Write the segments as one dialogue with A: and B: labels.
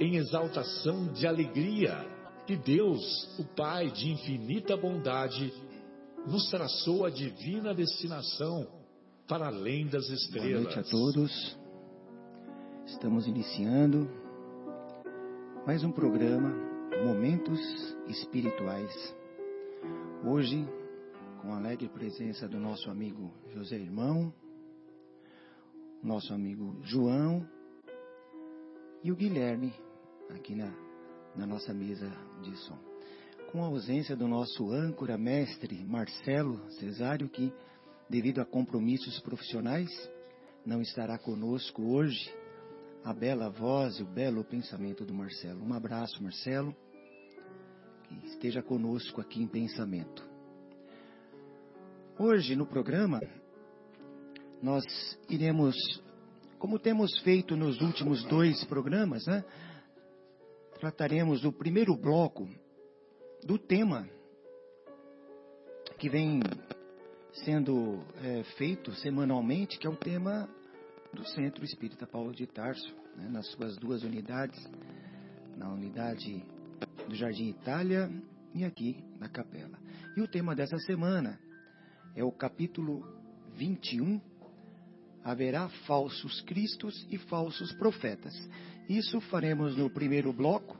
A: em exaltação de alegria que Deus, o Pai de infinita bondade, nos traçou a divina destinação para além das estrelas.
B: Boa noite a todos. Estamos iniciando mais um programa Momentos Espirituais. Hoje, com a alegre presença do nosso amigo José Irmão, nosso amigo João e o Guilherme aqui na, na nossa mesa de som. Com a ausência do nosso âncora mestre Marcelo Cesário, que, devido a compromissos profissionais, não estará conosco hoje, a bela voz e o belo pensamento do Marcelo. Um abraço, Marcelo, que esteja conosco aqui em pensamento. Hoje, no programa, nós iremos, como temos feito nos últimos dois programas, né? Trataremos do primeiro bloco do tema que vem sendo é, feito semanalmente, que é o tema do Centro Espírita Paulo de Tarso, né, nas suas duas unidades, na unidade do Jardim Itália e aqui na capela. E o tema dessa semana é o capítulo 21, haverá falsos cristos e falsos profetas. Isso faremos no primeiro bloco.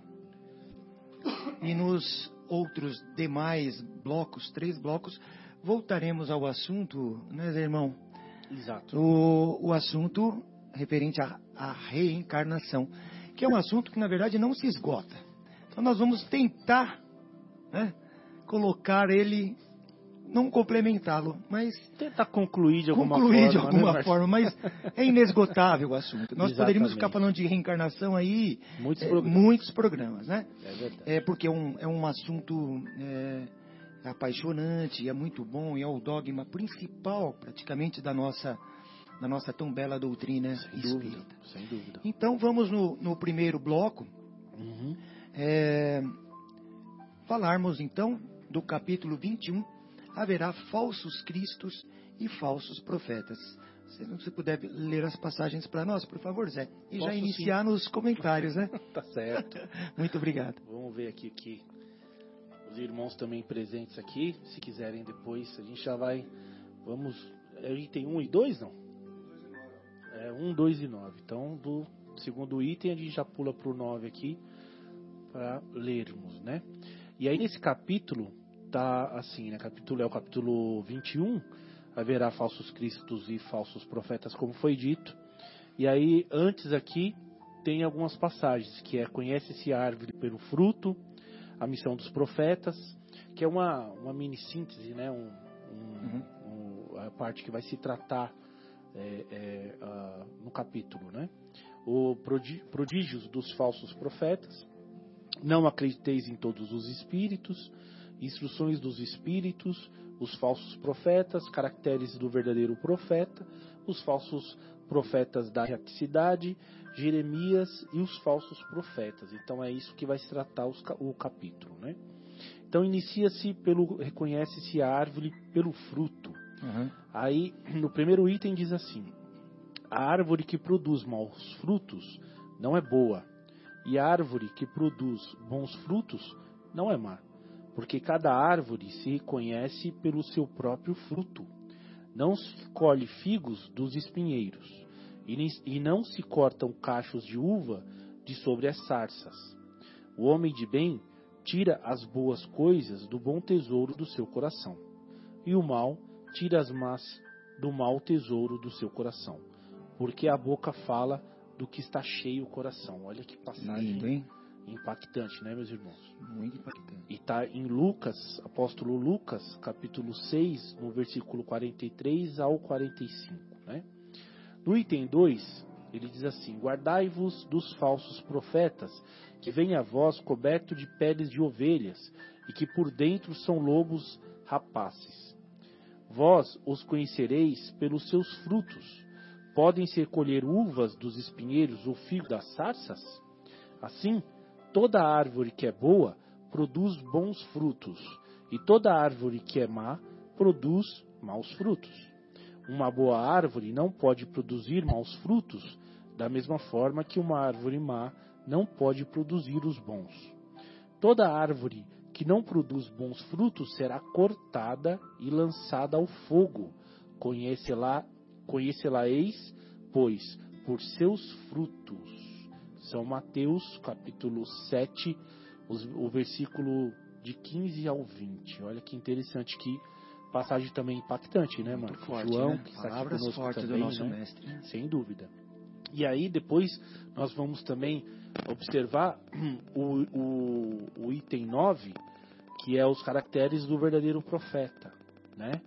B: E nos outros demais blocos, três blocos, voltaremos ao assunto, né, irmão?
C: Exato.
B: O, o assunto referente à, à reencarnação, que é um assunto que, na verdade, não se esgota. Então, nós vamos tentar né, colocar ele não complementá-lo, mas
C: tentar concluir de alguma
B: concluir
C: forma,
B: de alguma
C: né,
B: forma, mas é inesgotável o assunto. Nós
C: Exatamente.
B: poderíamos ficar falando de reencarnação aí
C: Muitos
B: é,
C: programas.
B: muitos programas, né?
C: É verdade.
B: É porque é um, é um assunto é, apaixonante, é muito bom e é o dogma principal, praticamente, da nossa da nossa tão bela doutrina
C: sem dúvida,
B: espírita.
C: sem dúvida.
B: Então vamos no, no primeiro bloco
C: Uhum.
B: é, falarmos então do capítulo 21, haverá falsos cristos e falsos profetas. Se você puder ler as passagens para nós, por favor, Zé. E já
C: Posso,
B: iniciar nos comentários, né?
C: Tá certo.
B: Muito obrigado.
C: Vamos ver aqui que os irmãos também presentes aqui, se quiserem depois, a gente já vai. Vamos. É item 1 e 2, não? É 1, 2 e 9. Então, do segundo item, a gente já pula para o 9 aqui para lermos, né? E aí, nesse capítulo, tá assim, né? Capítulo é o capítulo 21. Haverá falsos cristos e falsos profetas, como foi dito. E aí, antes aqui, tem algumas passagens, que é conhece-se a árvore pelo fruto, a missão dos profetas, que é uma, uma mini síntese, né? Um, um, um- a parte que vai se tratar é, é, no capítulo, né? O prodígios dos falsos profetas, não acrediteis em todos os espíritos, instruções dos espíritos, os falsos profetas, caracteres do verdadeiro profeta, os falsos profetas da erraticidade, Jeremias e os falsos profetas. Então é isso que vai se tratar os o capítulo, né? Então inicia-se pelo reconhece-se a árvore pelo fruto.
B: Uhum.
C: Aí no primeiro item diz assim: a árvore que produz maus frutos não é boa, e a árvore que produz bons frutos não é má, porque cada árvore se reconhece pelo seu próprio fruto. Não se colhe figos dos espinheiros, e não se cortam cachos de uva de sobre as sarças. O homem de bem tira as boas coisas do bom tesouro do seu coração, e o mal tira as más do mau tesouro do seu coração, porque a boca fala do que está cheio o coração. Olha que passagem
B: hein?
C: Impactante, né, meus irmãos?
B: Muito impactante.
C: E está em Lucas, apóstolo Lucas, capítulo 6, no versículo 43 ao 45. Né? No item 2, ele diz assim: Guardai-vos dos falsos profetas, que vêm a vós coberto de peles de ovelhas, e que por dentro são lobos rapaces. Vós os conhecereis pelos seus frutos. Podem-se colher uvas dos espinheiros ou figo das sarças? Assim, toda árvore que é boa produz bons frutos, e toda árvore que é má produz maus frutos. Uma boa árvore não pode produzir maus frutos, da mesma forma que uma árvore má não pode produzir os bons. Toda árvore que não produz bons frutos será cortada e lançada ao fogo. Conhece-la, conhece-la-eis, pois, por seus frutos. São Mateus, capítulo 7, os, o versículo de 15 ao 20. Olha que interessante que passagem também impactante, né, mano?
B: Forte,
C: João,
B: né?
C: que está aqui
B: Palavras
C: conosco
B: fortes
C: também,
B: do nosso
C: né?
B: mestre.
C: Sem dúvida. E aí depois nós vamos também observar o, o, o item 9, que é os caracteres do verdadeiro profeta, né?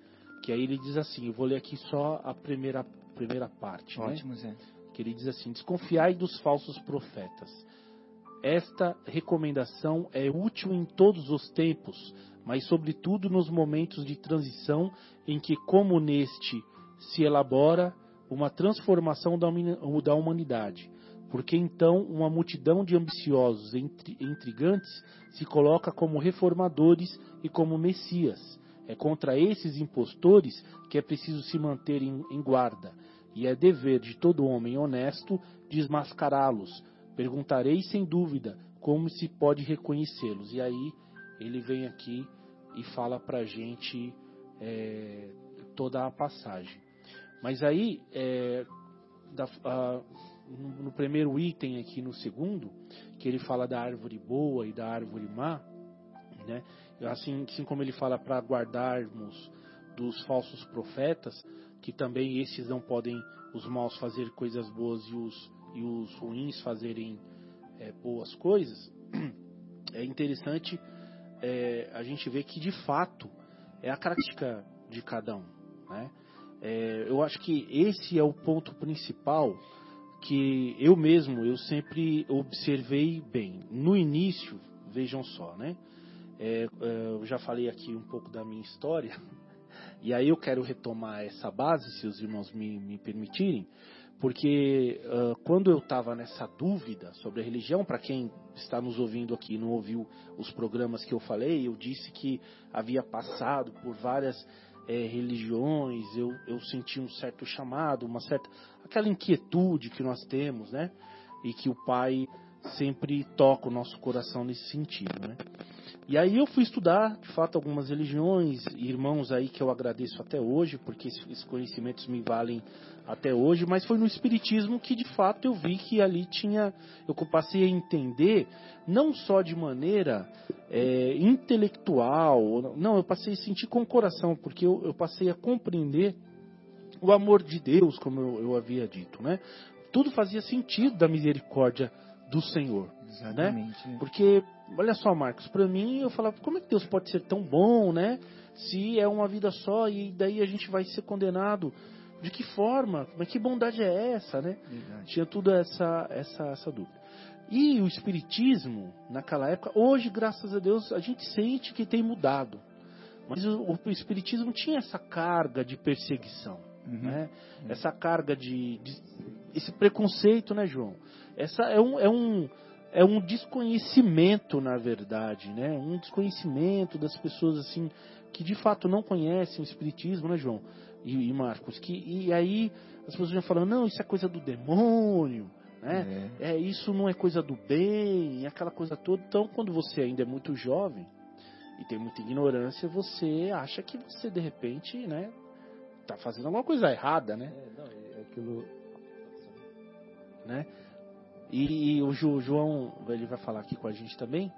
C: Que aí ele diz assim, eu vou ler aqui só a primeira, primeira parte, né?
B: Ótimo, Zé.
C: Que ele diz assim: desconfiai dos falsos profetas. Esta recomendação é útil em todos os tempos, mas sobretudo nos momentos de transição em que, como neste, se elabora uma transformação da humanidade. Porque então uma multidão de ambiciosos e intri- intrigantes se coloca como reformadores e como messias. É contra esses impostores que é preciso se manter em guarda, e é dever de todo homem honesto desmascará-los. Perguntarei sem dúvida como se pode reconhecê-los. E aí ele vem aqui e fala pra gente é, toda a passagem. Mas aí, é, da- a- no primeiro item aqui, no segundo, que ele fala da árvore boa e da árvore má, né? Assim, assim como ele fala para guardarmos dos falsos profetas, que também esses não podem os maus fazer coisas boas e os, e os ruins fazerem é, boas coisas, é interessante é, a gente ver que de fato é a característica de cada um. Né? É, eu acho que esse é o ponto principal que eu mesmo eu sempre observei bem. No início, vejam só, né? É, é, eu já falei aqui um pouco da minha história, e aí eu quero retomar essa base, se os irmãos me, me permitirem, porque ah, quando eu estava nessa dúvida sobre a religião, para quem está nos ouvindo aqui e não ouviu os programas que eu falei, eu disse que havia passado por várias eh, religiões, eu, eu senti um certo chamado, uma certa aquela inquietude que nós temos, né? E que o Pai sempre toca o nosso coração nesse sentido, né? E aí eu fui estudar, de fato, algumas religiões, irmãos aí que eu agradeço até hoje, porque esses conhecimentos me valem até hoje, mas foi no Espiritismo que de fato eu vi que ali tinha, eu passei a entender, não só de maneira é, intelectual, não, eu passei a sentir com o coração, porque eu, eu passei a compreender o amor de Deus, como eu, eu havia dito, né? Tudo fazia sentido da misericórdia do Senhor.
B: Exatamente.
C: Porque, olha só, Marcos, para mim eu falava, como é que Deus pode ser tão bom, né? Se é uma vida só e daí a gente vai ser condenado. De que forma? Mas que bondade é essa, né?
B: Verdade.
C: Tinha tudo essa, essa, essa dúvida. E o Espiritismo, naquela época, hoje, graças a Deus, a gente sente que tem mudado. Mas o, o Espiritismo tinha essa carga de perseguição,
B: Uhum.
C: né? Essa carga de, de- Esse preconceito, né, João? Essa é um, é um, é um desconhecimento, na verdade, né? Um desconhecimento das pessoas, assim, que de fato não conhecem o Espiritismo, né, João? E, e Marcos, que, e aí as pessoas já falam, não, isso é coisa do demônio, né?
B: É.
C: é isso não é coisa do bem, aquela coisa toda. Então, quando você ainda é muito jovem e tem muita ignorância, você acha que você de repente, né, tá fazendo alguma coisa errada, né?
D: É, não, é aquilo.
C: né? E, e o João, ele vai falar aqui com a gente também,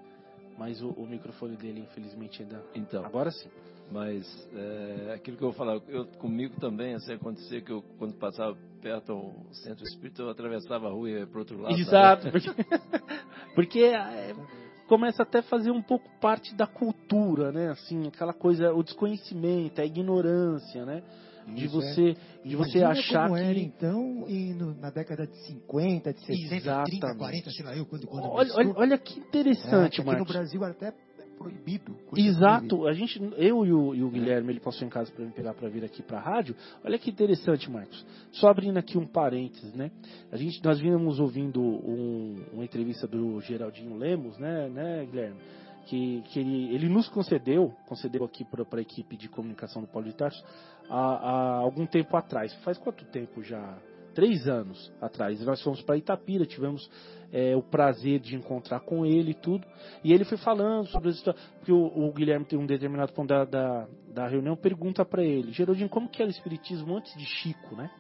C: mas o, o microfone dele, infelizmente, ainda.
D: Então.
C: Agora sim.
D: Mas é, aquilo que eu vou falar, eu, comigo também, assim, acontecia que eu, quando passava perto ao centro espírita, eu atravessava a rua e ia para outro lado.
C: Exato, porque, porque é, começa até a fazer um pouco parte da cultura, né? Assim, aquela coisa, o desconhecimento, a ignorância, né? De
B: é.
C: você, de você
B: Imagina
C: achar
B: como
C: que.
B: era, então, no- na década de 50, de 60, 30,
C: Exatamente.
B: 40, sei lá eu, quando, quando
C: Olha, olha, olha que
B: É,
C: interessante,
B: que aqui no
C: Marcos.
B: Brasil era até proibido. coisa proibida.
C: Exato, a gente, eu e o, e o Guilherme, ele passou em casa para me pegar para vir aqui para a rádio. Olha que interessante, Marcos. Só abrindo aqui um parênteses, né? A gente, nós vínhamos ouvindo um- uma entrevista do Geraldinho Lemos, né, né, Guilherme? Que, que ele, ele nos concedeu, concedeu aqui para a equipe de comunicação do Paulo de Tarso, há, há algum tempo atrás. Faz quanto tempo já? Três anos atrás. Nós fomos para Itapira, tivemos é, o prazer de encontrar com ele e tudo. E ele foi falando sobre as. Porque o, o Guilherme tem um determinado ponto da, da, da reunião, pergunta para ele, Geraldinho, como que era o espiritismo antes de Chico, né?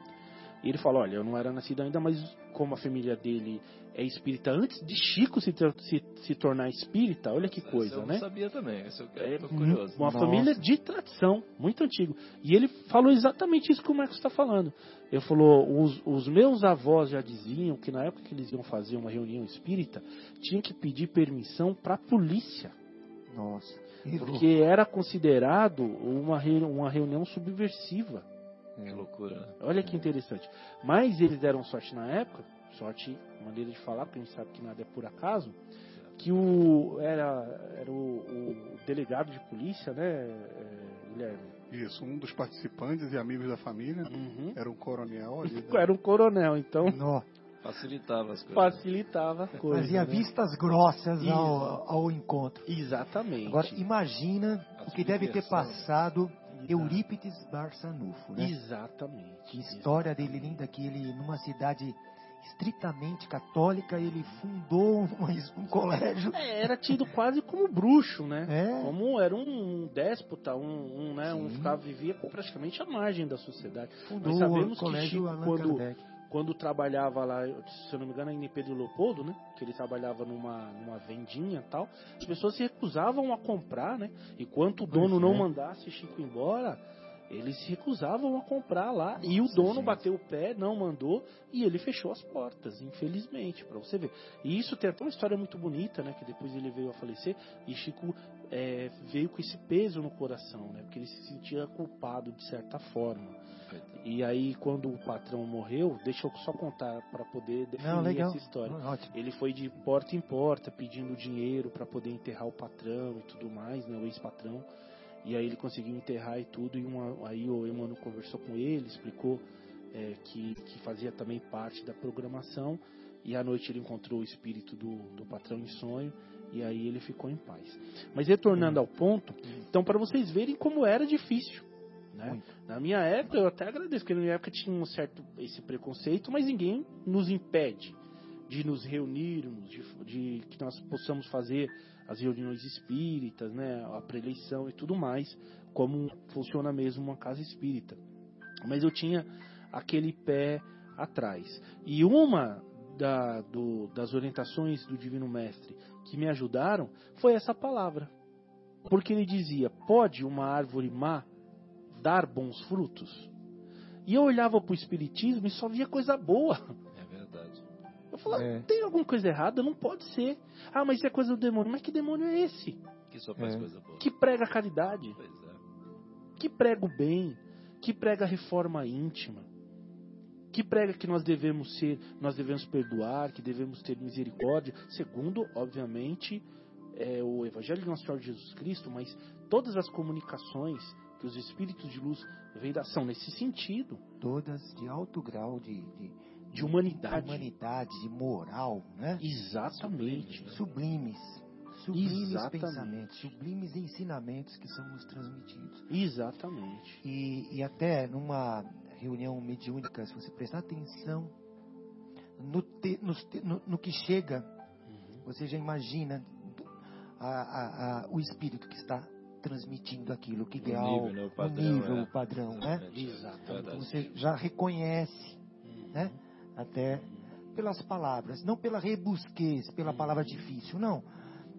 C: E ele fala, olha, eu não era nascido ainda, mas como a família dele é espírita antes de Chico se, se, se tornar espírita, olha que coisa,
D: eu
C: né?
D: não sabia também, isso eu
C: É,
D: tô curioso.
C: Uma
B: Nossa.
C: família de tradição, muito antigo. E ele falou exatamente isso que o Marcos está falando. Ele falou: os, os meus avós já diziam que na época que eles iam fazer uma reunião espírita, tinha que pedir permissão para a polícia,
B: Nossa.
C: porque era considerado uma, uma reunião subversiva.
D: Que loucura, né?
C: Olha que interessante. Mas eles deram sorte na época, sorte, maneira de falar, porque a gente sabe que nada é por acaso, que o era, era o, o delegado de polícia, né, é, Guilherme?
E: Isso, um dos participantes e amigos da família
C: Uhum.
E: era um coronel ali. da-
C: Era um coronel, então
B: Nó.
D: Facilitava as coisas.
C: facilitava a coisa.
B: Fazia
C: né?
B: vistas grossas ao, ao encontro.
C: Exatamente.
B: Agora, imagina
D: A
B: o que deve ter passado Eurípides Barçanufo, né?
C: Exatamente.
B: Que história dele linda, que ele, numa cidade estritamente católica, ele fundou um, um colégio.
C: É, era tido quase como bruxo, né?
B: É.
C: Como era um déspota, um, um, né, um
B: Sim.
C: ficava vivia praticamente à margem da sociedade.
B: Fundou
C: Nós sabemos
B: o
C: que
B: colégio
C: Chico,
B: Allan
C: quando-
B: Kardec.
C: Quando trabalhava lá, se eu não me engano, em Pedro Leopoldo, né? Que ele trabalhava numa, numa vendinha e tal. As pessoas se recusavam a comprar, né? Enquanto o dono
B: Pois
C: não
B: é.
C: mandasse Chico embora, eles se recusavam a comprar lá. e o
B: Nossa,
C: dono
B: gente.
C: bateu o pé, não mandou, e ele fechou as portas, infelizmente, para você ver. E isso tem até uma história muito bonita, né? Que depois ele veio a falecer, e Chico é, veio com esse peso no coração, né? Porque ele se sentia culpado de certa forma. E aí, quando o patrão morreu, deixa eu só contar para poder definir
B: Não, legal.
C: essa história.
B: Ótimo.
C: Ele foi de porta em porta pedindo dinheiro para poder enterrar o patrão e tudo mais, né, o ex-patrão. E aí ele conseguiu enterrar e tudo. E uma, aí o Emmanuel conversou com ele, explicou é, que, que fazia também parte da programação. E à noite ele encontrou o espírito do, do patrão em sonho. E aí ele ficou em paz. Mas retornando ao ponto, então para vocês verem como era difícil. Né?
B: Muito.
C: Na minha época, eu até agradeço, porque na minha época tinha um certo esse preconceito, mas ninguém nos impede de nos reunirmos, de, de que nós possamos fazer as reuniões espíritas, né, a preleição e tudo mais, como funciona mesmo uma casa espírita. Mas eu tinha aquele pé atrás. E uma da- do- das orientações do Divino Mestre que me ajudaram foi essa palavra. Porque ele dizia: pode uma árvore má dar bons frutos? E eu olhava para o Espiritismo e só via coisa boa. Eu falava,
B: É.
C: tem alguma coisa errada? Não pode ser. Ah, mas isso é coisa do demônio. Mas que demônio é esse?
D: Que só faz
B: É.
D: coisa boa.
C: Que prega a caridade,
D: Pois é.
C: que prega o bem, que prega a reforma íntima, que prega que nós devemos ser, nós devemos perdoar, que devemos ter misericórdia, segundo, obviamente, é, o Evangelho de Nosso Senhor Jesus Cristo, mas todas as comunicações que os Espíritos de Luz vêm dar são nesse sentido,
B: Todas de alto grau de, de,
C: de humanidade.
B: humanidade, de moral, né?
C: Exatamente.
B: Sublimes. Sublimes
C: Exatamente.
B: pensamentos, sublimes ensinamentos que são nos transmitidos.
C: Exatamente.
B: E, e até numa reunião mediúnica, se você prestar atenção no, te- no- no que chega,
C: Uhum.
B: você já imagina a- a- a- o espírito que está transmitindo aquilo, que
D: O
B: grau,
D: nível, né, o
B: o
D: padrão,
B: nível,
D: é.
B: o padrão, né?
C: Exatamente.
B: Então você já reconhece,
C: Uhum.
B: né? Até pelas palavras, não pela rebusquez, pela palavra difícil, não.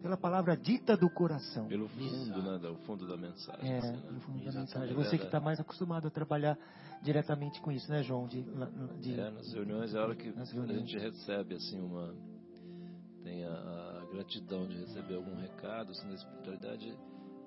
B: pela palavra dita do coração.
D: Pelo fundo, né? Do fundo da mensagem.
B: É,
D: assim, né?
B: fundo da
C: Exatamente.
B: mensagem.
D: É
B: Você que está mais acostumado a trabalhar diretamente com isso, né, João? De, de-
D: É, nas reuniões é a hora que a gente recebe assim uma tem a, a gratidão de receber algum recado assim, da espiritualidade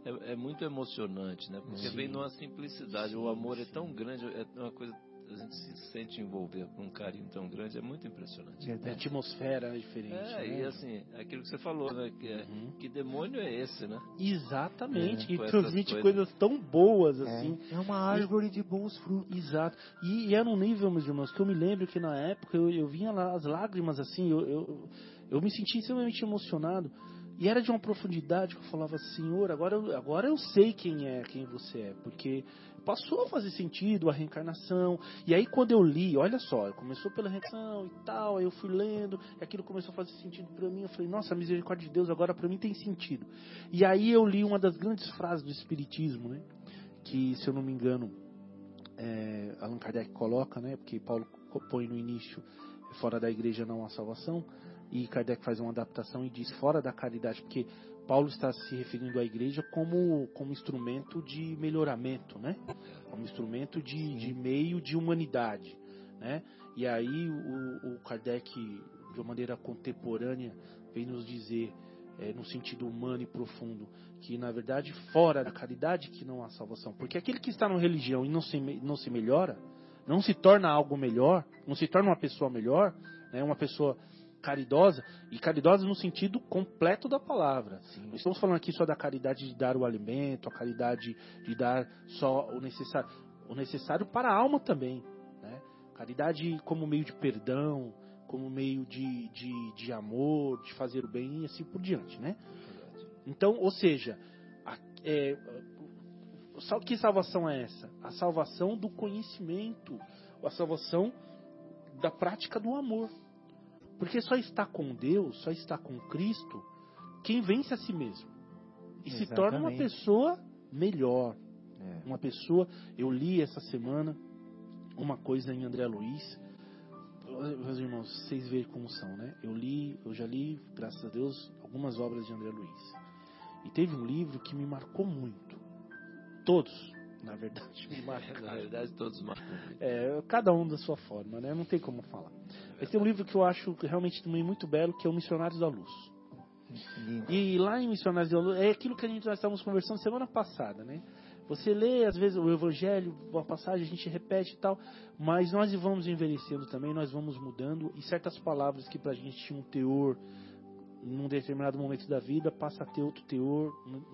D: é, é muito emocionante, né? Porque
C: Sim.
D: vem numa simplicidade, o amor é tão grande, é uma coisa a gente se sente envolver com um carinho tão grande, é muito impressionante.
C: A
B: Verdade.
C: atmosfera é diferente.
D: É,
C: né?
D: e assim, aquilo que você falou, né? Que, é-
C: Uhum.
D: que demônio é esse, né?
C: Exatamente,
D: É,
C: que transmite
D: coisas.
C: coisas tão boas
B: É,
C: assim.
B: é uma árvore de bons frutos.
C: Exato. E, e era um nível, meus irmãos, que eu me lembro que na época eu, eu vinha lá as lágrimas assim, eu, eu, eu me sentia extremamente emocionado. E era de uma profundidade que eu falava, Senhor, agora eu, agora eu sei quem é, quem você é, porque passou a fazer sentido a reencarnação. E aí quando eu li, olha só, começou pela reencarnação e tal, aí eu fui lendo, aquilo começou a fazer sentido para mim. Eu falei, nossa, a misericórdia de Deus agora para mim tem sentido. E aí eu li uma das grandes frases do Espiritismo, né? Que, se eu não me engano, é, Allan Kardec coloca, né? Porque Paulo põe no início fora da igreja não há salvação e Kardec faz uma adaptação e diz fora da caridade, porque Paulo está se referindo à igreja como como instrumento de melhoramento, né? Como instrumento de, de meio de humanidade, né? E aí o, o Kardec de uma maneira contemporânea vem nos dizer é, no sentido humano e profundo que na verdade fora da caridade que não há salvação, porque aquele que está na religião e não se não se melhora, não se torna algo melhor, não se torna uma pessoa melhor, né, uma pessoa caridosa, e caridosa no sentido completo da palavra. Não estamos falando aqui só da caridade de dar o alimento, a caridade de dar só o necessário, o necessário para a alma também. Né? Caridade como meio de perdão, como meio de, de, de amor, de fazer o bem e assim por diante. Né? Então, ou seja, a, é, que salvação é essa? A salvação do conhecimento, a salvação da prática do amor. Porque só está com Deus, só está com Cristo, quem vence a si mesmo. E se torna uma
B: Exatamente.
C: pessoa melhor.
B: É.
C: Uma pessoa. Eu li essa semana uma coisa em André Luiz. Meus irmãos, vocês veem como são, né? Eu li, eu já li, graças a Deus, algumas obras de André Luiz. E teve um livro que me marcou muito. Todos, na verdade, me
D: Na
C: marcaram.
D: realidade, todos marcam.
C: É, cada um da sua forma, né? Não tem como falar. Mas tem um livro que eu acho realmente também muito belo, que é o Missionários da Luz.
B: Lindo.
C: E lá em Missionários da Luz, é aquilo que a gente nós estávamos conversando semana passada, né? Você lê, às vezes, o Evangelho, uma passagem, a gente repete e tal, mas nós vamos envelhecendo também, nós vamos mudando, e certas palavras que pra gente tinham um teor num determinado momento da vida, passa a ter outro teor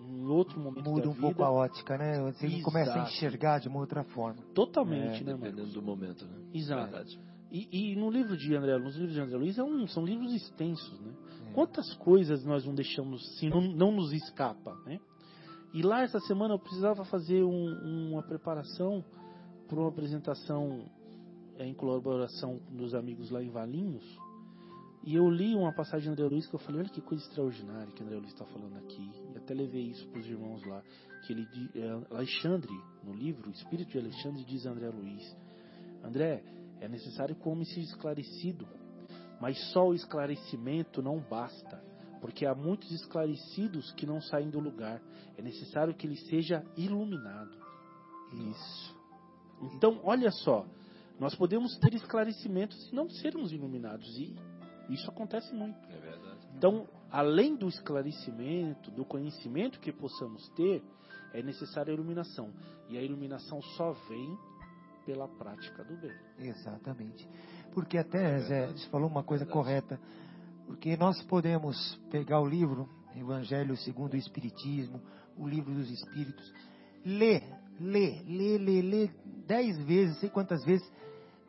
C: em outro momento
B: Muda
C: da
B: um
C: vida.
B: pouco a ótica, né? Você
C: Exato.
B: começa a enxergar de uma outra forma.
C: Totalmente, né,
D: Dependendo
C: Marcos?
D: do momento, né?
C: Exato.
D: Verdade.
C: E, e no livro de André, nos livros de André Luiz é um- são livros extensos, né?
B: É.
C: Quantas coisas nós não deixamos, assim, não, não nos escapa, né? E lá essa semana eu precisava fazer um- uma preparação para uma apresentação é, em colaboração com dos amigos lá em Valinhos. E eu li uma passagem de André Luiz que eu falei, olha que coisa extraordinária que André Luiz está falando aqui. E até levei isso para os irmãos lá. Que ele, é, Alexandre, no livro, o Espírito de Alexandre diz a André Luiz, André, é necessário que o homem seja esclarecido, mas só o esclarecimento não basta, porque há muitos esclarecidos que não saem do lugar. É necessário que ele seja iluminado.
B: Isso.
C: Então, olha só, nós podemos ter esclarecimentos e não sermos iluminados, e isso acontece muito.
D: É verdade.
C: Então, além do esclarecimento, do conhecimento que possamos ter, é necessária a iluminação. E a iluminação só vem pela prática do bem.
B: Exatamente. Porque até,
D: É
B: Zé, você falou uma coisa
D: Verdade.
B: correta. Porque nós podemos pegar o livro, Evangelho segundo o Espiritismo, o livro dos Espíritos, ler, ler, ler, ler, ler dez vezes, sei quantas vezes,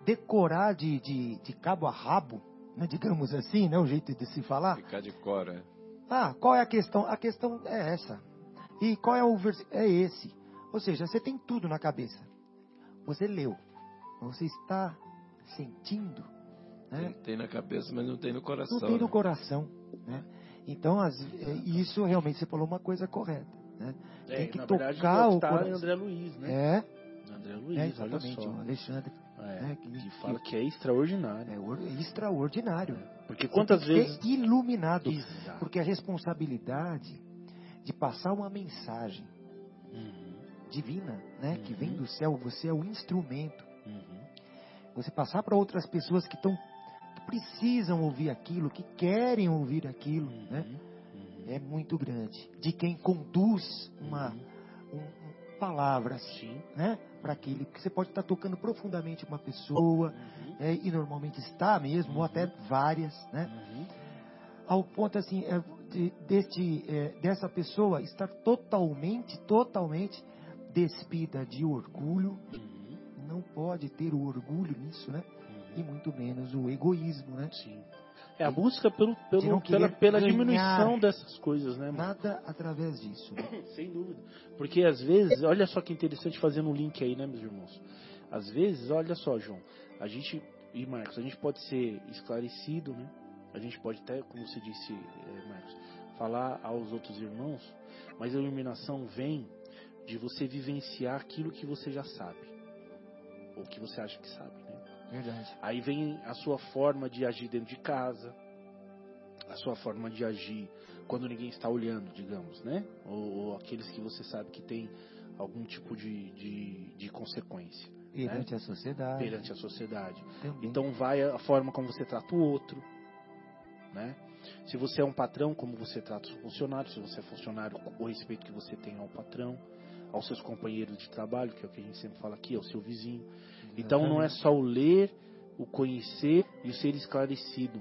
B: decorar de, de, de cabo a rabo, né, digamos assim, né, o jeito de se falar.
D: Ficar de cor, é.
B: Ah, qual é a questão? A questão é essa. E qual é o versículo? É esse. Ou seja, você tem tudo na cabeça. Você leu. Você está sentindo. Né?
D: Tem, tem na cabeça, mas não tem no coração.
B: Não tem no
D: né?
B: coração. Né? Então, as, é, isso realmente você falou uma coisa correta. Né? Tem que
C: na
B: tocar
C: verdade,
B: o coração.
C: André Luiz, né?
B: É,
C: André Luiz,
B: é
C: olha
B: exatamente.
C: só.
B: O Alexandre
C: É,
B: né,
C: que, fala que é extraordinário.
B: É, é extraordinário.
C: Porque
B: Você
C: quantas
B: que
C: vezes.
B: ser iluminado.
C: Exato.
B: Porque a responsabilidade de passar uma mensagem
C: Uhum,
B: divina, né, que vem
C: Uhum.
B: do céu, você é o instrumento.
C: uhum,
B: Você passar para outras pessoas que estão que precisam ouvir aquilo, que querem ouvir aquilo,
C: uhum,
B: né?
C: uhum,
B: É muito grande. De quem conduz uma
C: uhum.
B: um- um- palavras,
C: Sim.
B: né, para aquele que você pode estar tocando profundamente uma pessoa,
C: Uhum,
B: é, e normalmente está mesmo, ou até várias, né?
C: uhum,
B: ao ponto assim é, de, deste, é, dessa pessoa estar totalmente, totalmente despida de orgulho,
C: uhum,
B: não pode ter o orgulho nisso, né? E
C: uhum.
B: muito menos o egoísmo, né?
C: Sim. É a busca pelo, pelo, pela, pela diminuição dessas coisas, né, mano?
B: Nada através disso.
C: Sem dúvida. Porque às vezes, olha só que interessante fazendo um link aí, né, meus irmãos? Às vezes, olha só, João, a gente, e Marcos, a gente pode ser esclarecido, né? A gente pode até, como você disse, eh, Marcos, falar aos outros irmãos, mas a iluminação vem de você vivenciar aquilo que você já sabe, ou que você acha que sabe, né?
B: Verdade.
C: Aí vem a sua forma de agir dentro de casa, a sua forma de agir quando ninguém está olhando, digamos, né? Ou, ou aqueles que você sabe que tem algum tipo de, de, de consequência
B: Perante a sociedade.
C: perante a sociedade.
B: também.
C: Então vai a forma como você trata o outro, né? Se você é um patrão, como você trata os funcionários, se você é funcionário, o respeito que você tem ao patrão, aos seus companheiros de trabalho, que é o que a gente sempre fala aqui, ao seu vizinho. Então não é só o ler, o conhecer e o ser esclarecido,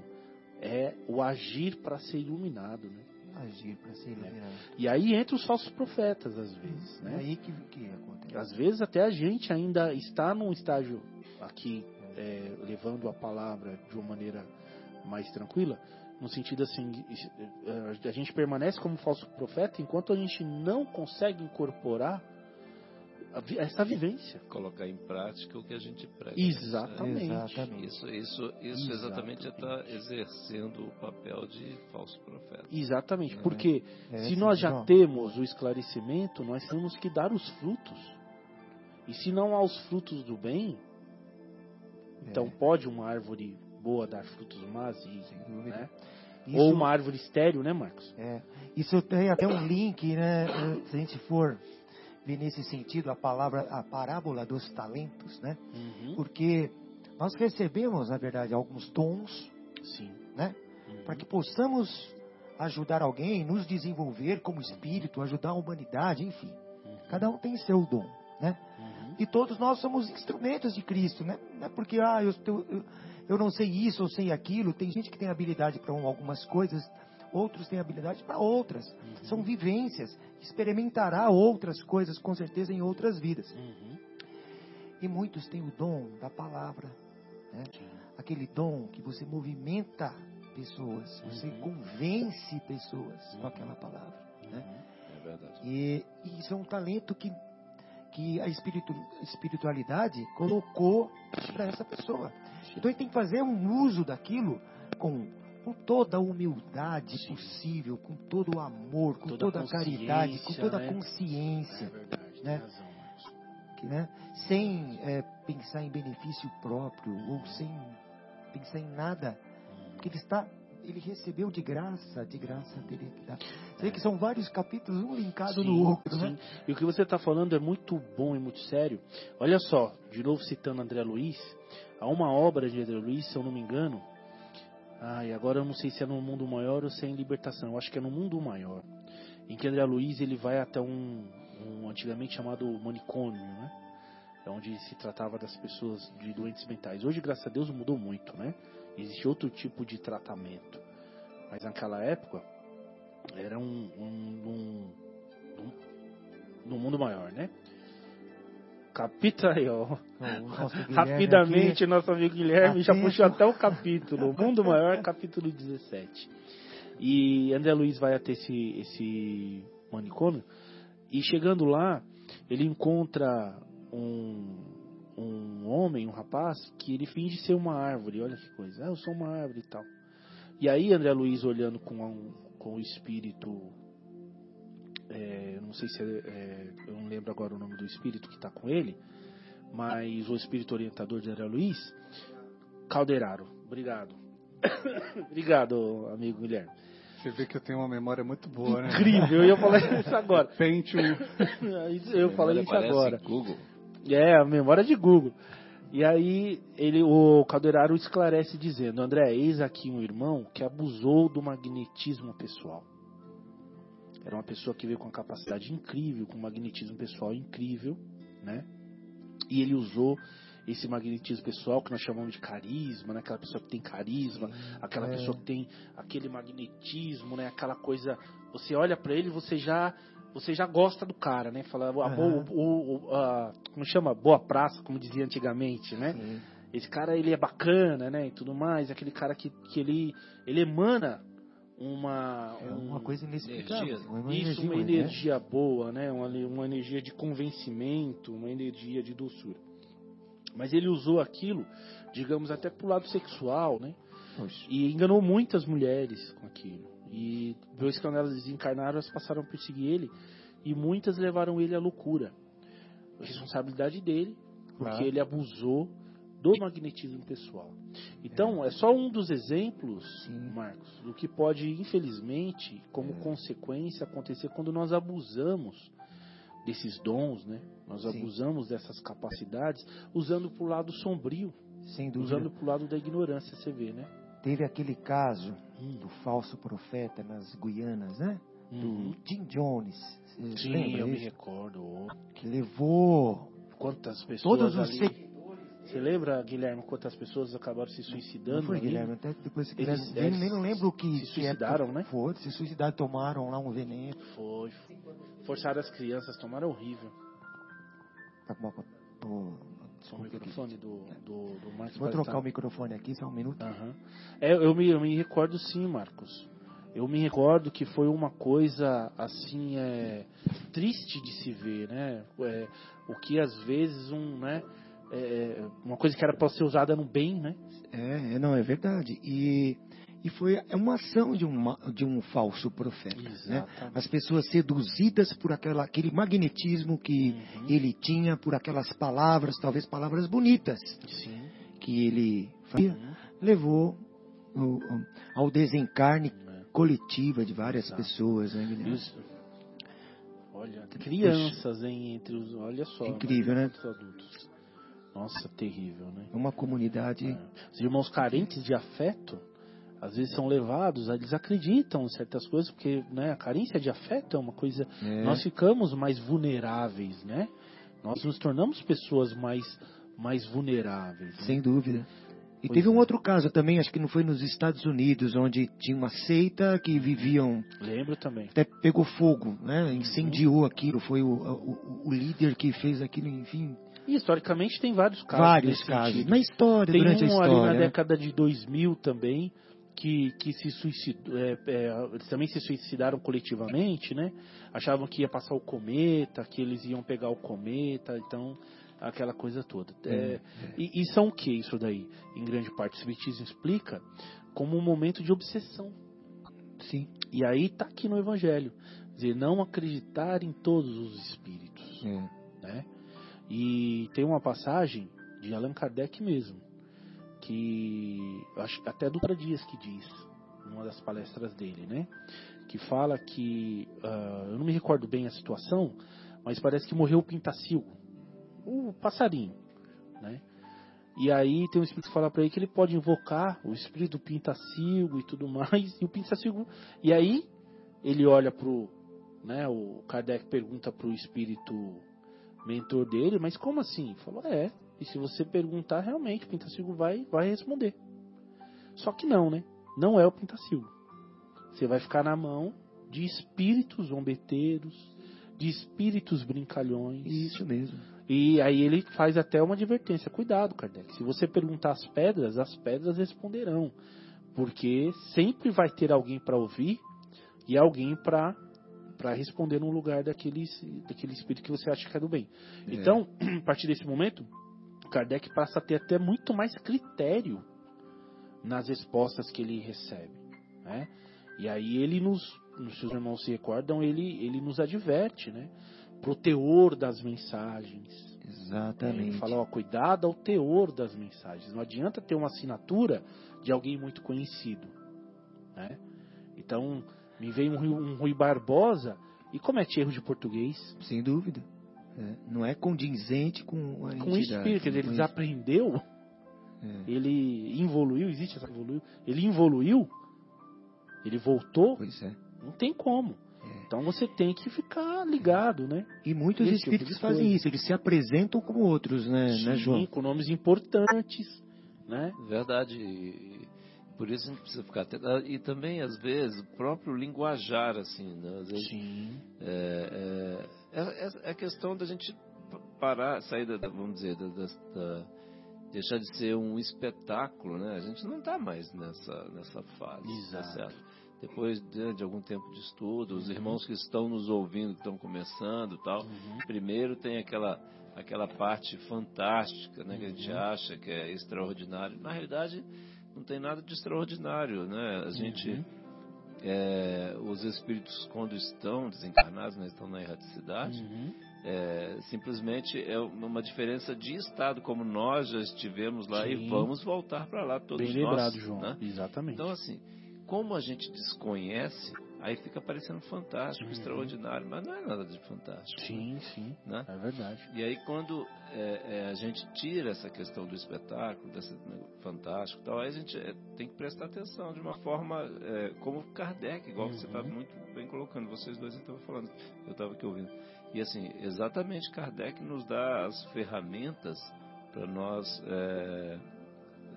C: é o agir para ser iluminado, né?
B: agir para ser iluminado.
C: E aí entra os falsos profetas às vezes,
B: É
C: né?
B: aí que, que acontece.
C: Às vezes até a gente ainda está num estágio aqui é, levando a palavra de uma maneira mais tranquila, no sentido assim, é, a gente permanece como falso profeta enquanto a gente não consegue incorporar essa vivência.
D: Colocar em prática o que a gente prega.
C: Exatamente.
B: Exatamente.
D: Isso, isso, isso exatamente está
C: Exatamente.
D: exercendo o papel de falso profeta.
C: Exatamente, porque
B: É,
C: se nós já temos o esclarecimento, nós temos que dar os frutos. E se não há os frutos do bem, então
B: É.
C: pode uma árvore boa dar frutos más e, né?
B: Isso,
C: Ou uma árvore estéreo, né, Marcos?
B: é, isso tem até um link, né? Se a gente for nesse sentido a palavra, a parábola dos talentos, né?
C: Uhum.
B: Porque nós recebemos, na verdade, alguns dons,
C: Sim.
B: né?
C: Uhum.
B: Para que possamos ajudar alguém, nos desenvolver como espírito, ajudar a humanidade, enfim.
C: Uhum.
B: Cada um tem seu dom, né?
C: Uhum.
B: E todos nós somos instrumentos de Cristo, né? Não é porque, ah, eu, eu, eu não sei isso, eu sei aquilo. Tem gente que tem habilidade para algumas coisas, outros têm habilidade para outras.
C: Uhum.
B: São vivências. Experimentará outras coisas, com certeza, em outras vidas.
C: Uhum.
B: E muitos têm o dom da palavra, né? Aquele dom que você movimenta pessoas, você
C: Uhum.
B: convence pessoas com aquela palavra. Né?
C: Uhum.
D: É verdade.
B: E, e isso é um talento que, que a espiritu, espiritualidade colocou para essa pessoa. Então ele tem que fazer um uso daquilo com, com toda a humildade
C: Sim.
B: possível, com todo o amor, com
C: Toda a
B: toda, a caridade, com toda
C: né?
B: a consciência,
C: É verdade,
B: né?
C: razão,
B: né? sem é, pensar em benefício próprio ou sem pensar em nada, porque ele está ele recebeu de graça, de graça que dar. Você vê que são vários capítulos, um linkado
C: Sim,
B: no outro,
C: sim.
B: né?
C: E o que você está falando é muito bom e muito sério. Olha só, de novo citando André Luiz, há uma obra de André Luiz, se eu não me engano. Ai, agora eu não sei se é no Mundo Maior ou se é em Libertação. Eu acho que é no Mundo Maior. Em que André Luiz ele vai até um, um antigamente chamado manicômio, né? É onde se tratava das pessoas de doentes mentais. Hoje, graças a Deus, mudou muito, né? Existe outro tipo de tratamento. Mas naquela época era um, um, um, um- no mundo maior, né? Capítulo aí, ó.
B: O
C: Rapidamente,
B: aqui,
C: nosso amigo Guilherme já puxou até o capítulo. Mundo Maior, capítulo 17. E André Luiz vai até esse, esse manicômio. E chegando lá, ele encontra um, um homem, um rapaz, que ele finge ser uma árvore. Olha que coisa. Ah, eu sou uma árvore e tal. E aí André Luiz olhando com, um- com o espírito. É, não sei se é, é, eu não lembro agora o nome do espírito que está com ele, mas o espírito orientador de André Luiz, Calderaro. Obrigado. Obrigado, amigo Guilherme.
E: Você vê que eu tenho uma memória muito boa, né?
C: Incrível, eu ia falar isso agora.
E: Pentium.
C: Eu falei isso agora.
D: Google.
C: É, a memória de Google. E aí ele, o Calderaro esclarece dizendo, André, eis aqui um irmão que abusou do magnetismo pessoal. Era uma pessoa que veio com uma capacidade incrível, com um magnetismo pessoal incrível, né? E ele usou esse magnetismo pessoal que nós chamamos de carisma, né? Aquela pessoa que tem carisma, aquela
B: É.
C: pessoa que tem aquele magnetismo, né? Aquela coisa, você olha pra ele, você já você já gosta do cara, né? Fala, a
B: Aham.
C: o, o- a- como chama? Boa praça, como dizia antigamente, né?
B: Sim.
C: Esse cara, ele é bacana, né? E tudo mais. Aquele cara que, que ele, ele emana uma...
B: É
C: um-
B: uma coisa inexplicável.
D: energia.
B: Uma
C: isso, uma
B: né?
C: energia boa, né? Uma, uma energia de convencimento, uma energia de doçura. Mas ele usou aquilo, digamos, até pro lado sexual, né? E enganou muitas mulheres com aquilo. E depois que elas desencarnaram, elas passaram a perseguir ele. E muitas levaram ele à loucura. Responsabilidade dele, porque
B: Claro.
C: ele abusou do magnetismo pessoal. Então, é, só um dos exemplos,
B: Sim.
C: Marcos, do que pode, infelizmente, como consequência, acontecer quando nós abusamos desses dons, né? Nós
B: Sim.
C: abusamos dessas capacidades, usando pro lado sombrio, usando pro lado da ignorância, você vê, né?
B: Teve aquele caso
C: Hum.
B: do falso profeta nas Guianas, né?
C: Uhum.
B: Do Jim Jones.
C: Sim, eu me
B: disso?
C: recordo.
B: Que levou
C: Quantas pessoas
B: todos os
C: ali... Você lembra, Guilherme, quantas pessoas acabaram se suicidando?
B: Não foi,
C: ali?
B: Guilherme? Até depois que
C: Eles-
B: nem,
C: eles
B: nem lembro o que.
C: se
B: que
C: suicidaram, né?
B: Foi, se suicidaram, tomaram lá um veneno.
C: Foi. Forçaram as crianças, tomaram horrível.
B: Tá bom. o-
C: O microfone do, do, do Marcos
B: Vou trocar
C: estar-
B: o microfone aqui, só um minuto.
C: Aham. É, eu, me, eu me recordo sim, Marcos. Eu me recordo que foi uma coisa assim é, triste de se ver, né? É, o que às vezes um, né? É, uma coisa que era para ser usada no bem, né?
B: É, é, não, é verdade. E, e foi uma ação de um, ma- de um falso profeta. Né? As pessoas seduzidas por aquela, aquele magnetismo que
C: Uhum.
B: ele tinha, por aquelas palavras, talvez palavras bonitas,
C: Sim.
B: que ele fazia,
C: Uhum.
B: levou o- o- ao desencarne
C: É.
B: coletiva de várias
C: Exato.
B: pessoas. Né, Guilherme?
C: Isso. Olha, crianças, hein, entre os. Olha só.
B: Incrível, né?
C: quantos adultos. Nossa, terrível, né?
B: Uma comunidade.
C: É. Os irmãos carentes de afeto, às vezes são levados, eles acreditam em certas coisas, porque né, a carência de afeto é uma coisa.
B: É.
C: Nós ficamos mais vulneráveis, né? Nós nos tornamos pessoas mais, mais vulneráveis. né?
B: Sem dúvida. E
C: Pois
B: teve um
C: é.
B: outro caso também, acho que não foi nos Estados Unidos, onde tinha uma seita que viviam
C: Lembro também.
B: até pegou fogo, né? Incendiou aquilo, foi o, o, o líder que fez aquilo, enfim,
C: E historicamente tem vários casos.
B: vários casos.
C: sentido.
B: Na história,
C: Tem
B: durante a
C: um ali na
B: história. né?
C: década de 2000 também, que, que se suicidou, é, é, eles também se suicidaram coletivamente, né? Achavam que ia passar o cometa, que eles iam pegar o cometa, então aquela coisa toda. É, e, e são o que isso daí? Em grande parte, o Espiritismo explica como um momento de obsessão.
B: Sim.
C: E aí tá aqui no Evangelho, dizer, não acreditar em todos os espíritos
B: É.
C: né? E tem uma passagem de Allan Kardec mesmo, que acho até Dutra Dias que diz, numa das palestras dele, né? Que fala que, ah, eu não me recordo bem a situação, mas parece que morreu o pintacilgo, o passarinho, né? E aí tem um espírito que fala para ele que ele pode invocar o espírito do pintacilgo e tudo mais, e o pintacilgo, e aí ele olha pro, né, o Kardec pergunta pro espírito mentor dele, mas como assim? Falou, é. E se você perguntar, realmente, o Pintacilgo vai, vai responder. Só que não, né? Não é o Pintacilgo. Você vai ficar na mão de espíritos zombeteiros, de espíritos brincalhões.
B: Isso mesmo.
C: E aí ele faz até uma advertência. Cuidado, Kardec. Se você perguntar às pedras, as pedras responderão. Porque sempre vai ter alguém para ouvir e alguém para para responder no lugar daquele, daquele espírito que você acha que é do bem. Então, a partir desse momento, Kardec passa a ter até muito mais critério nas respostas que ele recebe. Né? E aí ele nos, se os irmãos se recordam, ele, ele nos adverte, né? Pro teor das mensagens,
B: Exatamente.
C: Ele fala, ó, cuidado ao teor das mensagens. Não adianta ter uma assinatura de alguém muito conhecido. Né? Então, me veio um Rui, um Rui Barbosa e comete erro de português.
B: Sem dúvida. É, não é condizente com a
C: Com o espírito, quer dizer, ele desaprendeu,
B: É,
C: ele involuiu, existe essa evoluiu, ele involuiu, ele voltou,
B: Pois é.
C: não tem como.
B: É.
C: Então você tem que ficar ligado, né?
B: E muitos
C: Esse tipo
B: espíritos
C: de
B: fazem isso, eles se apresentam como outros, né, né
C: Sim,
B: João?
C: com nomes importantes, né?
D: Verdade. Por isso a gente precisa ficar atento. Ah, E também, às vezes, o próprio linguajar, assim, né? Às vezes,
C: Sim.
D: é, é, é, é questão da gente parar, sair da, vamos dizer, da, da- deixar de ser um espetáculo, né? A gente não está mais nessa, nessa fase, tá
C: Exato.
D: Depois de, de algum tempo de estudo, os irmãos que estão nos ouvindo, estão começando tal,
C: Uhum.
D: primeiro tem aquela aquela parte fantástica, né, que a gente acha que é extraordinário. Na realidade, não tem nada de extraordinário, né? A gente é, os espíritos quando estão desencarnados, né, estão na erraticidade,
C: Uhum.
D: é, simplesmente é uma diferença de estado, como nós já estivemos lá
C: Sim.
D: e vamos voltar para lá todos
C: Bem
D: nós.
C: lembrado, João.
D: né?
C: Exatamente.
D: Então, assim, como a gente desconhece, aí fica parecendo fantástico,
C: Uhum.
D: extraordinário, mas não é nada de fantástico.
C: sim, sim,
D: Né?
C: é verdade.
D: E aí quando é, é, a gente tira essa questão do espetáculo, desse né, fantástico tal, aí a gente é, tem que prestar atenção de uma forma é, como Kardec, igual você está
C: Uhum.
D: muito bem colocando, vocês dois estavam falando, eu estava aqui ouvindo. E assim, exatamente Kardec nos dá as ferramentas para nós é,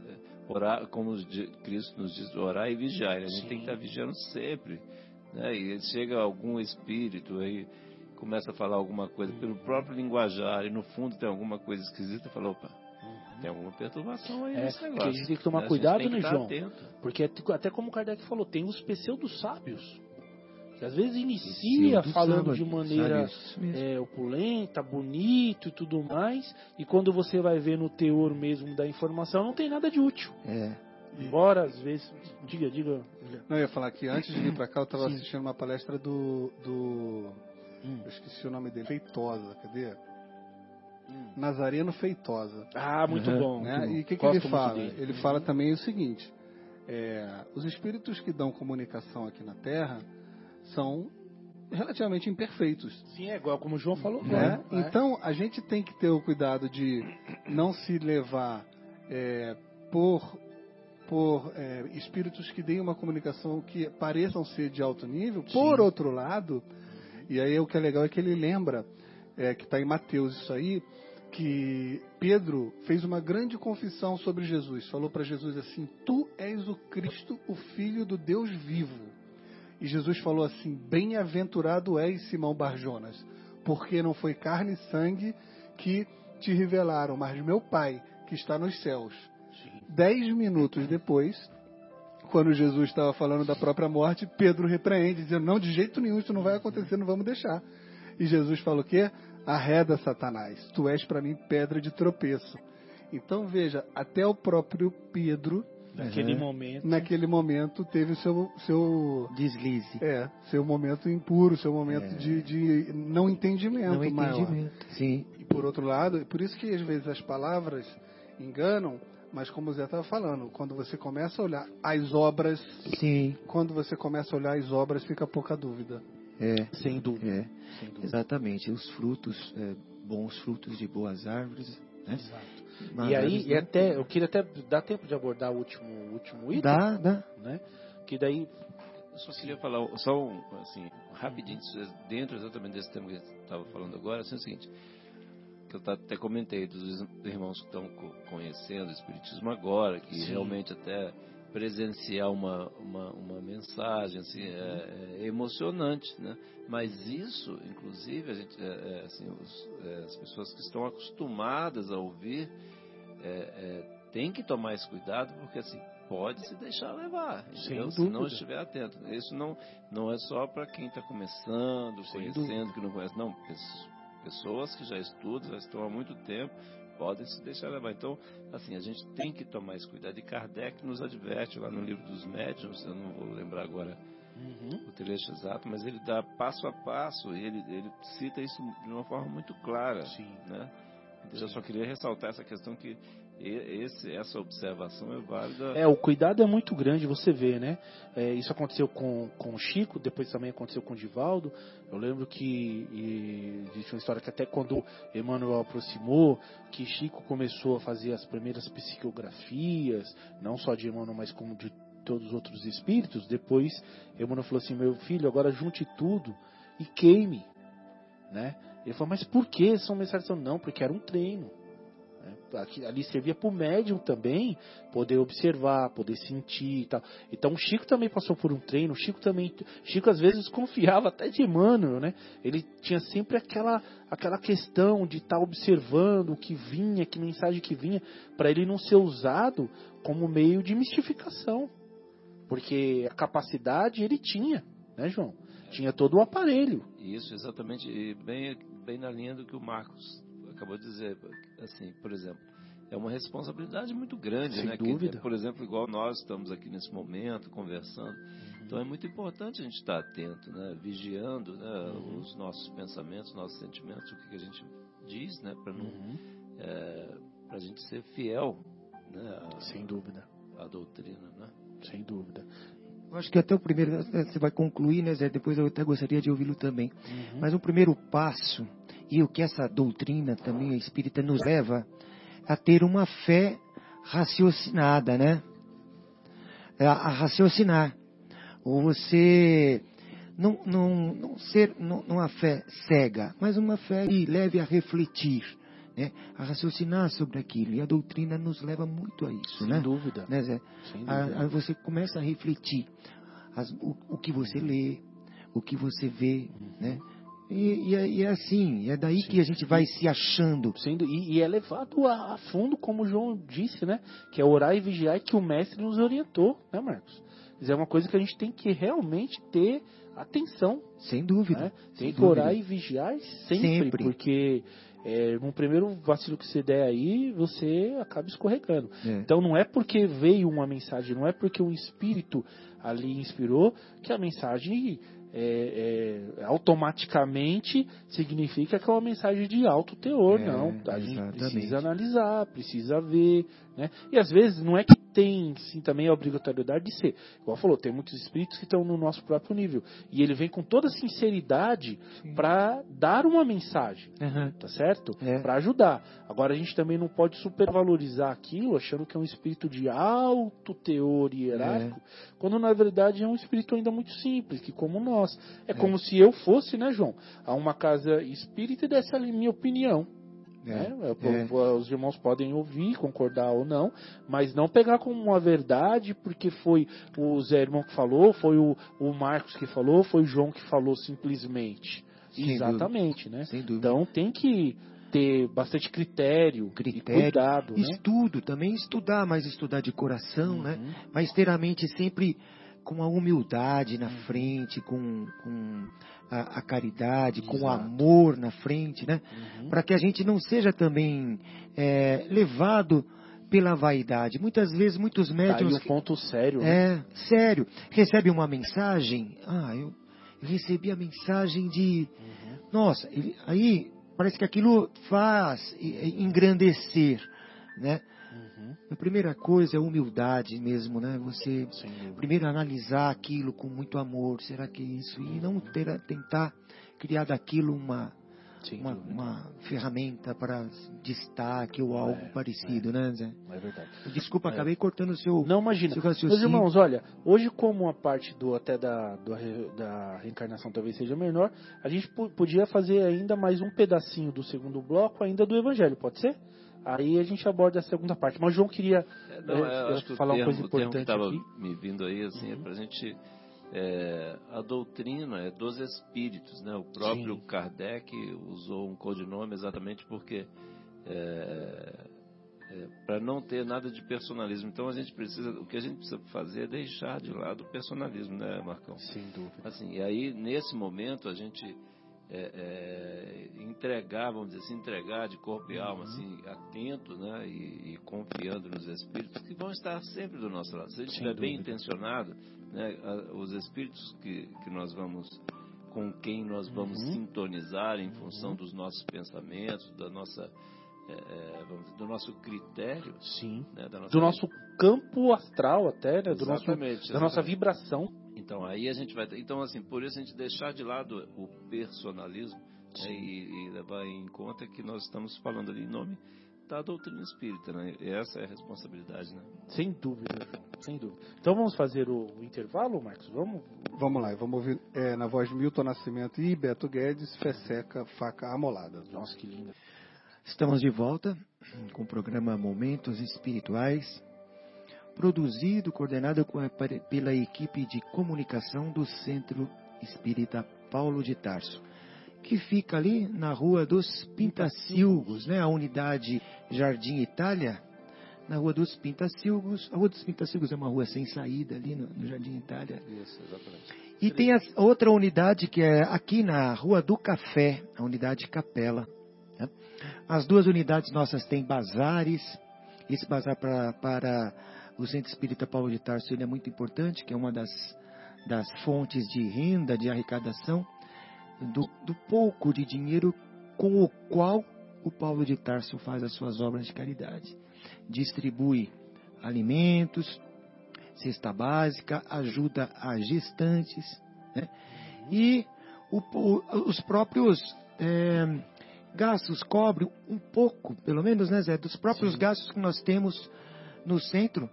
D: é, orar, como Cristo nos diz, orar e vigiar. A gente
C: Sim.
D: tem que estar vigiando sempre. Né? E chega algum espírito aí começa a falar alguma coisa pelo próprio linguajar e no fundo tem alguma coisa esquisita e fala, opa, tem alguma perturbação aí
C: É,
D: nesse
C: porque
D: negócio.
C: a gente tem que tomar
D: né?
C: Cuidado, né,
D: estar
C: João?
D: atento.
C: Porque até- até como o Kardec falou, tem os pseudos sábios. Que às vezes inicia falando
B: sábio,
C: de maneira é, opulenta, bonito e tudo mais, e quando você vai ver no teor mesmo da informação, não tem nada de útil.
B: É.
C: Embora às vezes. Diga, diga.
E: Não, eu ia falar que antes de vir pra cá, eu estava assistindo uma palestra do, do.
C: Hum.
E: Eu esqueci o nome dele. Feitosa, cadê? Nazareno Feitosa.
C: Ah, muito
B: Uhum.
C: bom.
E: né?
C: muito.
E: E o que, que ele fala?
C: dele.
E: Ele fala também o seguinte: é, os espíritos que dão comunicação aqui na Terra são relativamente imperfeitos.
C: Sim, é igual como o João falou.
E: né?
C: né?
E: Então a gente tem que ter o cuidado de não se levar é, por por é, espíritos que deem uma comunicação que pareçam ser de alto nível. Por outro lado, e aí o que é legal é que ele lembra é, que está em Mateus isso aí que Pedro fez uma grande confissão sobre Jesus. Falou para Jesus assim: Tu és o Cristo, o Filho do Deus vivo. E Jesus falou assim: Bem-aventurado és, Simão Barjonas, porque não foi carne e sangue que te revelaram, mas meu Pai que está nos céus. Dez minutos depois, quando Jesus estava falando da própria morte, Pedro repreende, dizendo: Não, de jeito nenhum, isso não vai acontecer, não vamos deixar. E Jesus falou o quê? Arreda, Satanás, tu és para mim pedra de tropeço. Então veja, até o próprio Pedro,
C: Naquele
B: Uhum.
C: momento.
E: naquele momento, teve o seu, seu
B: Deslize.
E: é, seu momento impuro, seu momento
B: É.
E: de, de não entendimento
B: Não
E: maior.
B: entendimento. Sim.
E: E por outro lado, por isso que às vezes as palavras enganam, mas como o Zé estava falando, quando você começa a olhar as obras,
B: Sim.
E: quando você começa a olhar as obras, fica pouca dúvida.
B: É.
C: Sem dúvida.
B: É.
C: Sem dúvida.
B: Exatamente. Os frutos, é, bons frutos de boas árvores. Né?
C: Exato.
B: Mas
C: E aí, e até, eu queria até dar tempo de abordar o último, o último item,
B: Dá, dá.
C: né? Que daí,
D: Eu só queria falar, só um, assim, rapidinho, dentro exatamente desse tema que a gente estava falando agora, assim, é o seguinte, que eu até comentei dos irmãos que estão co- conhecendo o Espiritismo agora, que
C: Sim.
D: realmente até presenciar uma, uma, uma mensagem, assim, é, é emocionante, né? Mas isso, inclusive, a gente, é, é, assim, os- é, as pessoas que estão acostumadas a ouvir, é, é, tem que tomar esse cuidado, porque assim, pode se deixar levar, entendeu? se não
C: dúvida.
D: estiver atento. Isso não, não é só para quem está começando,
C: Sem
D: conhecendo, que não conhece. Não, pes- pessoas que já estudam, já estão há muito tempo, podem se deixar levar. Então, assim, a gente tem que tomar esse cuidado. E Kardec nos adverte lá no livro dos médiuns, eu não vou lembrar agora
C: Uhum.
D: o trecho exato, mas ele dá passo a passo, e ele, ele cita isso de uma forma muito clara
C: Sim.
D: né? Eu só queria ressaltar essa questão que esse, essa observação é válida.
C: É, o cuidado é muito grande, você vê, né? É, isso aconteceu com, com o Chico, depois também aconteceu com o Divaldo. Eu lembro que existe uma história que até quando Emmanuel aproximou, que Chico começou a fazer as primeiras psicografias, não só de Emmanuel, mas como de todos os outros espíritos, depois Emmanuel falou assim, meu filho, agora junte tudo e queime, né? Ele falou, mas por que são mensagens? Não, porque era um treino. Ali servia para o médium também poder observar, poder sentir e tal. Então o Chico também passou por um treino. O Chico também, Chico às vezes confiava até de Emmanuel, né? Ele tinha sempre aquela aquela questão de estar observando o que vinha, que mensagem que vinha, para ele não ser usado como meio de mistificação, porque a capacidade ele tinha, né, João? Tinha todo o aparelho.
D: Isso, exatamente, e bem, bem na linha do que o Marcos acabou de dizer. Assim, por exemplo, é uma responsabilidade muito grande,
C: Sem
D: né? Que,
C: dúvida.
D: por exemplo, igual nós estamos aqui nesse momento conversando. Então é muito importante a gente estar atento, né? Vigiando né?
C: Uhum.
D: os nossos pensamentos, nossos sentimentos, o que que a gente diz, né? Para não,
C: Uhum.
D: para a gente ser fiel, né? à-
C: Sem dúvida,
D: à doutrina, né?
C: sem dúvida.
B: Eu acho que até o primeiro, eh, você vai concluir, né, Zé? Depois eu até gostaria de ouvi-lo também.
C: Uhum.
B: Mas o primeiro passo, e o que essa doutrina também, a espírita, nos leva a ter uma fé raciocinada, né? É, A, a raciocinar. Ou você não, não, não ser não, não uma fé cega, mas uma fé que leve a refletir, né? a raciocinar sobre aquilo. E a doutrina nos leva muito a isso,
C: Sem
B: né?
C: dúvida.
B: né, Zé?
C: Sem dúvida.
B: aí você começa a refletir as- o, o que você lê, o que você vê, né? E, e é, e é assim, é daí
C: Sim.
B: que a gente vai se achando.
C: Sendo, e, e é levado a, a fundo, como o João disse, né? Que é orar e vigiar que o mestre nos orientou, né, Marcos? É uma coisa que a gente tem que realmente ter atenção,
B: Sem dúvida.
C: né?
B: sem
C: Tem que
B: dúvida.
C: orar e vigiar sempre,
B: Sempre.
C: porque é, num primeiro vacilo que você der aí, você acaba escorregando.
B: É.
C: Então não é porque veio uma mensagem, não é porque um espírito ali inspirou que a mensagem é, é, automaticamente significa que é uma mensagem de alto teor,
B: É,
C: não. A gente
B: exatamente.
C: precisa analisar, precisa ver, né? E às vezes não é que tem sim também a obrigatoriedade de ser. Igual falou, tem muitos espíritos que estão no nosso próprio nível e ele vem com toda sinceridade para dar uma mensagem
B: Aham.
C: tá certo?
B: É.
C: Para ajudar. Agora a gente também não pode supervalorizar aquilo achando que é um espírito de alto teor hierárquico, quando na verdade é um espírito ainda muito simples, que como nós. É, como se eu fosse, né, João, a uma casa espírita e desse ali minha opinião. Né? Eu-
B: é.
C: eu- Os irmãos podem ouvir, concordar ou não, mas não pegar como uma verdade, porque foi o Zé Irmão que falou, foi o, o Marcos que falou, foi o João que falou simplesmente.
B: Sem
C: Exatamente, né?
B: Sem dúvida.
C: Então tem que ter bastante critério,
B: Critério,
C: cuidado, né?
B: Estudo também, estudar, mas estudar de coração, né?
C: Uhum.
B: Mas ter a mente sempre com a humildade na frente, com, com a, a caridade, com o
C: Exato.
B: amor na frente, né?
C: Uhum.
B: para que a gente não seja também é, levado pela vaidade. Muitas vezes, muitos
C: Tá
B: médiums.
C: o ponto sério, né?
B: É, sério. Recebe uma mensagem. Ah, eu, recebi a mensagem de.
C: Uhum.
B: Nossa, ele- aí parece que aquilo faz engrandecer, né? A primeira coisa é humildade mesmo, né? Você primeiro analisar aquilo com muito amor. Será que é isso? E não ter, tentar criar daquilo uma, uma, uma ferramenta para destaque ou algo
C: É,
B: parecido, né, Zé?
C: É verdade.
B: Desculpa,
C: É.
B: acabei cortando o seu,
C: Não imagina.
B: seu
C: Meus
B: raciocínio.
C: irmãos, olha, hoje como a parte do até da, do da reencarnação talvez seja menor, a gente po- podia fazer ainda mais um pedacinho do segundo bloco ainda do Evangelho, pode ser? Aí a gente aborda a segunda parte. Mas o João queria
D: É, não,
C: É,
D: acho que
C: falar
D: o
C: uma
D: termo,
C: coisa
D: o termo que
C: importante
D: estava me vindo aí, assim, é para a gente... é, a doutrina é dos espíritos, né? O próprio
C: Sim.
D: Kardec usou um codinome exatamente porque... para não ter nada de personalismo. Então a gente precisa, o que a gente precisa fazer é deixar de lado o personalismo, né, Marcão?
C: sem dúvida.
D: Assim, e aí, nesse momento, a gente é, é, entregar, vamos dizer assim, entregar de corpo e alma, assim, atento, né, e, e confiando nos espíritos que vão estar sempre do nosso lado. Se a gente estiver bem intencionado, né, a- os espíritos que, que nós vamos, com quem nós vamos
C: Uhum.
D: sintonizar em função dos nossos pensamentos, da nossa é, é, vamos dizer, do nosso critério,
C: Sim.
D: né,
C: Do nosso campo astral até, né? Do nosso,
D: Exatamente,
C: da nossa
D: exatamente.
C: vibração.
D: Então aí a gente vai, então assim, por isso a gente deixar de lado o personalismo né, e, e levar em conta que nós estamos falando ali em nome da doutrina espírita, né? E essa é a responsabilidade, né?
C: Sem dúvida, João. Sem dúvida. Então vamos fazer o, o intervalo, Marcos? Vamos?
E: Vamos lá, vamos ouvir é, na voz de Milton Nascimento e Beto Guedes, Fé Seca, Faca Amolada.
C: Nossa, que linda.
B: Estamos de volta com o programa Momentos Espirituais, produzido, coordenado pela equipe de comunicação do Centro Espírita Paulo de Tarso, que fica ali na Rua dos Pintacilgos, né? a unidade Jardim Itália, na Rua dos Pintacilgos. A Rua dos Pintacilgos é uma rua sem saída ali no, no Jardim Itália.
D: Isso, exatamente.
B: E tem a outra unidade que é aqui na Rua do Café, a unidade Capela. né? As duas unidades nossas têm bazares. Esse bazar pra, para o Centro Espírita Paulo de Tarso ele é muito importante, que é uma das, das fontes de renda, de arrecadação, do, do pouco de dinheiro com o qual o Paulo de Tarso faz as suas obras de caridade. Distribui alimentos, cesta básica, ajuda a gestantes, né? e o- os próprios é, gastos cobre um pouco, pelo menos, né, Zé, dos próprios gastos que nós temos no centro,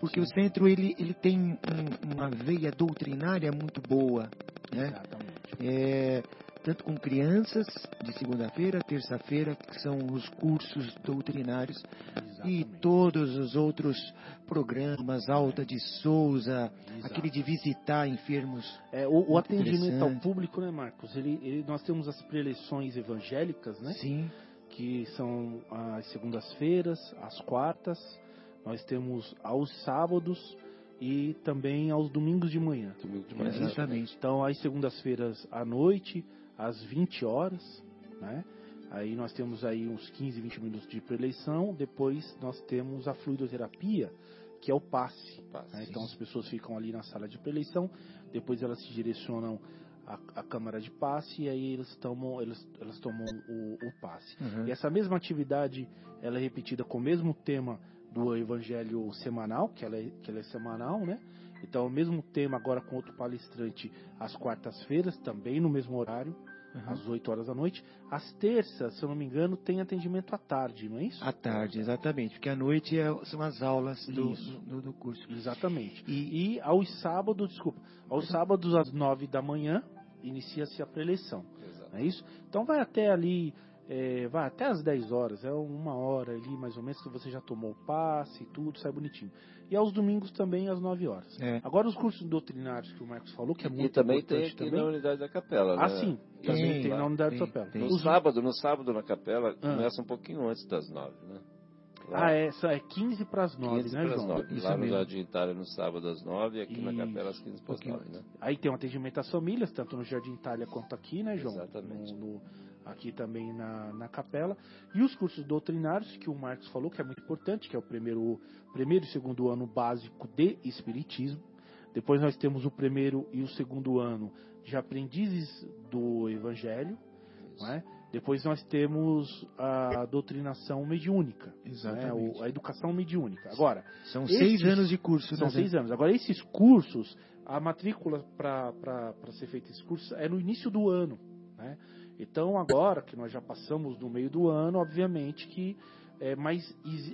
B: porque o centro ele, ele tem um- uma veia doutrinária muito boa, né?
C: Exatamente.
B: É, tanto com crianças de segunda-feira, terça-feira, que são os cursos doutrinários, e
C: Exatamente.
B: todos os outros programas, Alta de Souza,
C: Exato.
B: aquele de visitar enfermos.
C: É, o, o atendimento ao público, né, Marcos? Ele, ele- nós temos as preleções evangélicas, né?
B: Sim,
C: Que são as segundas-feiras, as quartas. Nós temos aos sábados e também aos domingos de manhã.
D: Domingo de manhã.
B: exatamente.
C: Então, às segundas-feiras à noite, às 20 horas, né? Aí nós temos aí uns 15, 20 minutos de preleição. Depois nós temos a fluidoterapia, que é o passe.
D: Passe,
C: né? Então as pessoas ficam ali na sala de preleição, depois elas se direcionam à, à câmara de passe e aí elas tomam, elas, elas tomam o, o passe.
B: Uhum.
C: E essa mesma atividade ela é repetida com o mesmo tema do Evangelho semanal, que ela é, que ela é semanal, né? Então, o mesmo tema agora com outro palestrante às quartas-feiras, também no mesmo horário,
B: Uhum.
C: às 8 horas da noite. Às terças, se eu não me engano, tem atendimento à tarde, não é isso?
B: À tarde, exatamente, porque à noite é- são as aulas do, do, do curso.
C: Exatamente.
B: E,
C: E aos sábados, desculpa, aos sábados às 9 da manhã, inicia-se a preleção.
D: Exato.
C: Não é isso? Então vai até ali, é, vai até as 10 horas, é uma hora ali mais ou menos, que você já tomou o passe e tudo, sai bonitinho. E aos domingos também às 9 horas.
B: É.
C: Agora os cursos doutrinários que o Marcos falou, que é
D: E
C: muito
D: também tem
C: importante
D: aqui
C: também.
D: na unidade da capela, né?
C: Ah, sim, também
B: Tem,
C: tem na unidade
B: tem,
C: do papel.
B: tem.
D: No sábado, no sábado na capela,
C: Ah.
D: começa um pouquinho antes das nove, né? Lá,
C: Ah, essa é 15 para as 9,
D: 15
C: né,
D: para as
C: João?
D: nove.
B: Isso
D: Lá no
B: mesmo.
D: Jardim Itália no sábado às nove e aqui na
C: Isso,
D: capela às 15 para as
B: pouquinho
D: nove, né?
C: Aí tem um atendimento às famílias, tanto no Jardim Itália quanto aqui, né, João?
D: Exatamente.
C: No- no- aqui também na, na capela. E os cursos doutrinários, que o Marcos falou, que é muito importante, que é o primeiro, primeiro e segundo ano básico de Espiritismo. Depois nós temos o primeiro e o segundo ano de aprendizes do Evangelho. É? Depois nós temos a doutrinação mediúnica, né?
B: Exatamente.
C: O- a educação mediúnica. Agora,
B: São
C: esses-
B: seis anos de curso,
C: são
B: né,
C: seis anos. Agora, esses cursos, a matrícula para ser feita esses cursos é no início do ano. Né? Então, agora que nós já passamos no meio do ano, obviamente que. É, mas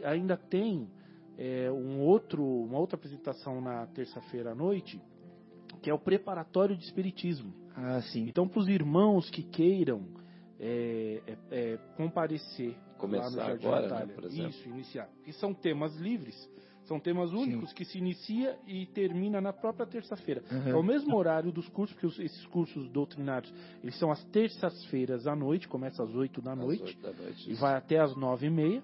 C: ainda tem é, um outro, uma outra apresentação na terça-feira à noite, que é o preparatório de Espiritismo.
B: Ah, sim.
C: Então, para os irmãos que queiram é, é, é, comparecer
D: Começar
C: lá no Jardim
D: agora, né,
C: Itália,
D: por exemplo.
C: isso, iniciar. Que são temas livres, são temas únicos que se inicia e termina na própria terça-feira.
B: Uhum.
C: É o mesmo horário dos cursos, porque os- esses cursos doutrinários, eles são às terças-feiras à noite, começa às 8 da
D: Às
C: noite
D: oito da noite.
C: e vai até às nove e meia,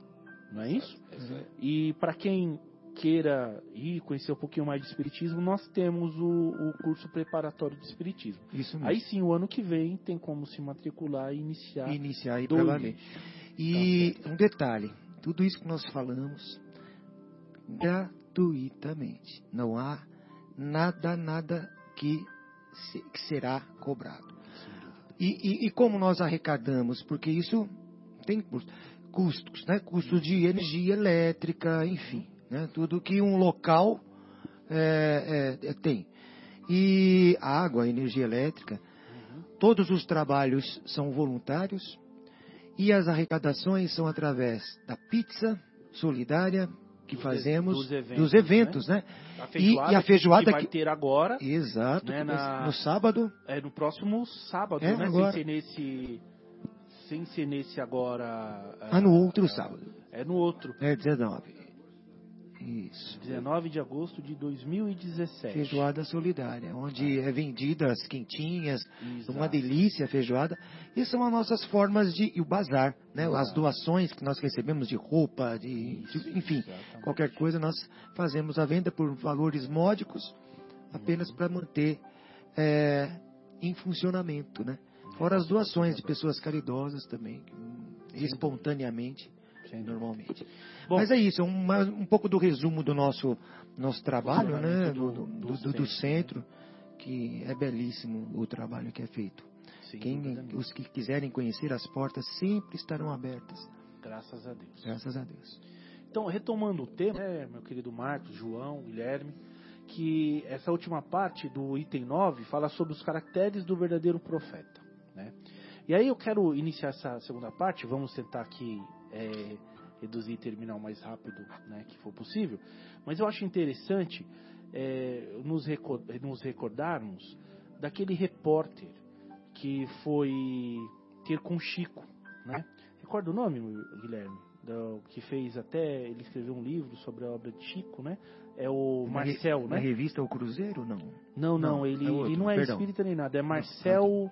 C: não é isso?
D: Isso aí.
C: E para quem queira ir conhecer um pouquinho mais de Espiritismo, nós temos o, o curso preparatório de Espiritismo.
B: Isso mesmo.
C: Aí sim, o ano que vem tem como se matricular e iniciar.
B: Iniciar
C: dois.
B: para valer. E um detalhe, tudo isso que nós falamos gratuitamente. Não há nada, nada que, se- que será cobrado. E, e- e como nós arrecadamos? Porque isso tem custo. custos, né? Custos de energia elétrica, enfim, né? Tudo que um local é, é, é, tem. E água, energia elétrica, todos os trabalhos são voluntários e as arrecadações são através da pizza solidária que
C: Dos-
B: fazemos
C: dos eventos,
B: dos eventos, né?
C: A
B: E- e a feijoada
C: que vai
B: que-
C: ter agora,
B: Exato.
C: Né, na-
B: No sábado,
C: é no próximo sábado,
B: É,
C: né?
B: agora.
C: Sem ser nesse. Sem ser nesse agora.
B: ah, no outro
C: ah,
B: sábado.
C: É no outro.
B: É 19. Isso.
C: 19 de agosto de 2017.
B: Feijoada solidária, onde é vendida as quentinhas,
C: Exato.
B: uma delícia a feijoada. E são as nossas formas de. E o bazar, né? As doações que nós recebemos de roupa, de.
C: Isso,
B: de- enfim,
C: exatamente.
B: qualquer coisa, nós fazemos a venda por valores módicos, apenas
C: Uhum.
B: para manter é, em funcionamento, né? Fora as doações de pessoas caridosas também, espontaneamente, normalmente.
C: Bom,
B: Mas é isso, é um, um pouco do resumo do nosso, nosso trabalho, né? Do,
C: do-
B: do,
C: do centro,
B: centro, que é belíssimo o trabalho que é feito. Quem,
C: nenhuma.
B: os que quiserem conhecer, as portas sempre estarão abertas,
C: Graças a Deus.
B: graças a Deus.
C: Então, retomando o tema, né, meu querido Marcos, João, Guilherme, que essa última parte do item 9 fala sobre os caracteres do verdadeiro profeta. Né? E aí eu quero iniciar essa segunda parte, vamos tentar aqui é, reduzir e terminar o mais rápido né, que for possível, mas eu acho interessante é, nos recordarmos daquele repórter que foi ter com Chico. Né? Recorda o nome, Guilherme? Do, que fez até, ele escreveu um livro sobre a obra de Chico, né? É o
B: Na re-
C: Marcel,
B: Na
C: né?
B: revista O Cruzeiro, não?
C: Não, não,
B: Não,
C: ele,
B: é outro,
C: ele não é
B: perdão.
C: espírita nem nada, é Marcel.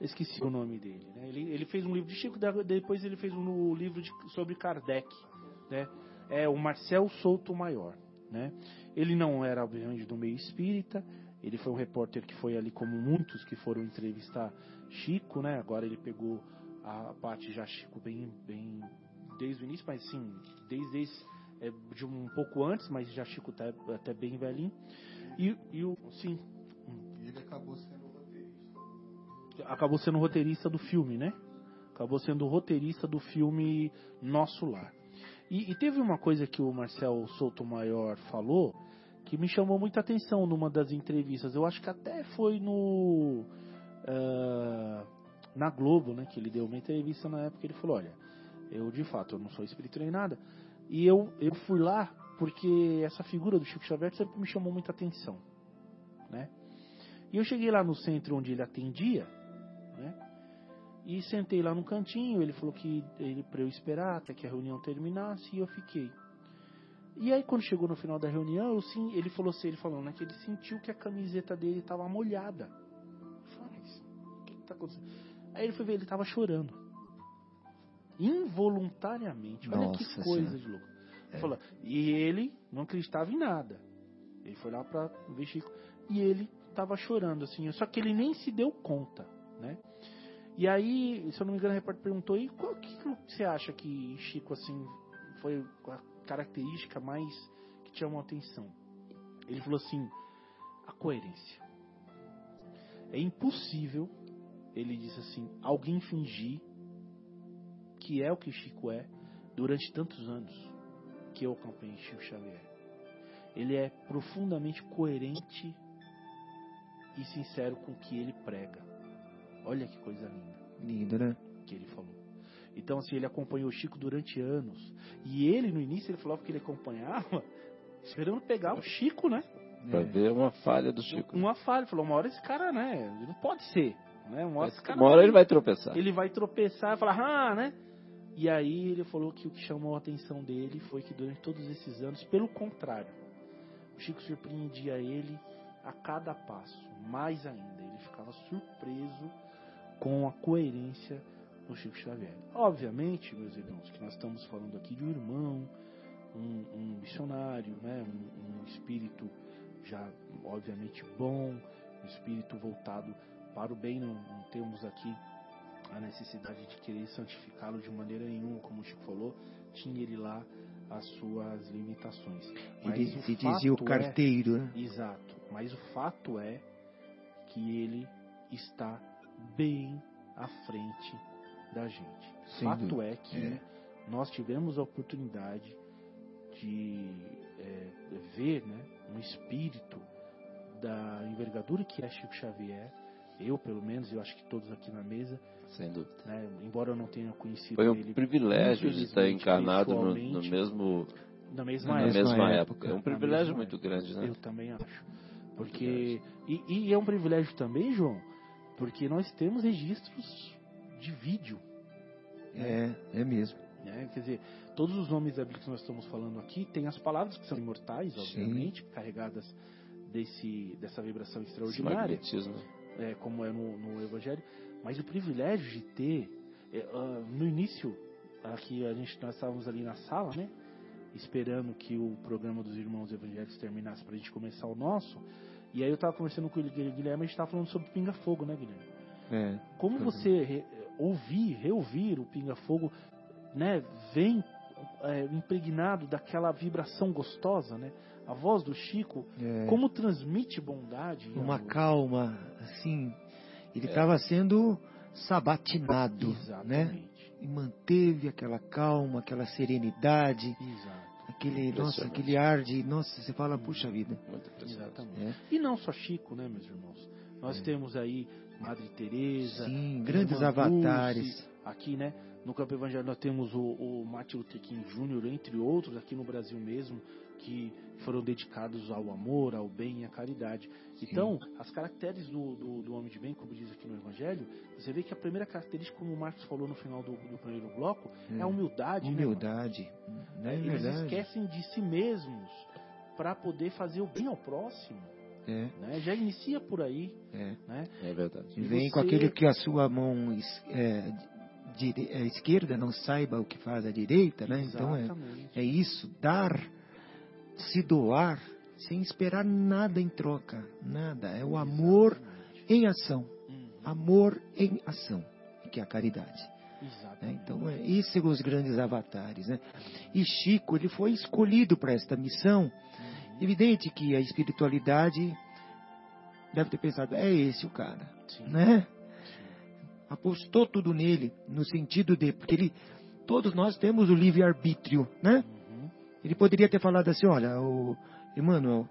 C: Esqueci o nome dele. Né? Ele, ele fez um livro de Chico, depois ele fez um livro de- sobre Kardec. Né? É o Marcel Souto Maior. Né? Ele não era, obviamente, do meio espírita. Ele foi um repórter que foi ali, como muitos que foram entrevistar Chico. Né? Agora ele pegou a parte já Chico bem, bem desde o início, mas sim, desde é, de um pouco antes, mas já Chico tá até bem velhinho. E, e o, sim,
E: ele acabou sendo roteirista.
C: acabou sendo roteirista do filme, né? Acabou sendo roteirista do filme Nosso Lar. E, e teve uma coisa que o Marcel Souto Maior falou que me chamou muita atenção numa das entrevistas. Eu acho que até foi no ah, na Globo, né? Que ele deu uma entrevista na época. Ele falou: Olha, eu de fato eu não sou espírito nem nada. E eu, eu fui lá porque essa figura do Chico Xavier sempre me chamou muita atenção, né? E eu cheguei lá no centro onde ele atendia, né? E sentei lá no cantinho, ele falou que ele para eu esperar até que a reunião terminasse e eu fiquei. E aí quando chegou no final da reunião, eu sim, ele falou assim, ele falou, né, que ele sentiu que a camiseta dele estava molhada. Eu falei, mas o que, que tá acontecendo? Aí ele foi ver, ele estava chorando. Involuntariamente. Olha que
B: Nossa
C: coisa
B: Senhora.
C: de louco. Falou, e ele não acreditava em nada. Ele foi lá para ver Chico e ele estava chorando assim, só que ele nem se deu conta, né? E aí, se eu não me engano, o repórter perguntou: "E qual que, você acha que Chico assim foi característica mais que te chamou a atenção?" Ele falou assim: "A coerência. É impossível", ele disse assim, "alguém fingir que é o que Chico é durante tantos anos que eu acompanhei Chico Xavier. Ele é profundamente coerente e sincero com o que ele prega. Olha que coisa linda
B: Lindo, né?
C: que ele falou. Então, assim, ele acompanhou o Chico durante anos. E ele, no início, ele falava que ele acompanhava esperando pegar o Chico, né?
D: Pra ver uma falha do Chico.
C: Uma falha. Falou, uma hora esse cara, né? Não pode ser. Né? Uma hora esse cara.
D: Uma hora ele vai tropeçar.
C: ele vai tropeçar e falar, ah, né? E aí ele falou que o que chamou a atenção dele foi que durante todos esses anos, pelo contrário, o Chico surpreendia ele a cada passo, mais ainda. Ele ficava surpreso com a coerência do Chico Xavier. Obviamente, meus irmãos, que nós estamos falando aqui de um irmão, um, um missionário, né? um, um espírito já obviamente bom, um espírito voltado para o bem, não, não temos aqui a necessidade de querer santificá-lo de maneira nenhuma, como o Chico falou, tinha ele lá as suas limitações. Mas
B: Ele se dizia o
C: fato
B: carteiro, né?
C: É, exato. Mas o fato é que ele está bem à frente da gente.
B: Sem
C: fato
B: dúvida.
C: é que
B: É.
C: nós tivemos a oportunidade de é, ver né, um espírito da envergadura que é Chico Xavier, eu pelo menos, eu acho que todos aqui na mesa,
D: Sem dúvida.
C: né, embora eu não tenha conhecido
D: Foi um
C: ele
D: privilégio de estar encarnado no, no mesmo,
C: na mesma
D: na
C: época.
D: mesma, época.
B: época.
D: É um privilégio muito grande, né?
C: Eu também acho. Porque. E, e é um privilégio também, João, porque nós temos registros de vídeo.
B: É, é mesmo.
C: Né? Quer dizer, todos os nomes da Bíblia que nós estamos falando aqui têm as palavras que são imortais, obviamente, carregadas desse, dessa vibração extraordinária, é, como é no, no Evangelho. Mas o privilégio de ter, é, ah, no início, aqui a gente, nós estávamos ali na sala, né? Esperando que o programa dos Irmãos Evangélicos terminasse para a gente começar o nosso. E aí eu estava conversando com o Guilherme, a gente estava falando sobre Pinga Fogo, né, Guilherme?
B: É.
C: Como você ouvir, reouvir o Pinga Fogo, né, vem é, impregnado daquela vibração gostosa, né? A voz do Chico,
B: é.
C: como transmite bondade. e
B: Uma
C: amor.
B: calma, assim. Ele
D: É.
B: estava sendo sabatinado, né?
C: Exatamente.
B: E manteve aquela calma, aquela serenidade,
C: Exato.
B: aquele, nossa, aquele ar de, nossa, você fala, puxa vida.
D: Muito impressionante.
C: Exatamente.
B: É.
C: E não só Chico, né, meus irmãos? Nós
B: É.
C: temos aí Madre Teresa,
B: Sim, grandes avatares.
C: Dulce, aqui, né? No Campo Evangelho nós temos o, o Martin Luther King Jr., entre outros, aqui no Brasil mesmo, que foram dedicados ao amor, ao bem e à caridade. Então, as caracteres do, do, do homem de bem, como diz aqui no Evangelho, você vê que a primeira característica, como o Marcos falou no final do, do primeiro bloco, é, a humildade. né,
B: Humildade.
C: mano?
B: Não é
C: Eles esquecem de si mesmos para poder fazer o bem ao próximo.
B: É,
C: Né? Já inicia por aí.
B: é.
C: Né?
D: É verdade.
C: E
B: vem
C: você-
B: com aquele que a sua mão é, dire- é, esquerda não saiba o que faz a direita, né? Então é,
C: Exatamente.
B: é isso, dar, se doar, sem esperar nada em troca, nada. É o amor
C: Exatamente.
B: em ação,
C: Uhum.
B: amor em ação, que é a caridade. né?
C: Exatamente.
B: Então, é, esses são os grandes avatares. Né? E Chico, ele foi escolhido para esta missão.
C: Uhum.
B: Evidente que a espiritualidade deve ter pensado, é esse o cara,
C: Sim.
B: né? Apostou tudo nele, no sentido de, porque ele, todos nós temos o livre-arbítrio, né?
C: Uhum.
B: Ele poderia ter falado assim, olha, o Emmanuel,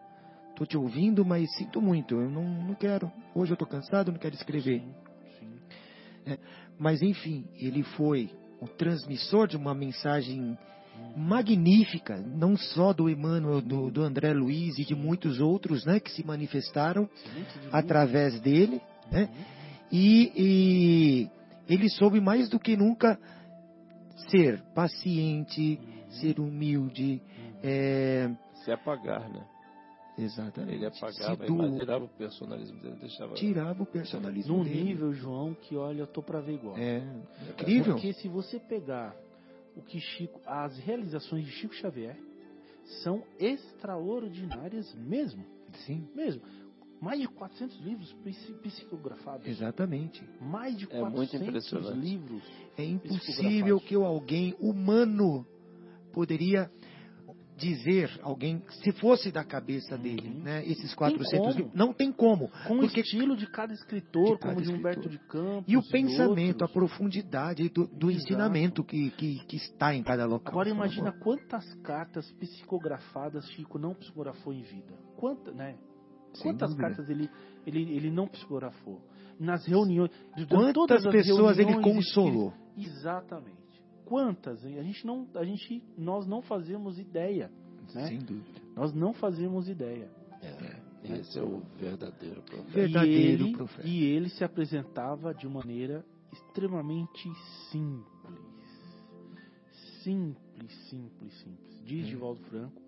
B: tô te ouvindo, mas sinto muito, eu não, não quero, hoje eu tô cansado, não quero escrever.
C: Sim, sim.
B: Mas enfim, ele foi o transmissor de uma mensagem magnífica, não só do Emmanuel, do, do André Luiz e de muitos outros, né, que se manifestaram através dele, né? E, e ele soube mais do que nunca ser paciente,
C: Uhum.
B: ser humilde,
C: Uhum.
B: é,
D: Se apagar, né?
B: exatamente,
D: Ele apagava,
B: do-
D: mas tirava o personalismo dele, deixava.
B: tirava o personalismo
C: Num
B: dele.
C: nível, João, que olha, eu tô pra ver igual.
B: É incrível.
C: Porque se você pegar o que Chico, as realizações de Chico Xavier são extraordinárias mesmo,
B: Sim,
C: mesmo. Mais de 400 livros psi- psicografados.
B: exatamente.
C: Mais de
D: É muito
C: 400
D: impressionante.
C: livros.
B: É impossível que alguém humano poderia dizer, alguém, se fosse da cabeça dele,
C: Uhum.
B: né, esses
C: Tem
B: 400
C: como.
B: livros, não tem como.
C: Com o
B: Porque-
C: estilo de cada escritor,
B: de cada
C: como de Humberto
B: escritor.
C: de Campos.
B: E o pensamento, a
C: outros.
B: profundidade do, do ensinamento que, que, que está em cada local.
C: Agora imagina
B: favor.
C: quantas cartas psicografadas Chico não psicografou em vida. Quanta, né? Quantas cartas ele, ele, ele não psicografou? Nas reuniões. de
B: Quantas
C: todas as
B: pessoas ele
C: reuniões
B: consolou?
C: espíritas- Exatamente. Quantas? A gente não, a gente, nós não fazemos ideia. né?
B: Sem dúvida.
C: Nós não fazemos ideia.
D: É, esse é o verdadeiro profeta.
B: Verdadeiro
C: e ele,
B: profeta.
C: E ele se apresentava de maneira extremamente simples. Simples, simples, simples. Diz
B: Hum.
C: Divaldo Franco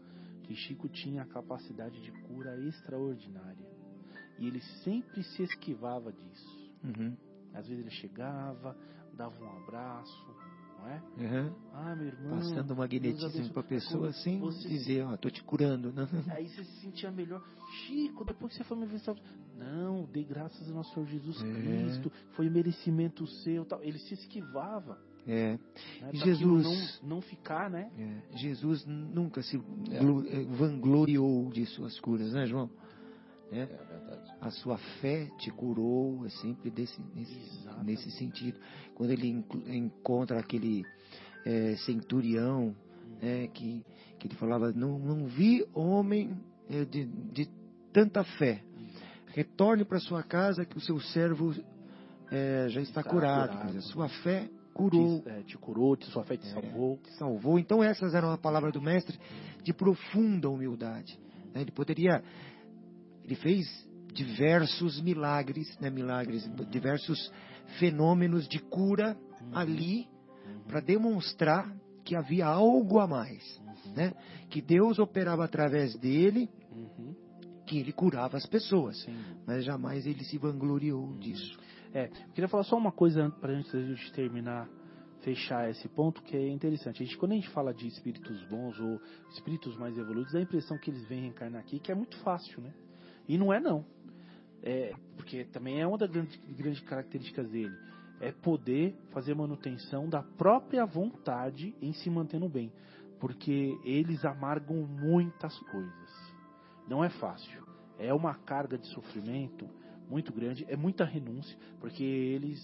C: que Chico tinha a capacidade de cura extraordinária. E ele sempre se esquivava disso.
B: Uhum.
C: Às vezes ele chegava, dava um abraço, não é?
B: Uhum.
C: Ah, meu irmão.
B: Passando magnetismo para a pessoa sem
C: você-
B: dizer, ó, tô te curando. né?
C: Aí você se sentia melhor. Chico, depois que você foi me visitar. Não, dei graças ao nosso Senhor Jesus
B: É.
C: Cristo. Foi merecimento seu. Tal. Ele se esquivava.
B: É,
C: Né,
B: Jesus-
C: Não, não ficar, né?
B: é. Jesus nunca se glo- eh, vangloriou de suas curas, né, João? É.
D: É verdade.
B: A sua fé te curou, é sempre desse, nesse, nesse sentido. Quando ele encontra aquele é, centurião, né, que, que ele falava, não, não vi homem é, de, de tanta fé. Retorne para sua casa que o seu servo é, já está,
C: Está
B: curado.
C: curado.
B: Dizer, sua fé curou,
C: Te, é, te curou, te, sua fé te salvou.
B: te salvou. Então essas eram a palavra do mestre de profunda humildade. né? Ele poderia, ele fez diversos milagres, né, milagres, diversos fenômenos de cura ali para demonstrar que havia algo a mais, né? Que Deus operava através dele, que ele curava as pessoas, mas jamais ele se vangloriou disso.
C: É, eu queria falar só uma coisa para antes da gente terminar, fechar esse ponto que é interessante. A gente, quando a gente fala de espíritos bons ou espíritos mais evoluídos, dá a impressão que eles vêm reencarnar aqui, que é muito fácil, né? E não é não. É, porque também é uma das grandes, grandes características dele. É poder fazer manutenção da própria vontade em se manter no bem. Porque eles amargam muitas coisas. Não é fácil. É uma carga de sofrimento muito grande, é muita renúncia, porque eles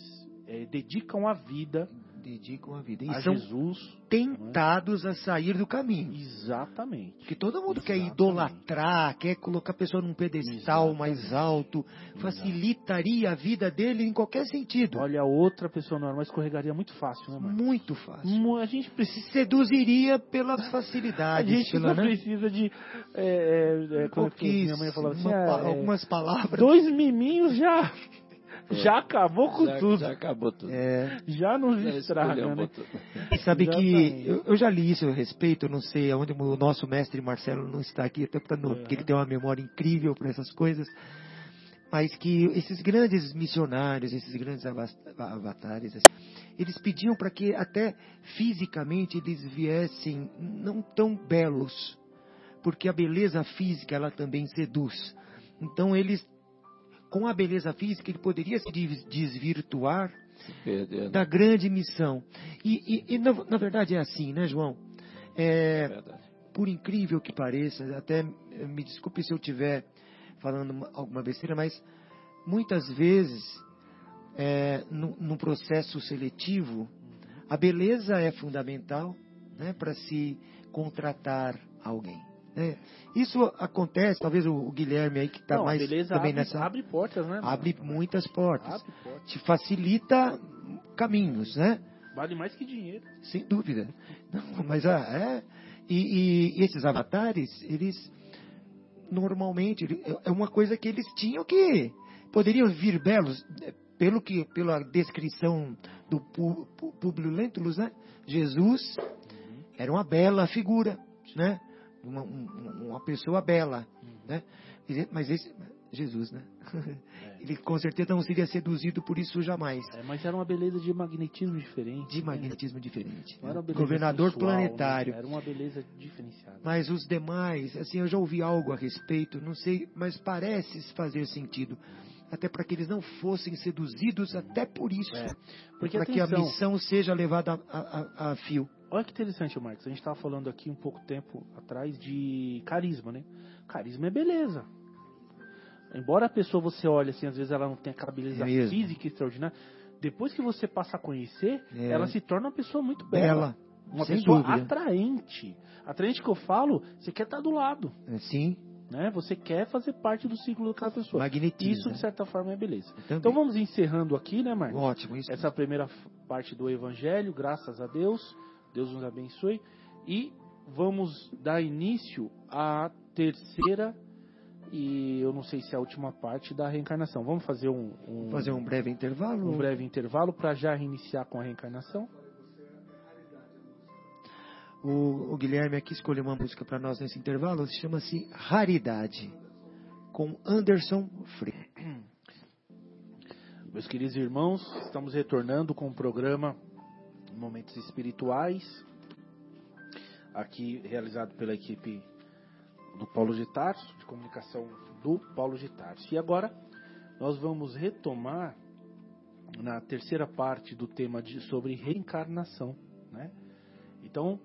C: é, dedicam a vida
B: Dedicam a vida. E
C: a
B: são
C: Jesus.
B: tentados a sair do caminho.
C: Exatamente.
B: Porque todo mundo quer
C: Exatamente.
B: idolatrar, quer colocar a pessoa num pedestal
C: Exatamente.
B: mais alto, facilitaria a vida dele em qualquer sentido.
C: Olha, outra pessoa normal escorregaria muito fácil, né, Marcos?
B: Muito fácil.
C: A gente precisa.
B: Seduziria pelas
C: A
B: facilidades,
C: gente
B: pela,
C: não
B: né?
C: precisa de. É, é, é, como é minha mãe falava assim?
B: Uma
C: ah, é,
B: algumas palavras.
C: dois miminhos já. Já acabou com
D: já,
C: tudo.
D: já acabou tudo.
B: É,
C: Já nos
D: Já
C: estraga, né?
B: e sabe que
C: Exatamente.
B: eu, eu já li isso a respeito, eu não sei aonde o nosso mestre Marcelo não está aqui, até pra, não-
C: É.
B: porque ele tem uma memória incrível para essas coisas, mas que esses grandes missionários, esses grandes avatares, assim, eles pediam para que até fisicamente eles viessem não tão belos, porque a beleza física ela também seduz. Então eles, com a beleza física, ele poderia se des- desvirtuar
D: Se perdendo.
B: da grande missão. E, e- e na, na verdade é assim, né, João?
D: É
B: É, por incrível que pareça, até eh, me desculpe se eu estiver falando uma- alguma besteira, mas muitas vezes é, no, no processo seletivo a beleza é fundamental né, para se contratar alguém. Né? Isso acontece, talvez o, Guilherme aí que está mais
C: beleza
B: também
C: abre,
B: nessa
C: abre portas, né?
B: abre muitas portas,
C: Abre portas.
B: te facilita caminhos, né?
C: Vale mais que dinheiro.
B: Sem dúvida. Não, mas ah, é. E, e- esses avatares, eles normalmente ele- é uma coisa que eles tinham que poderiam vir belos eh, pelo que pela descrição do Públio Lentulus, né? Jesus era uma bela figura, né? Uma, um- uma pessoa bela, né? Mas esse Jesus, né? Ele com certeza não seria seduzido por isso jamais.
C: É, mas era uma beleza de magnetismo diferente.
B: De
C: né?
B: magnetismo diferente. Né? Governador
C: sensual,
B: planetário.
C: né? Era uma beleza diferenciada.
B: Mas os demais, assim, eu já ouvi algo a respeito, não sei, mas parece fazer sentido. Até para que eles não fossem seduzidos, até por isso.
C: É,
B: para que a missão seja levada a, a- a fio.
C: Olha que interessante, Marcos. A gente estava falando aqui um pouco tempo atrás de carisma, né? Carisma é beleza. Embora a pessoa você olhe assim, às vezes ela não tem aquela beleza
B: É
C: física extraordinária, depois que você passa a conhecer,
B: É.
C: ela se torna uma pessoa muito bela.
B: Bela.
C: Uma pessoa
B: dúvida.
C: atraente. Atraente que eu falo, você quer estar do lado,
B: É, Sim,
C: né? Você quer fazer parte do ciclo daquela pessoa.
B: magnetiza.
C: Isso, de certa forma, é beleza.
B: Também.
C: Então vamos encerrando aqui, né, Marcos?
B: Ótimo, isso.
C: essa primeira parte do Evangelho, graças a Deus. Deus nos abençoe. E vamos dar início à terceira e eu não sei se é a última parte da reencarnação. Vamos fazer um, um,
B: Fazer um breve intervalo.
C: um breve intervalo para já reiniciar com a reencarnação.
B: O, o Guilherme aqui escolheu uma música para nós nesse intervalo, chama-se Raridade, com Anderson Frei.
C: Meus queridos irmãos, estamos retornando com o programa Momentos Espirituais, aqui realizado pela equipe do Paulo de Tarso, de comunicação do Paulo de Tarso. E agora nós vamos retomar na terceira parte do tema de, sobre reencarnação. Né? Então,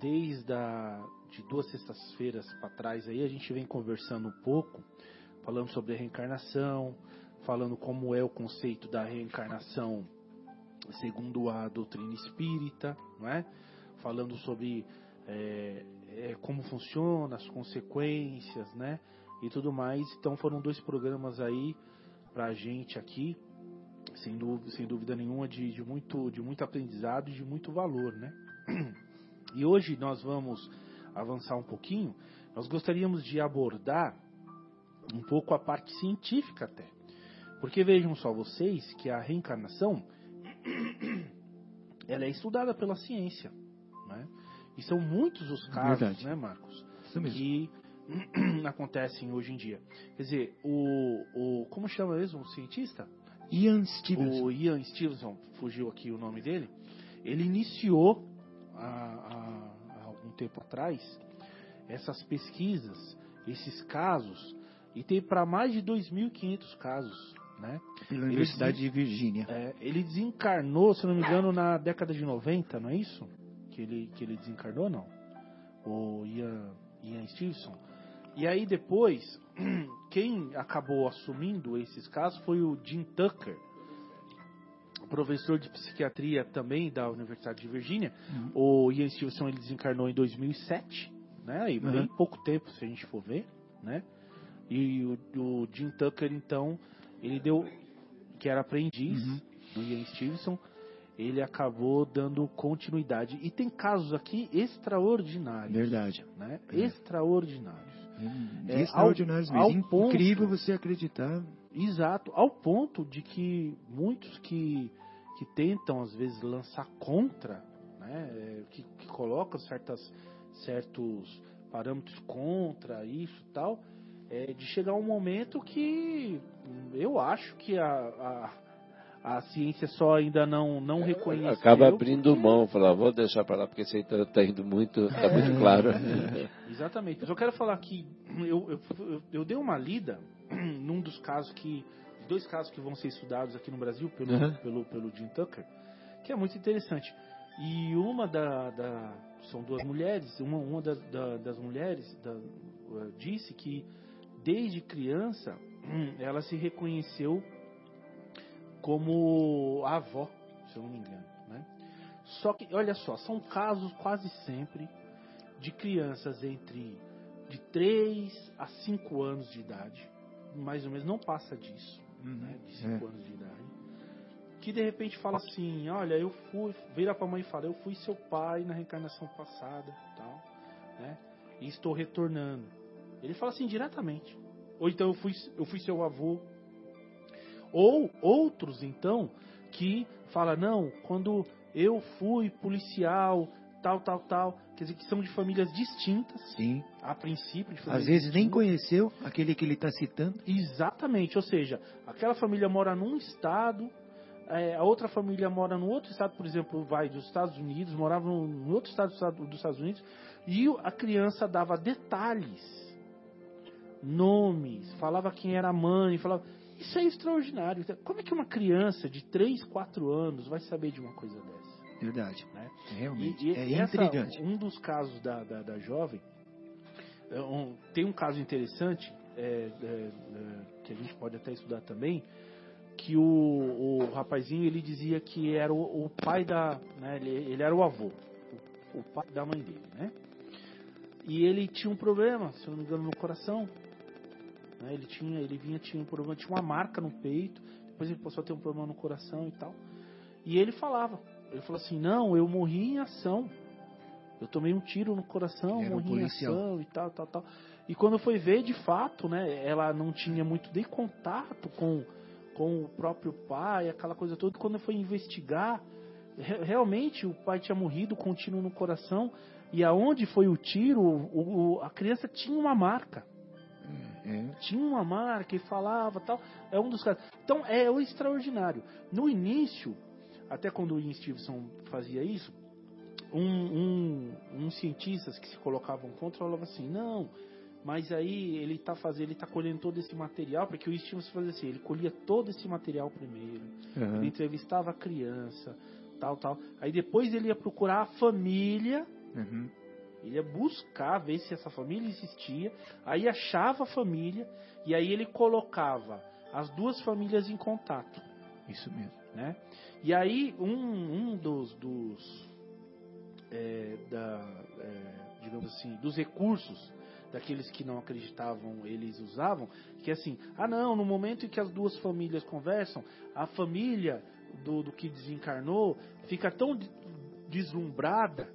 C: desde a, de duas sextas-feiras para trás aí, a gente vem conversando um pouco, falando sobre a reencarnação, falando como é o conceito da reencarnação segundo a doutrina espírita, não é? Falando sobre é, é, como funciona, as consequências, né? E tudo mais. Então foram dois programas aí pra gente aqui, sem dúvida, sem dúvida nenhuma, de, de, muito, de muito aprendizado e de muito valor, né? E hoje nós vamos avançar um pouquinho. Nós gostaríamos de abordar um pouco a parte científica até. Porque vejam só vocês que a reencarnação ela é estudada pela ciência, né? E são muitos os casos,
B: Verdade.
C: né, Marcos, que acontecem hoje em dia. Quer dizer, o, o como chama mesmo o cientista?
B: Ian Stevenson.
C: O Ian Stevenson, fugiu aqui o nome dele, ele iniciou há algum tempo atrás essas pesquisas, esses casos, e tem para mais de 2.500 casos, né?
B: pela
C: ele
B: Universidade de Virgínia.
C: É, ele desencarnou, se não me engano, na década de 90, não é isso? Que ele, que ele desencarnou, não? O Ian, Ian Stevenson. E aí depois, quem acabou assumindo esses casos foi o Jim Tucker, professor de psiquiatria também da Universidade de Virgínia.
B: Uhum.
C: O Ian Stevenson ele desencarnou em 2007, né? E bem
B: Uhum.
C: pouco tempo, se a gente for ver, né? E o, o Jim Tucker, então, ele deu, que era aprendiz
B: Uhum.
C: do Ian Stevenson, ele acabou dando continuidade. E tem casos aqui extraordinários,
B: Verdade.
C: né?
B: É.
C: Extraordinários.
B: É,
C: É,
B: extraordinários
C: ao-
B: mesmo.
C: ao ponto-
B: Incrível você acreditar.
C: Exato, ao ponto de que muitos que, que tentam às vezes lançar contra, né, é, que, que colocam certas, certos parâmetros contra isso e tal, é, de chegar um momento que eu acho que a, a, a ciência só ainda não, não reconheceu.
D: Acaba abrindo
C: porque-
D: mão, falar, vou deixar para lá porque isso aí tá, tá indo muito, tá muito claro.
C: Exatamente. Mas eu quero falar que eu, eu, eu, eu dei uma lida num dos casos que. Dois casos que vão ser estudados aqui no Brasil pelo,
B: Uhum.
C: pelo, pelo Jim Tucker, que é muito interessante. E uma da. da- são duas mulheres, uma, uma da- da- das mulheres da- eh, disse que desde criança ela se reconheceu como avó, se eu não me engano. Né? Só que, olha só, são casos quase sempre de crianças entre de 3 a 5 anos de idade, mais ou menos, não passa disso, né, de 5
B: É.
C: anos de idade, que de repente fala assim, olha, eu fui, vira pra mãe e fala, eu fui seu pai na reencarnação passada, tal, né, e estou retornando. Ele fala assim diretamente. Ou então eu fui, eu fui seu avô. Ou outros, então, que fala não, quando eu fui policial, tal, tal, tal, quer dizer que são de famílias distintas,
B: Sim.
C: a princípio de famílias
B: Às vezes nem
C: distintas.
B: conheceu aquele que ele está citando.
C: Exatamente, ou seja, aquela família mora num estado, é, a outra família mora num outro estado, por exemplo, vai dos Estados Unidos, morava num outro estado dos Estados- dos Estados Unidos, e a criança dava detalhes, nomes, falava quem era a mãe, falava. Isso é extraordinário. Como é que uma criança de 3, 4 anos vai saber de uma coisa dessa?
B: Verdade.
C: Né?
B: Realmente.
C: E- e
B: é
C: essa-
B: intrigante.
C: um dos casos da, da, da jovem, é um- tem um caso interessante, é, é, é, que a gente pode até estudar também, que o, o rapazinho ele dizia que era o, o pai da. Né, ele, ele era o avô, o, o pai da mãe dele, né? E ele tinha um problema, se eu não me engano, no coração. né, Ele tinha, ele vinha, tinha um problema, tinha uma marca no peito, depois ele passou a ter um problema no coração e tal. E ele falava, ele falou assim, não, eu morri em ação. Eu tomei um tiro no coração,
B: um
C: morri em ação e tal, tal, tal. E quando foi ver, de fato, né, ela não tinha muito nem contato com, com o próprio pai, aquela coisa toda. Quando foi investigar, re- realmente o pai tinha morrido com um tiro no coração. E aonde foi o tiro, o- o- a criança tinha uma marca
B: É.
C: tinha uma marca e falava tal. É um dos casos. Então é o extraordinário. No início, até quando o Ian Stevenson fazia isso, um, um, uns cientistas que se colocavam contra falavam assim, não, mas aí ele está fazendo, ele tá colhendo todo esse material, porque o Ian Stevenson fazia assim, ele colhia todo esse material primeiro,
B: Aham.
C: ele entrevistava a criança, tal, tal. Aí depois ele ia procurar a família
B: Uhum.
C: ele ia buscar ver se essa família existia, aí achava a família e aí ele colocava as duas famílias em contato.
B: Isso mesmo.
C: Né? E aí um, um dos, dos é, da, é, digamos assim, dos recursos daqueles que não acreditavam, eles usavam, que é assim, ah não, no momento em que as duas famílias conversam, a família do, do que desencarnou fica tão de- deslumbrada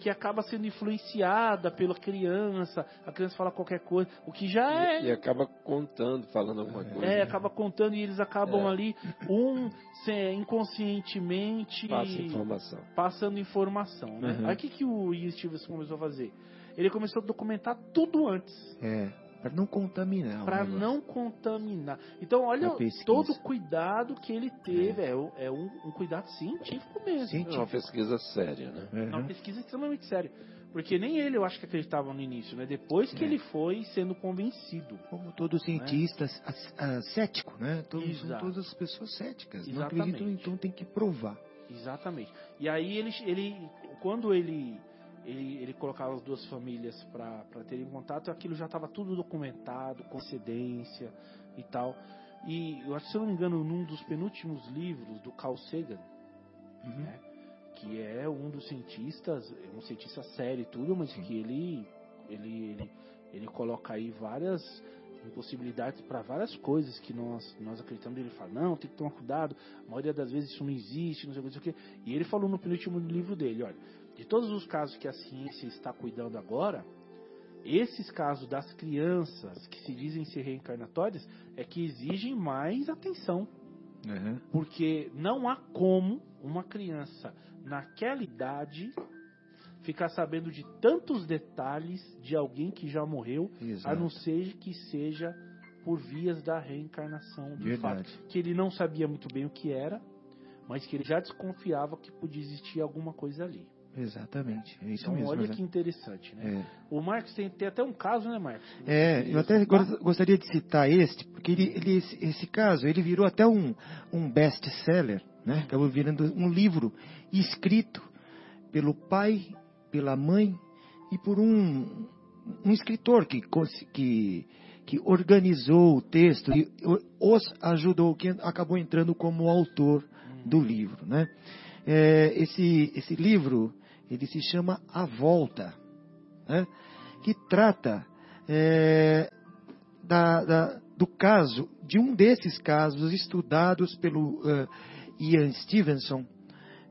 C: que acaba sendo influenciada pela criança, a criança fala qualquer coisa, o que já é
D: E, e acaba contando, falando alguma coisa.
C: é, acaba contando e eles acabam
D: É.
C: ali, um se- inconscientemente
D: Passa informação.
C: passando informação. Né?
B: Uhum.
C: Aí o que, que o Ian Stevenson começou a fazer? Ele começou a documentar tudo antes,
B: É, para não contaminar.
C: para não contaminar. Então, olha todo o cuidado que ele teve. É, um- é um, um cuidado científico mesmo.
B: Sim.
D: É uma pesquisa séria, né?
B: Uhum.
C: É uma pesquisa extremamente séria. Porque nem ele, eu acho que acreditava no início, né? Depois que
B: É.
C: ele foi sendo convencido.
B: Como todo cientista a- cético, né? Todos, são todas as pessoas céticas. Não
C: Exatamente.
B: acreditam, então tem que provar.
C: Exatamente. E aí ele, ele quando ele, ele, ele colocava as duas famílias para terem contato, aquilo já estava tudo documentado, coincidência e tal. E eu acho, se eu não me engano, num dos penúltimos livros do Carl Sagan,
B: Uhum.
C: né, que é um dos cientistas, é um cientista sério e tudo, mas que ele, ele, ele, ele coloca aí várias impossibilidades para várias coisas que nós, nós acreditamos. Ele fala, não, tem que tomar cuidado, a maioria das vezes isso não existe, não sei o que, não sei o que. E ele falou no penúltimo livro dele, olha, de todos os casos que a ciência está cuidando agora, esses casos das crianças que se dizem ser reencarnatórias é que exigem mais atenção.
B: Uhum.
C: Porque não há como uma criança naquela idade ficar sabendo de tantos detalhes de alguém que já morreu, a
B: Exato.
C: não ser que seja por vias da reencarnação, de
B: Verdade.
C: fato. Que ele não sabia muito bem o que era, mas que ele já desconfiava que podia existir alguma coisa ali.
B: Exatamente. É isso
C: Então,
B: mesmo.
C: olha
B: né?
C: que interessante, né?
B: É.
C: O Marcos tem, tem até um caso, né, Marcos?
B: É, eu até go- gostaria de citar este, porque ele, ele- esse, esse caso, ele virou até um, um best-seller, né? Acabou virando um livro escrito pelo pai, pela mãe e por um, um escritor que, que, que organizou o texto e os ajudou, que acabou entrando como autor do livro, né? É, esse, esse livro, ele se chama A Volta, né? que trata é, da- da- do caso, de um desses casos estudados pelo eh, Ian Stevenson.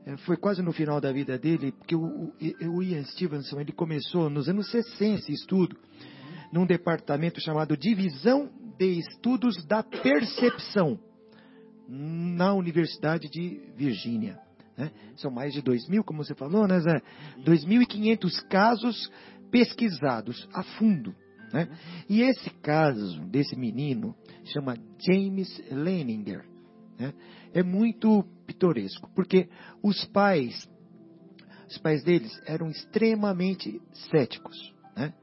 B: Eh, foi quase no final da vida dele, porque o, o- o Ian Stevenson ele começou nos anos 60 esse estudo, num departamento chamado Divisão de Estudos da Percepção, na Universidade de Virgínia. Né? São mais de 2 mil, como você falou, né, Zé? 2.500 casos pesquisados a fundo. Né? E esse caso desse menino chama James Leninger. né? É muito pitoresco, porque os pais, os pais deles eram extremamente céticos. Né?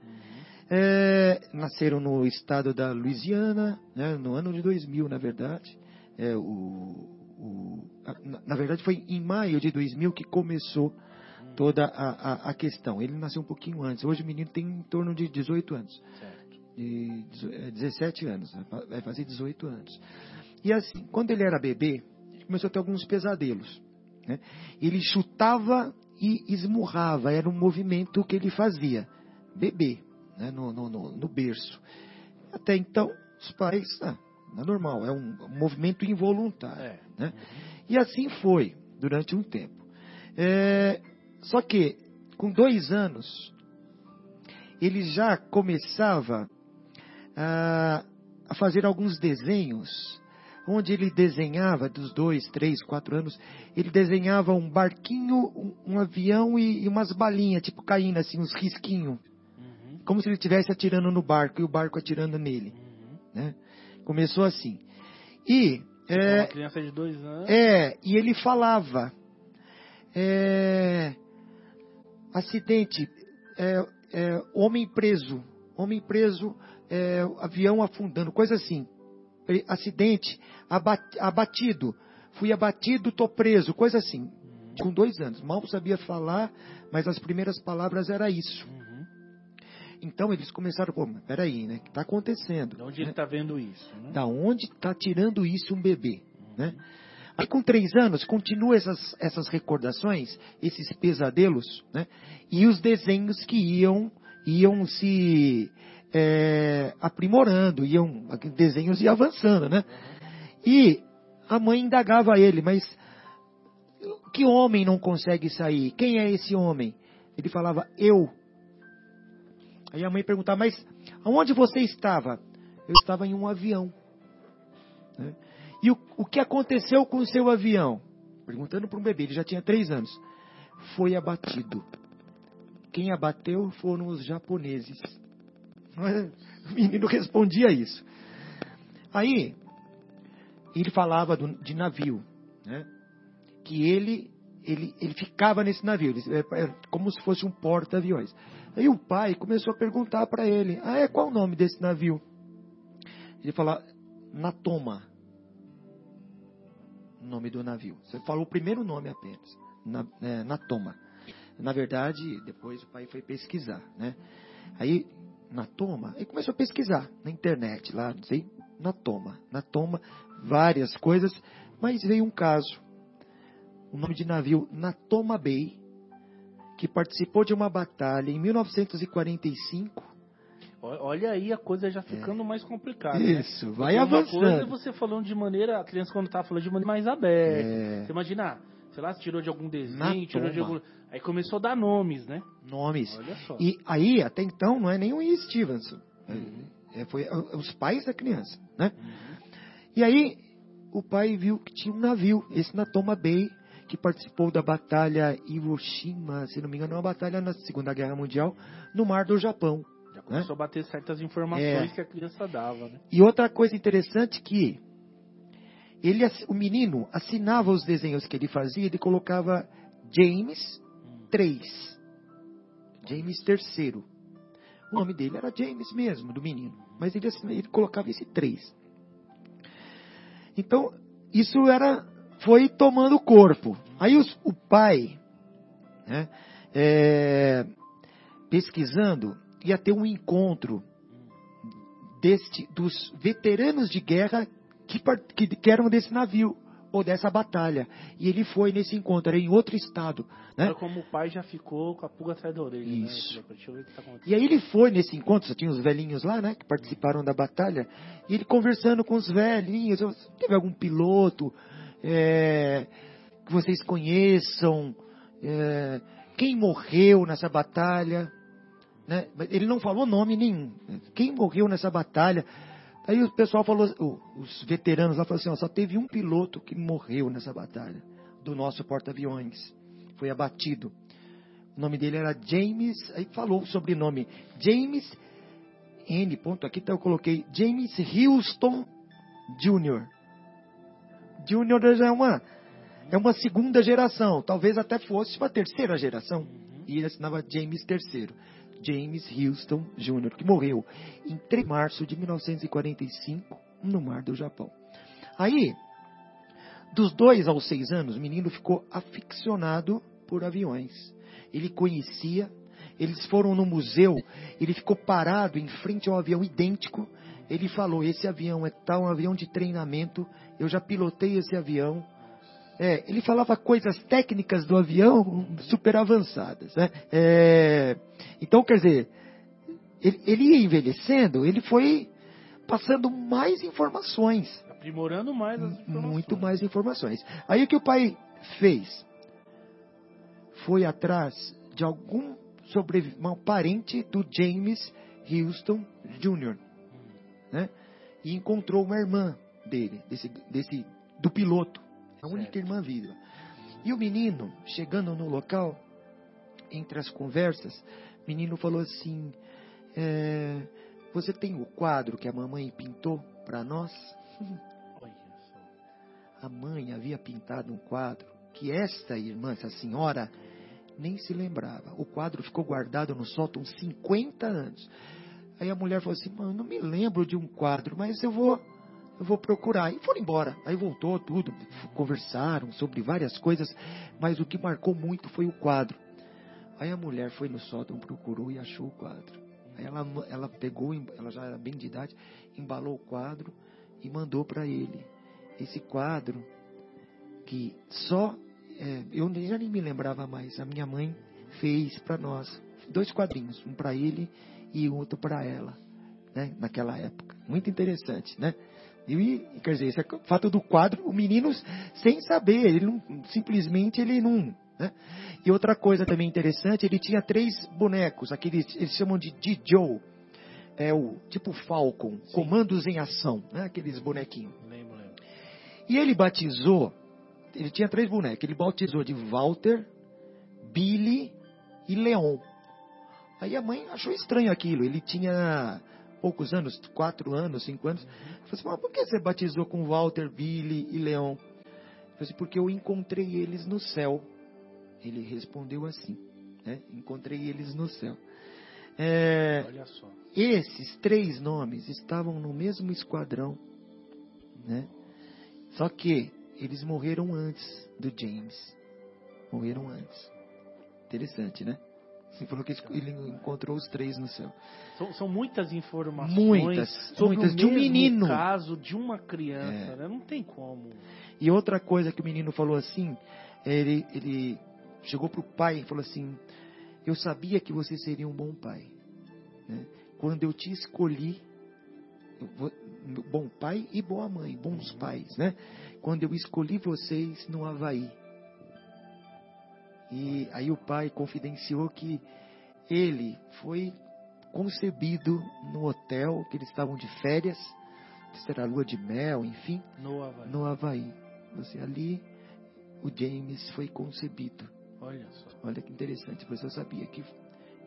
B: É, nasceram no estado da Louisiana, né, no ano de 2000, na verdade. É, o, o- na, na verdade, foi em maio de 2000 que começou toda a, a, a questão. Ele nasceu um pouquinho antes. Hoje o menino tem em torno de 18 anos.
C: Certo.
B: De é, 17 anos. vai fa- Vai fazer 18 anos. E assim, quando ele era bebê, ele começou a ter alguns pesadelos. né? Ele chutava e esmurrava. Era um movimento que ele fazia. Bebê, né? no, no, no, no berço. Até então, os pais... Ah, é normal, é um movimento involuntário.
C: É.
B: né? E assim foi durante um tempo. É, só que, com dois anos, ele já começava a, a fazer alguns desenhos, onde ele desenhava, dos dois, três, quatro anos, ele desenhava um barquinho, um, um avião e, e umas balinhas, tipo caindo assim, uns risquinhos,
C: Uhum.
B: como se ele estivesse atirando no barco e o barco atirando nele.
C: Uhum.
B: Né? Começou assim. E é,
C: Uma criança de dois anos.
B: é, e ele falava. é, acidente, é, é, homem preso, homem preso, é, avião afundando, coisa assim. Acidente, abat- abatido, fui abatido, tô preso, coisa assim. Com dois anos, mal sabia falar, mas as primeiras palavras era isso.
C: Uhum.
B: Então eles começaram, pô, mas peraí, né? O que está acontecendo?
C: De onde
B: né?
C: ele está vendo isso? Né?
B: Da onde está tirando isso um bebê?
C: Uhum.
B: né? Aí com três anos, continua essas, essas recordações, esses pesadelos, né? E os desenhos que iam, iam se é, aprimorando, iam, desenhos iam avançando, né? E a mãe indagava a ele, mas que homem não consegue sair? Quem é esse homem? Ele falava, eu. Aí a mãe perguntava, mas aonde você estava? Eu estava em um avião. Né? E o, o que aconteceu com o seu avião? Perguntando para um bebê, ele já tinha três anos. Foi abatido. Quem abateu foram os japoneses. O menino respondia isso. Aí, ele falava do, de navio, né? que ele, ele, ele ficava nesse navio, ele, é, é como se fosse um porta-aviões. Aí o pai começou a perguntar para ele: Ah, é qual o nome desse navio? Ele falou: Natoma. O nome do navio. Você falou o primeiro nome apenas: na, é, Natoma. Na verdade, depois o pai foi pesquisar, né? Aí, Natoma, ele começou a pesquisar na internet, lá, não sei, Natoma. Natoma, várias coisas, mas veio um caso. O nome de navio Natoma Bay, que participou de uma batalha em 1945.
C: Olha aí a coisa já ficando é. mais complicada.
B: Né? Isso, né? vai Porque avançando. Uma coisa é
C: você falando de maneira, a criança quando está falando de maneira mais aberta. É. Você imagina, sei lá, tirou de algum desenho, Na tirou de algum... Aí começou a dar nomes, né?
B: Nomes. Olha só. E aí, até então, não é nem o Stevenson. Uhum. É, foi os pais da criança, né? Uhum. E aí, o pai viu que tinha um navio, esse Natoma Bay, que participou da batalha Hiroshima, se não me engano, uma batalha na Segunda Guerra Mundial, no mar do Japão.
C: Já começou né? a bater certas informações é. que a criança dava, né?
B: E outra coisa interessante que ele, o menino assinava os desenhos que ele fazia, ele colocava James 3. Hum. James III. O nome dele era James mesmo, do menino. Mas ele, ele colocava esse 3. Então, isso era foi tomando corpo. Aí os, o pai, né, é, pesquisando, ia ter um encontro deste, dos veteranos de guerra que, que, que eram desse navio ou dessa batalha. E ele foi nesse encontro, era em outro estado. Né? Era
C: como o pai já ficou com a pulga atrás da orelha. Né?
B: Isso. Né? Tá e aí ele foi nesse encontro, só tinha os velhinhos lá, né? Que participaram da batalha. E ele conversando com os velhinhos. Teve algum piloto é, que vocês conheçam? É, quem morreu nessa batalha? Né? Ele não falou nome nenhum. Quem morreu nessa batalha? Aí o pessoal falou, os veteranos lá falaram assim, ó, só teve um piloto que morreu nessa batalha do nosso porta-aviões. Foi abatido. O nome dele era James, aí falou o sobrenome, James N. Ponto, aqui tá, eu coloquei James Houston Jr. Já é uma, é uma segunda geração, talvez até fosse uma terceira geração. E ele assinava James III. James Houston Jr., que morreu em 3 de março de 1945 no Mar do Japão. Aí, dos dois aos seis anos, o menino ficou aficionado por aviões. Ele conhecia, eles foram no museu, ele ficou parado em frente a um avião idêntico. Ele falou: Esse avião é tal, um avião de treinamento, eu já pilotei esse avião, é, ele falava coisas técnicas do avião super avançadas. Né? É, então, quer dizer, ele, ele, ia envelhecendo, ele foi passando mais informações.
C: Aprimorando mais as informações.
B: Muito mais informações. Aí o que o pai fez? Foi atrás de algum sobre um parente do James Houston Jr. Né? E encontrou uma irmã dele, desse, desse, do piloto. A única irmã viva. E o menino, chegando no local, entre as conversas, o menino falou assim: é, Você tem o quadro que a mamãe pintou para nós? A mãe havia pintado um quadro que esta irmã, essa senhora, nem se lembrava. O quadro ficou guardado no sótão 50 anos. Aí a mulher falou assim: Mano, não me lembro de um quadro, mas eu vou eu vou procurar. E foram embora. Aí voltou tudo, conversaram sobre várias coisas, mas o que marcou muito foi o quadro. Aí a mulher foi no sótão, procurou e achou o quadro. Aí ela, ela pegou, ela já era bem de idade, embalou o quadro e mandou para ele. Esse quadro que só é, eu já nem me lembrava mais. A minha mãe fez para nós dois quadrinhos, um para ele e outro para ela, né? Naquela época, muito interessante, né? E quer dizer, esse é o fato do quadro, o menino sem saber, ele não simplesmente ele não. Né? E outra coisa também interessante, ele tinha três bonecos, aqueles eles chamam de D-Joe, é o tipo Falcon, comandos em ação, né? Aqueles bonequinhos.
C: Lembro, lembro.
B: E ele batizou, ele tinha três bonecos, ele batizou de Walter, Billy e Leon. Aí a mãe achou estranho aquilo, ele tinha poucos anos, quatro anos, cinco anos. Falou assim, mas por que você batizou com Walter, Billy e Leon? Eu falei assim, porque eu encontrei eles no céu. Ele respondeu assim, né? Encontrei eles no céu. É,
C: Olha só.
B: esses três nomes estavam no mesmo esquadrão, né? Só que eles morreram antes do James. Morreram antes. Interessante, né? Você falou que ele encontrou os três no céu.
C: São, são muitas informações
B: Muitas, muitas. De um menino.
C: caso de uma criança,
B: É.
C: né? Não tem como.
B: E outra coisa que o menino falou assim, ele, ele chegou para o pai e falou assim, eu sabia que você seria um bom pai. né? Quando eu te escolhi, bom pai e boa mãe, bons pais, né? Quando eu escolhi vocês no Havaí. E aí o pai confidenciou que ele foi concebido no hotel, que eles estavam de férias, se era lua de mel, enfim
C: No Havaí.
B: no Havaí. Você ali, o James foi concebido.
C: Olha só.
B: Olha que interessante, você sabia que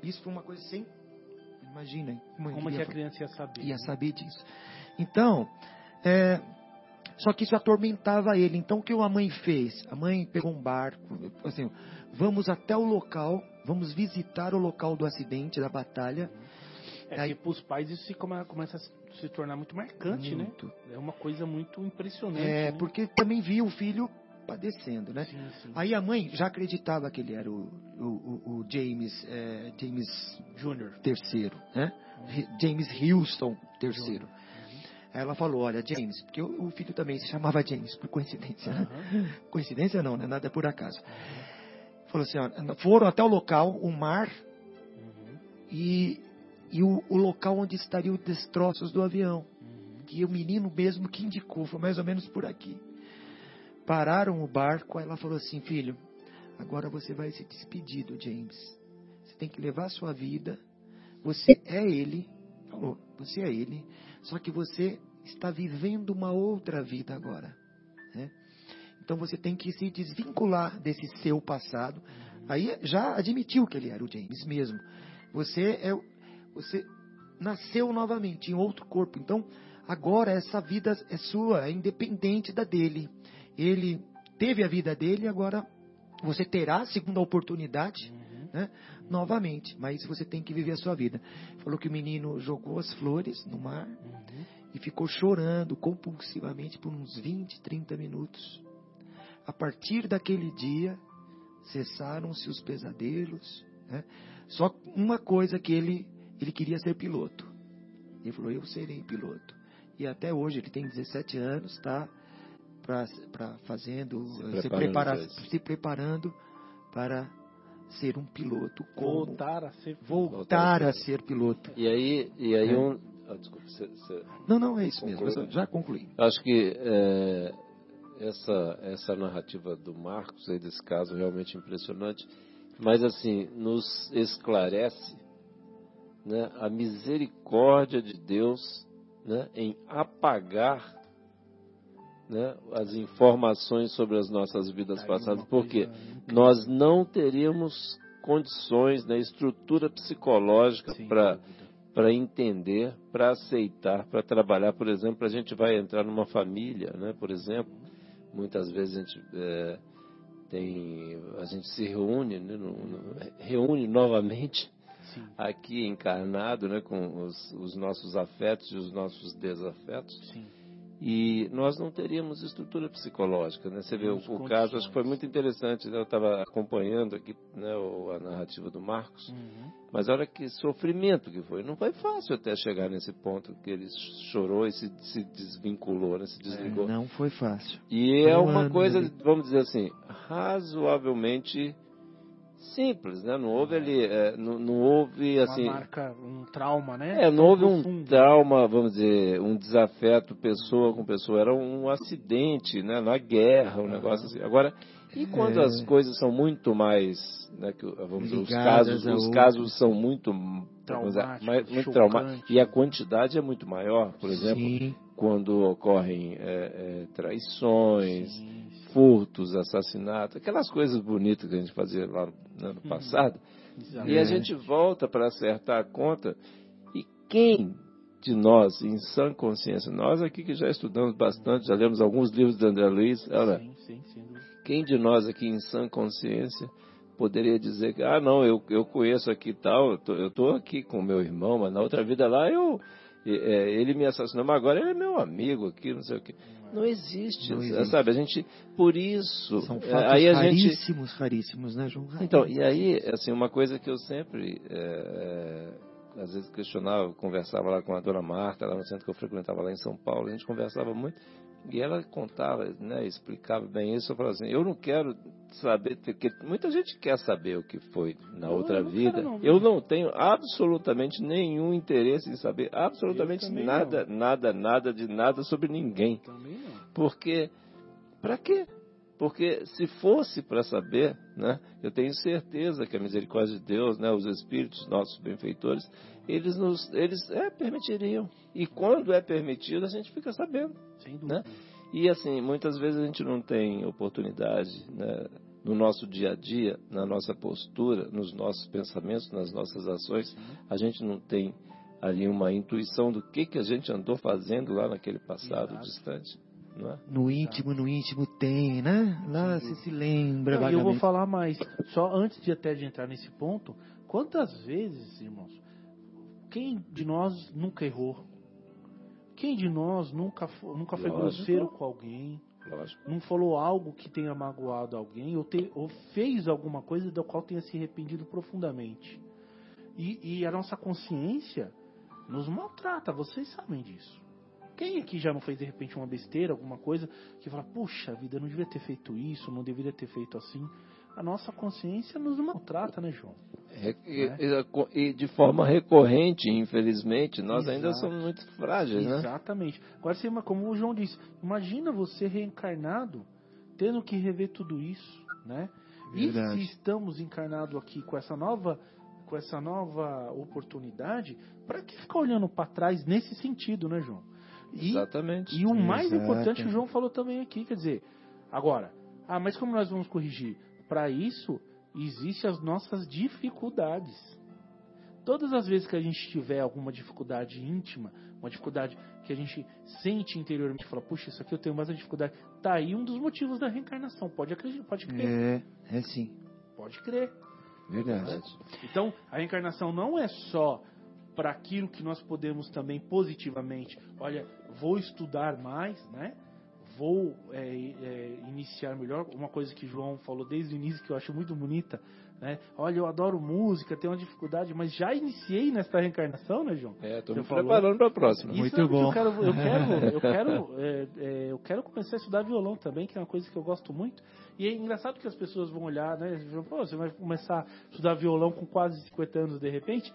B: isso foi uma coisa sem. Imagina, como,
C: Como que a criança ia saber?
B: ia saber disso. Então, é, só que isso atormentava ele. Então, o que a mãe fez? A mãe pegou um barco, assim, vamos até o local, vamos visitar o local do acidente, da batalha.
C: É
B: Aí-
C: que para os pais isso se come- começa a se tornar muito marcante,
B: Muito.
C: né? É uma coisa muito impressionante.
B: É,
C: né?
B: porque também via o filho padecendo, né?
C: Sim, sim.
B: Aí a mãe já acreditava que ele era o, o, o- James, é, James
C: Júnior.
B: III, né? Re- James Houston III. Aí ela falou, olha, James, porque o, filho também se chamava James, por coincidência?
C: Aham.
B: Coincidência não, né? Nada é por acaso. Falou assim, ó, foram até o local, o mar
C: Uhum.
B: e, e o, o local onde estariam os destroços do avião.
C: Uhum.
B: Que o menino mesmo que indicou, foi mais ou menos por aqui. Pararam o barco, aí ela falou assim, filho, agora você vai se despedir do James. Você tem que levar a sua vida. Você é ele, falou, você é ele, só que você está vivendo uma outra vida agora. né? Então você tem que se desvincular desse seu passado. Aí já admitiu que ele era o James mesmo. Você é, você nasceu novamente em outro corpo. Então agora essa vida é sua, é independente da dele. Ele teve a vida dele, agora você terá a segunda oportunidade né, novamente, mas você tem que viver a sua vida. Falou que o menino jogou as flores no mar
C: Uhum.
B: E ficou chorando compulsivamente por uns 20, 30 minutos. A partir daquele dia, cessaram-se os pesadelos. Né? Só uma coisa que ele, ele queria ser piloto. Ele falou, eu serei piloto. E até hoje, ele tem 17 anos, está para fazendo, eh, se,
D: preparando
B: se preparando para ser um piloto. Como
C: Voltar a ser.
B: voltar a ser piloto.
D: E aí, e aí
B: É.
D: um. Ah, desculpa, você- você-
B: Não, não, é isso mesmo. Já concluí.
D: Acho que é, essa, essa narrativa do Marcos, aí desse caso, é realmente impressionante, mas assim, nos esclarece né, a misericórdia de Deus né, em apagar né, as informações sobre as nossas vidas
C: Aí
D: passadas, porque nós não teríamos condições, né, estrutura psicológica para. Para entender, para aceitar, para trabalhar. Por exemplo, a gente vai entrar numa família, né? Por exemplo, muitas vezes a gente é, tem, a gente se reúne, né? no- no- reúne novamente
C: Sim.
D: aqui encarnado, né? Com os, os nossos afetos e os nossos desafetos.
C: Sim.
D: E nós não teríamos estrutura psicológica, né? Você vê o, o caso, acho que foi muito interessante, né? Eu estava acompanhando aqui né, a narrativa do Marcos,
C: Uhum.
D: mas olha que sofrimento que foi. Não foi fácil até chegar nesse ponto que ele chorou e se, se desvinculou, né? se desligou.
B: Não foi fácil.
D: E é
B: um
D: uma coisa, vamos dizer assim, razoavelmente simples, né? Não houve ali, é, não, não houve assim,
C: Uma marca, um trauma, né?
D: é, não houve um trauma, vamos dizer, um desafeto pessoa com pessoa, era um acidente, né? Na guerra, um negócio assim. Agora, e quando
B: É.
D: as coisas são muito mais, né, que, vamos dizer, os casos, os casos são muito
C: Traumáticos,
D: mais- muito traumáticos e a quantidade é muito maior, por exemplo,
B: Sim.
D: quando ocorrem é, é, traições,
C: sim.
D: Furtos, assassinatos, aquelas coisas bonitas que a gente fazia lá no passado. E a
B: É.
D: gente volta para acertar a conta. E quem de nós, em sã consciência, nós aqui que já estudamos bastante, já lemos alguns livros de André Luiz, olha,
C: Sim, sim, dúvida.
D: quem de nós aqui em sã consciência poderia dizer que, ah, não, eu, eu conheço aqui tal, eu tô aqui com o meu irmão, mas na outra vida lá eu. é, ele me assassinou, mas agora ele é meu amigo aqui, não sei o quê. Não existe,
B: Não existe.
D: sabe? A gente, por isso,
B: São
D: é,
B: fatos
D: aí a gente,
B: raríssimos, raríssimos, né, João?
D: então, e aí, assim, uma coisa que eu sempre, é, é, às vezes questionava, conversava lá com a dona Marta, lá no centro que eu frequentava lá em São Paulo, a gente conversava muito, e ela contava, né, explicava bem isso, eu falava assim, eu não quero saber, porque muita gente quer saber o que foi na
C: Eu
D: outra
C: não
D: vida,
C: não,
D: eu não tenho absolutamente nenhum interesse em saber absolutamente
C: Eu também
D: nada, nada, nada de nada sobre ninguém.
C: Também não.
D: Porque, para quê? Porque se fosse para saber, né, eu tenho certeza que a misericórdia de Deus, né, os espíritos, nossos benfeitores, eles nos, eles é, permitiriam. E quando é permitido, a gente fica sabendo.
C: Sem dúvida.
D: Né? E assim, muitas vezes a gente não tem oportunidade, né, no nosso dia a dia, na nossa postura, nos nossos pensamentos, nas nossas ações, a gente não tem ali uma intuição do que que a gente andou fazendo lá naquele passado
C: Exato.
D: distante, é?
B: No íntimo, no íntimo tem, né? Lá você se lembra
C: Não, e eu vou falar mais. Só antes de até de entrar nesse ponto, quantas vezes, irmãos, quem de nós nunca errou? Quem de nós nunca, nunca foi
D: Lógico.
C: grosseiro com alguém?
D: Lógico.
C: Não falou algo que tenha magoado alguém? Ou, te- ou fez alguma coisa da qual tenha se arrependido profundamente? E, e a nossa consciência nos maltrata, vocês sabem disso. Quem aqui já não fez de repente uma besteira, alguma coisa, que fala, puxa vida, eu não devia ter feito isso, não deveria ter feito assim? A nossa consciência nos maltrata, né, João?
D: Re- e, e de forma recorrente, infelizmente, nós ainda
C: Exato.
D: somos muito frágeis, né?
C: Exatamente. Agora, você, como o João disse, imagina você reencarnado, tendo que rever tudo isso, né? E
B: Verdade.
C: se estamos encarnados aqui com essa nova, com essa nova oportunidade, para que ficar olhando para trás nesse sentido, né, João? E,
D: Exatamente.
C: e o mais
B: Exato.
C: importante, o João falou também aqui, quer dizer, agora, ah, mas como nós vamos corrigir? Para isso, existem as nossas dificuldades. Todas as vezes que a gente tiver alguma dificuldade íntima, uma dificuldade que a gente sente interiormente, fala, puxa, isso aqui eu tenho mais dificuldade, tá aí um dos motivos da reencarnação. Pode acreditar, pode crer,
B: É, é sim.
C: pode crer.
B: Verdade.
C: Então, a reencarnação não é só para aquilo que nós podemos também positivamente. Olha, vou estudar mais, né? Vou é, é, iniciar melhor. Uma coisa que João falou desde o início que eu acho muito bonita, né? Olha, eu adoro música, tenho uma dificuldade, mas já iniciei nesta reencarnação, né, João?
D: É, tô
C: Você
D: me
C: falou.
D: preparando para a próxima.
C: Isso
B: Muito
C: é
B: bom.
C: Eu quero, eu quero, eu quero, é, é, eu quero começar a estudar violão também, que é uma coisa que eu gosto muito. E é engraçado que as pessoas vão olhar, né? Pô, você vai começar a estudar violão com quase 50 anos de repente.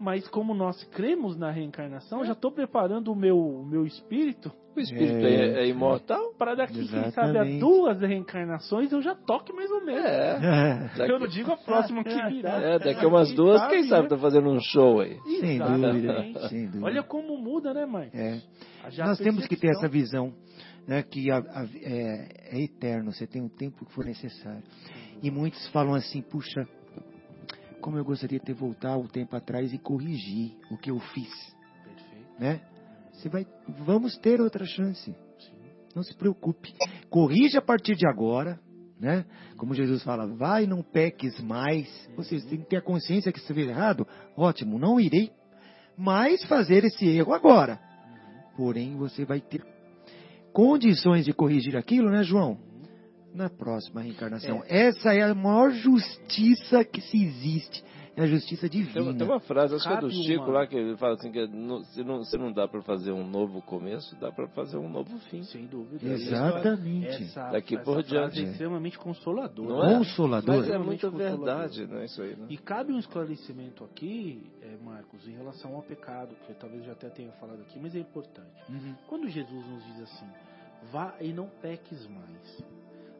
C: Mas como nós cremos na reencarnação, eu já estou preparando o meu, o meu espírito
D: O espírito
B: É.
D: é, é imortal?
C: para daqui, quem sabe, a
B: Exatamente.
C: duas reencarnações eu já toque mais ou menos.
D: É.
B: É,
C: Eu não digo a próxima que virá.
D: É, daqui a umas duas,
C: Quem
D: quem
C: sabe, né?
D: tá fazendo um show aí.
B: sem
C: Exatamente.
B: dúvida, sem dúvida.
C: Olha como muda, né, mãe?
B: É. Nós temos que ter essa visão, né, que a- a- é, é eterno, você tem o tempo que for necessário. E muitos falam assim, puxa, como eu gostaria de ter voltado o tempo atrás e corrigir o que eu fiz,
C: Perfeito.
B: né? Você vai, vamos ter outra chance.
C: Sim.
B: Não se preocupe. Corrija a partir de agora, né? Como Jesus fala, vai, não peques mais. Você tem que ter a consciência que se fez errado. Ótimo, não irei mais fazer esse erro agora.
C: Uhum.
B: Porém, você vai ter. condições de corrigir aquilo, né, João? Na próxima reencarnação. Essa é a maior justiça que se existe. É a justiça
D: Tem,
B: divina.
D: tem uma frase, acho que é do Chico
C: uma-
D: lá, que ele fala assim, que não- se, não, se não dá para fazer um novo começo, dá para fazer um novo fim.
C: Sem dúvida.
B: Exatamente.
C: Essa,
D: Daqui
C: essa
D: por
C: frase
D: diante.
C: é extremamente consoladora.
D: Não é?
B: Consolador.
D: Mas é muita
C: consolador.
D: verdade, né? Isso aí, né?
C: E cabe um esclarecimento aqui, eh, Marcos, em relação ao pecado, que eu talvez já até tenha falado aqui, mas é importante.
B: Uhum.
C: Quando Jesus nos diz assim, vá e não peques mais.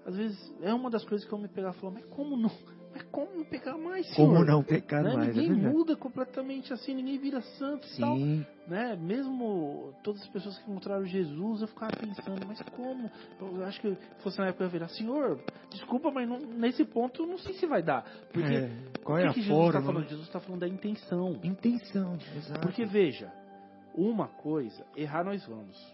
C: Às vezes é uma das coisas que eu me pegar e falar, mas como não? Mas como não pecar mais, senhor?
B: Como não pecar
C: Né?
B: mais, é
C: Ninguém
B: verdade.
C: muda completamente assim, ninguém vira santo e tal. Né? Mesmo todas as pessoas que encontraram Jesus, eu ficava pensando, mas como? Eu acho que fosse na época eu ia virar, senhor, desculpa, mas não- nesse ponto eu não sei se vai dar. Porque
B: É, qual
C: o
B: é
C: que
B: a
C: que Jesus está falando? Jesus está falando da intenção.
B: Intenção, exato.
C: Porque veja, uma coisa, errar nós vamos.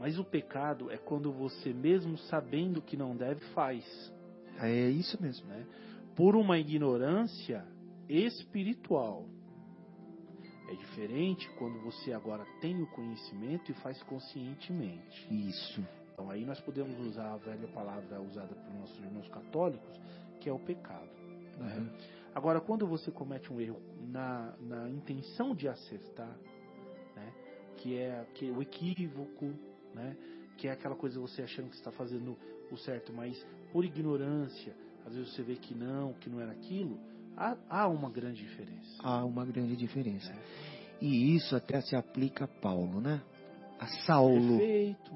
C: Mas o pecado é quando você mesmo sabendo que não deve faz,
B: É isso mesmo.
C: né? Por uma ignorância espiritual. É diferente quando você agora tem o conhecimento e faz conscientemente.
B: Isso.
C: Então aí nós podemos usar a velha palavra usada por nossos irmãos católicos, que é o pecado. né?
B: Uhum.
C: Agora, quando você comete um erro na, na intenção de acertar, né, que é que o equívoco, né, que é aquela coisa você achando que está fazendo o certo, mas por ignorância, às vezes você vê que não, que não era aquilo, há, há uma grande diferença.
B: Há uma grande diferença.
C: né?
B: E isso até se aplica a Paulo, né? A Saulo.
C: Perfeito,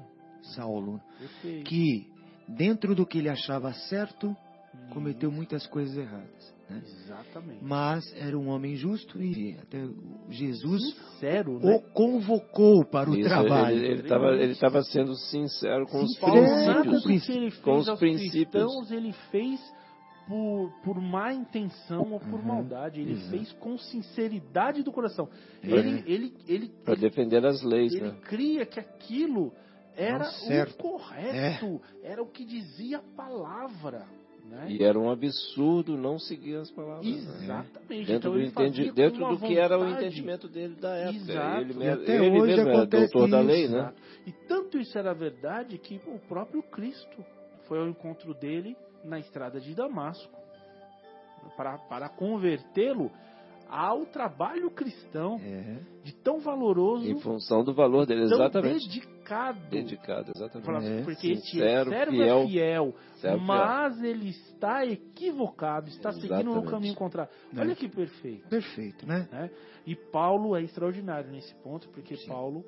B: Saulo.
C: perfeito.
B: Que dentro do que ele achava certo,
C: Isso,
B: cometeu muitas coisas erradas. Né?
C: Exatamente.
B: Mas era um homem justo e até Jesus
C: Sincero, né?
B: o convocou para o
D: Isso,
B: trabalho.
D: Ele estava ele tava sendo sincero com os
B: Sincero. Os
C: que
B: princípios.
C: ele fez
D: com os princípios.
C: cristãos, ele fez por, por má intenção ou por
B: Uhum,
C: maldade. Ele
B: exato.
C: fez com sinceridade do coração.
B: É.
C: Ele, ele, ele,
D: para
C: ele,
D: defender as leis,
C: ele
D: né?
C: cria que aquilo era o correto, era o que dizia a palavra. Né?
D: E era um absurdo não seguir as palavras. né?
C: Exatamente.
D: Dentro,
C: então
D: do, entendi, dentro do que era o entendimento dele da época.
C: Exato.
D: Ele,
C: E
D: mesmo-
B: até
D: ele
B: hoje
D: mesmo
B: acontece
D: doutor da lei,
B: isso.
D: né?
C: E tanto isso era verdade que o próprio Cristo foi ao encontro dele na estrada de Damasco para, para convertê-lo ao trabalho cristão
B: É.
C: de tão valoroso,
D: Em função do valor dele,
C: tão
D: exatamente.
C: dedicado.
D: Dedicado, exatamente.
C: Fala,
B: É,
C: porque este
D: sincero,
C: servo
D: fiel,
C: é fiel,
D: servo
C: mas ele está equivocado, está seguindo no
D: Exatamente.
C: caminho contrário.
B: É.
C: Olha que perfeito.
B: Perfeito, né?
C: né? E Paulo é extraordinário nesse ponto, porque
B: Sim.
C: Paulo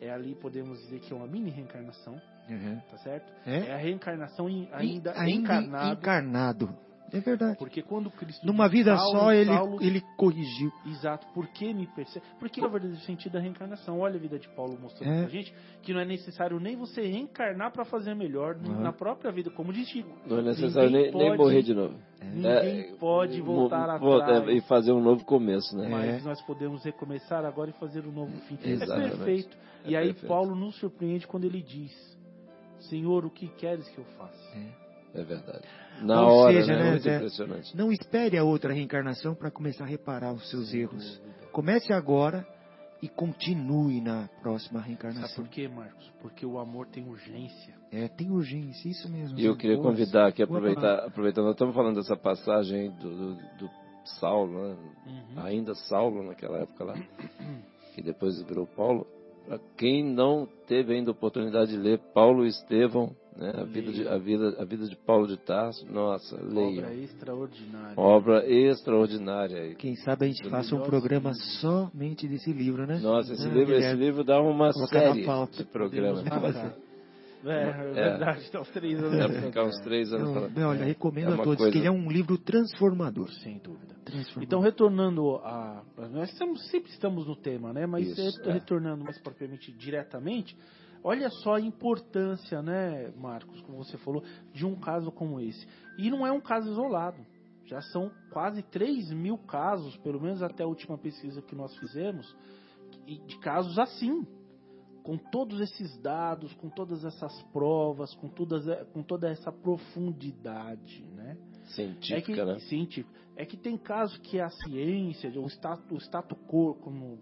C: é ali, podemos dizer que é uma mini reencarnação,
B: Uhum.
C: tá certo?
B: É.
C: É a reencarnação ainda,
B: E-
C: encarnado,
B: encarnado. É verdade.
C: porque quando Cristo
B: Numa vida
C: Saulo,
B: só ele,
C: Saulo,
B: ele corrigiu.
C: Exato, por que me percebe? Porque é o verdadeiro sentido da reencarnação. Olha a vida de Paulo mostrando
B: É.
C: pra gente que não é necessário nem você reencarnar para fazer melhor
B: Uhum.
C: na própria vida, como diz Chico.
D: Não é necessário
C: Ninguém
D: nem, nem
C: pode-
D: morrer de novo.
C: Ninguém
D: É,
C: pode voltar
D: vo-
C: atrás.
D: é, E fazer um novo começo, né?
C: Mas
B: É.
C: nós podemos recomeçar agora e fazer um novo fim.
D: Exatamente.
C: É perfeito.
D: É
C: e aí
D: perfeito.
C: Paulo nos surpreende quando ele diz: Senhor, o que queres que eu faça?
D: É verdade. Na
B: Ou
D: hora,
B: seja,
D: né?
B: né,
D: Muito
B: Zé?
D: impressionante.
B: Não espere a outra reencarnação para começar a reparar os seus erros. Comece agora e continue na próxima
C: Sabe
B: reencarnação.
C: por quê, Marcos? Porque o amor tem urgência.
B: É, tem urgência, isso mesmo.
D: E eu queria
B: Boas.
D: convidar aqui, aproveitar, aproveitando, nós estamos falando dessa passagem do, do, do Saulo, né?
C: Uhum.
D: ainda Saulo naquela época lá, que depois virou Paulo. Para quem não teve ainda a oportunidade de ler Paulo e Estevão, né? a, vida de, a, vida, a vida de Paulo de Tarso, nossa,
C: Obra
D: leiam.
C: extraordinária.
D: Obra extraordinária.
B: Quem sabe a gente faça um programa
C: livro.
B: somente desse livro, né?
D: Nossa, esse,
B: Ah,
D: livro, esse livro dá uma
B: Colocar
D: série de programa.
C: Marcar. É, é verdade, está os três anos.
D: Pra ficar uns três anos
B: Eu,
D: falando.
B: olha, recomendo
D: É
B: a todos
D: coisa-
B: que ele é um livro transformador.
C: Sem dúvida.
B: Transformador.
C: Então, retornando a. Nós estamos, sempre estamos no tema, né? Mas
D: Isso, é.
C: retornando mais propriamente diretamente, olha só a importância, né, Marcos, como você falou, de um caso como esse. E não é um caso isolado. Já são quase 3 mil casos, pelo menos até a última pesquisa que nós fizemos, de casos assim. Com todos esses dados, com todas essas provas, com, todas, com toda essa profundidade, né?
D: Científica,
C: é que,
D: né?
C: científico. É que tem casos que a ciência, o status, o status quo, como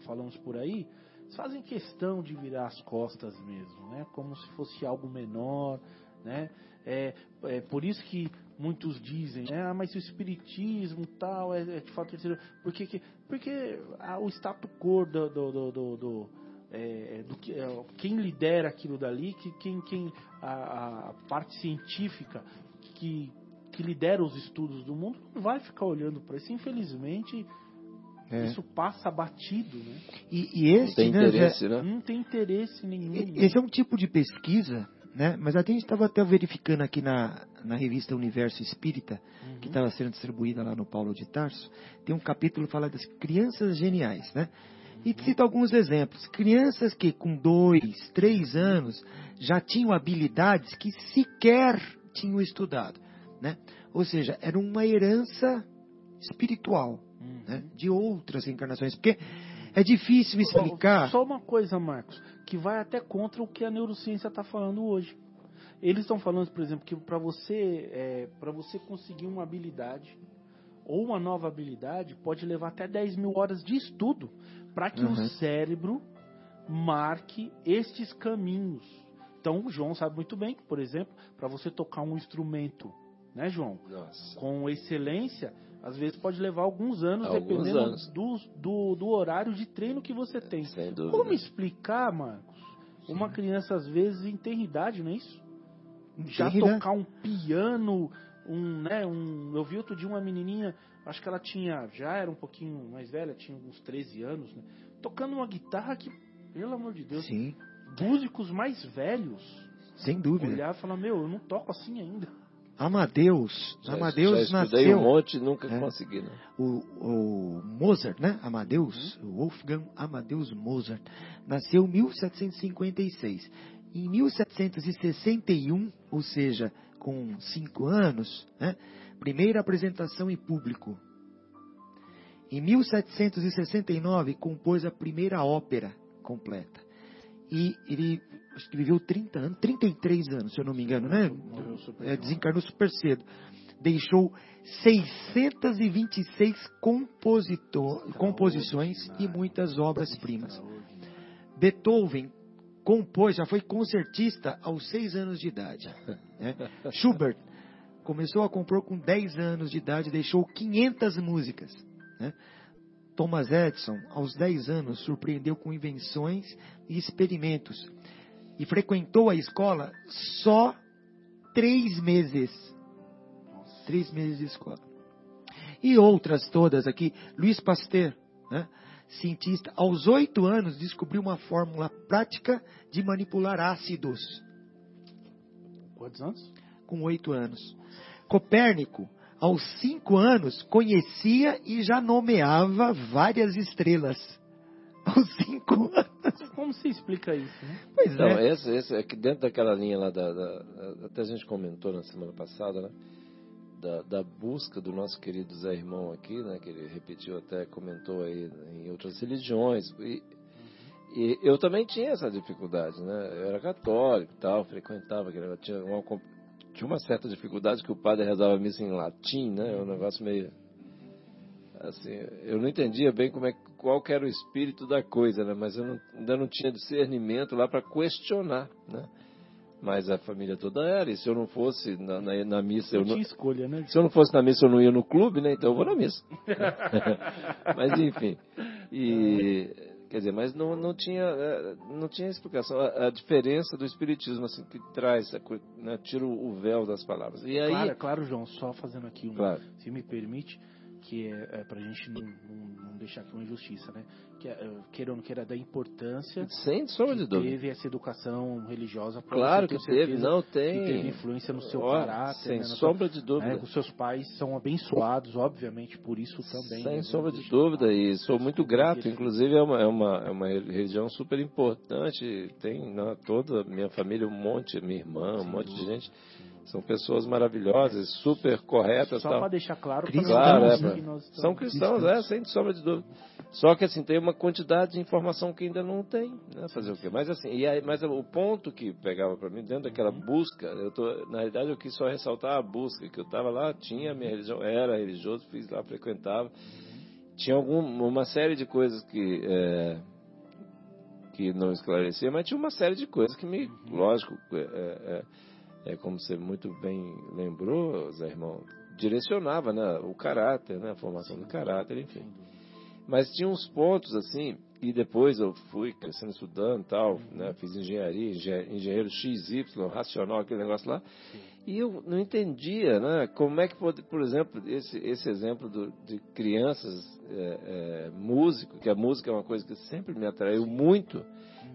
C: falamos por aí, fazem questão de virar as costas mesmo, né? Como se fosse algo menor, né? É, é por isso que muitos dizem, né? ah, mas o espiritismo tal é, é de fato terceiro, porque que, porque ah, o status quo do, do, do, do é, do que, é, quem lidera aquilo dali, que quem, quem a, a parte científica que, que lidera os estudos do mundo não vai ficar olhando para isso. Infelizmente, é. isso passa batido, né?
B: E, e esse,
D: não tem
B: né,
D: interesse,
B: já,
D: né?
C: Não tem interesse nenhum.
B: Esse é um tipo de pesquisa, né? Mas a gente estava até verificando aqui na, na revista Universo Espírita,
C: Uhum.
B: que estava sendo distribuída lá no Paulo de Tarso, tem um capítulo que fala das crianças geniais, né? E cita alguns exemplos. Crianças que com dois, três anos já tinham habilidades que sequer tinham estudado, né? Ou seja, era uma herança espiritual,
C: Uhum.
B: né? De outras encarnações, porque é difícil explicar.
C: Só uma coisa, Marcos, que vai até contra o que a neurociência está falando hoje. Eles estão falando, por exemplo, que para você, é, para você conseguir uma habilidade ou uma nova habilidade pode levar até 10 mil horas de estudo para que o
B: Uhum.
C: cérebro marque estes caminhos. Então, o João sabe muito bem que, por exemplo, para você tocar um instrumento, né, João,
D: Nossa.
C: com excelência, às vezes pode levar alguns anos,
D: Alguns
C: dependendo
D: anos.
C: Do, do, do horário de treino que você tem.
D: Sem dúvida.
C: Como explicar, Marcos? Uma criança, às vezes, em tem idade, não é isso? Já tocar um piano, um, né, um... Eu vi outro dia uma menininha, acho que ela tinha, já era um pouquinho mais velha, tinha uns 13 anos, né? Tocando uma guitarra que, pelo amor de Deus,
B: Sim,
C: músicos mais velhos
B: sem dúvida.
C: olhar e falar, meu, eu não toco assim ainda.
B: Amadeus,
D: Já-
B: Amadeus
D: já
B: nasceu.
D: um monte e nunca
B: É.
D: consegui, né?
B: o, o Mozart, né? Amadeus, o Wolfgang Amadeus Mozart, nasceu em 1756. Em 1761, ou seja, com cinco anos, né? primeira apresentação em público. Em 1769, compôs a primeira ópera completa. E ele acho que viveu 30 anos, 33 anos, se eu não me engano, né?
C: Morreu super
B: É, desencarnou super cedo. Deixou 626 compositor, composições e muitas obras-primas. Beethoven compôs, já foi concertista aos 6 anos de idade. né? Schubert começou a compor com 10 anos de idade, deixou 500 músicas. né? Thomas Edison, aos 10 anos, surpreendeu com invenções e experimentos. E frequentou a escola só três meses. Três meses de escola. E outras todas aqui. Luiz Pasteur, né? Cientista, aos oito anos descobriu uma fórmula prática de manipular ácidos.
C: Quantos anos?
B: Com oito anos. Copérnico, aos cinco anos, conhecia e já nomeava várias estrelas. Aos cinco anos.
C: Como se explica isso, né?
B: Pois
D: Então,
B: é.
D: esse, esse é que dentro daquela linha lá, da, da- da- até a gente comentou na semana passada, né? Da, da busca do nosso querido Zé Irmão aqui, né? Que ele repetiu até, comentou aí em outras religiões. E, e eu também tinha essa dificuldade, né? Eu era católico e tal, frequentava, tinha uma, tinha uma certa dificuldade que o padre rezava a missa em latim, né? É um negócio meio... Assim, eu não entendia bem como é, qual era o espírito da coisa, né? Mas eu não- ainda não tinha discernimento lá para questionar, né? Mas a família toda era, e se eu não fosse na, na, na missa, eu
C: Não escolha, né?
D: se eu não fosse na missa, eu não ia no clube, né? Então eu vou na missa. mas enfim. E quer dizer, mas não, não tinha eh, não tinha explicação a, a diferença do espiritismo assim que traz, a né, tira o véu das palavras. E aí,
C: Claro, é claro, João, só fazendo aqui um,
D: Claro.
C: se me permite, que é, é pra gente não, não, não deixar aqui uma injustiça, né? Que, é, queira ou não queira, da importância
D: sem sombra
C: que
D: de dúvida.
C: teve essa educação religiosa
D: Claro que teve, não
C: que
D: tem.
C: teve influência no seu caráter,
D: sem
C: né, na
D: sombra de
C: né,
D: dúvida.
C: os seus pais são abençoados, obviamente, por isso também.
D: Sem
C: né?
D: sombra de dúvida, e sou muito grato. Inclusive, é uma, é uma, é uma religião super importante. Tem né, toda a minha família, um monte, minha irmã, um monte de gente. São pessoas maravilhosas, super corretas.
C: Só para deixar claro
B: Cristãos,
D: Claro, é, pra-
C: que nós estamos-
D: São cristãos, é, sem sombra de dúvida. Só que assim, tem uma quantidade de informação que ainda não tem, né? Fazer o quê? Mas assim, e aí, mas o ponto que pegava para mim, dentro daquela busca, eu tô, na realidade eu quis só ressaltar a busca, que eu estava lá, tinha a minha religião, era religioso, fiz lá, frequentava. Tinha algum, uma série de coisas que é, que não esclarecia, mas tinha uma série de coisas que me, lógico, é, é, é como você muito bem lembrou, Zé Irmão, direcionava né, o caráter, né, a formação do caráter, enfim. Mas tinha uns pontos assim, e depois eu fui crescendo estudando tal, né, fiz engenharia, engenheiro XY, racional, aquele negócio lá, e eu não entendia, né, como é que pode, por exemplo, esse, esse exemplo do, de crianças é, é, músico, que a música é uma coisa que sempre me atraiu muito,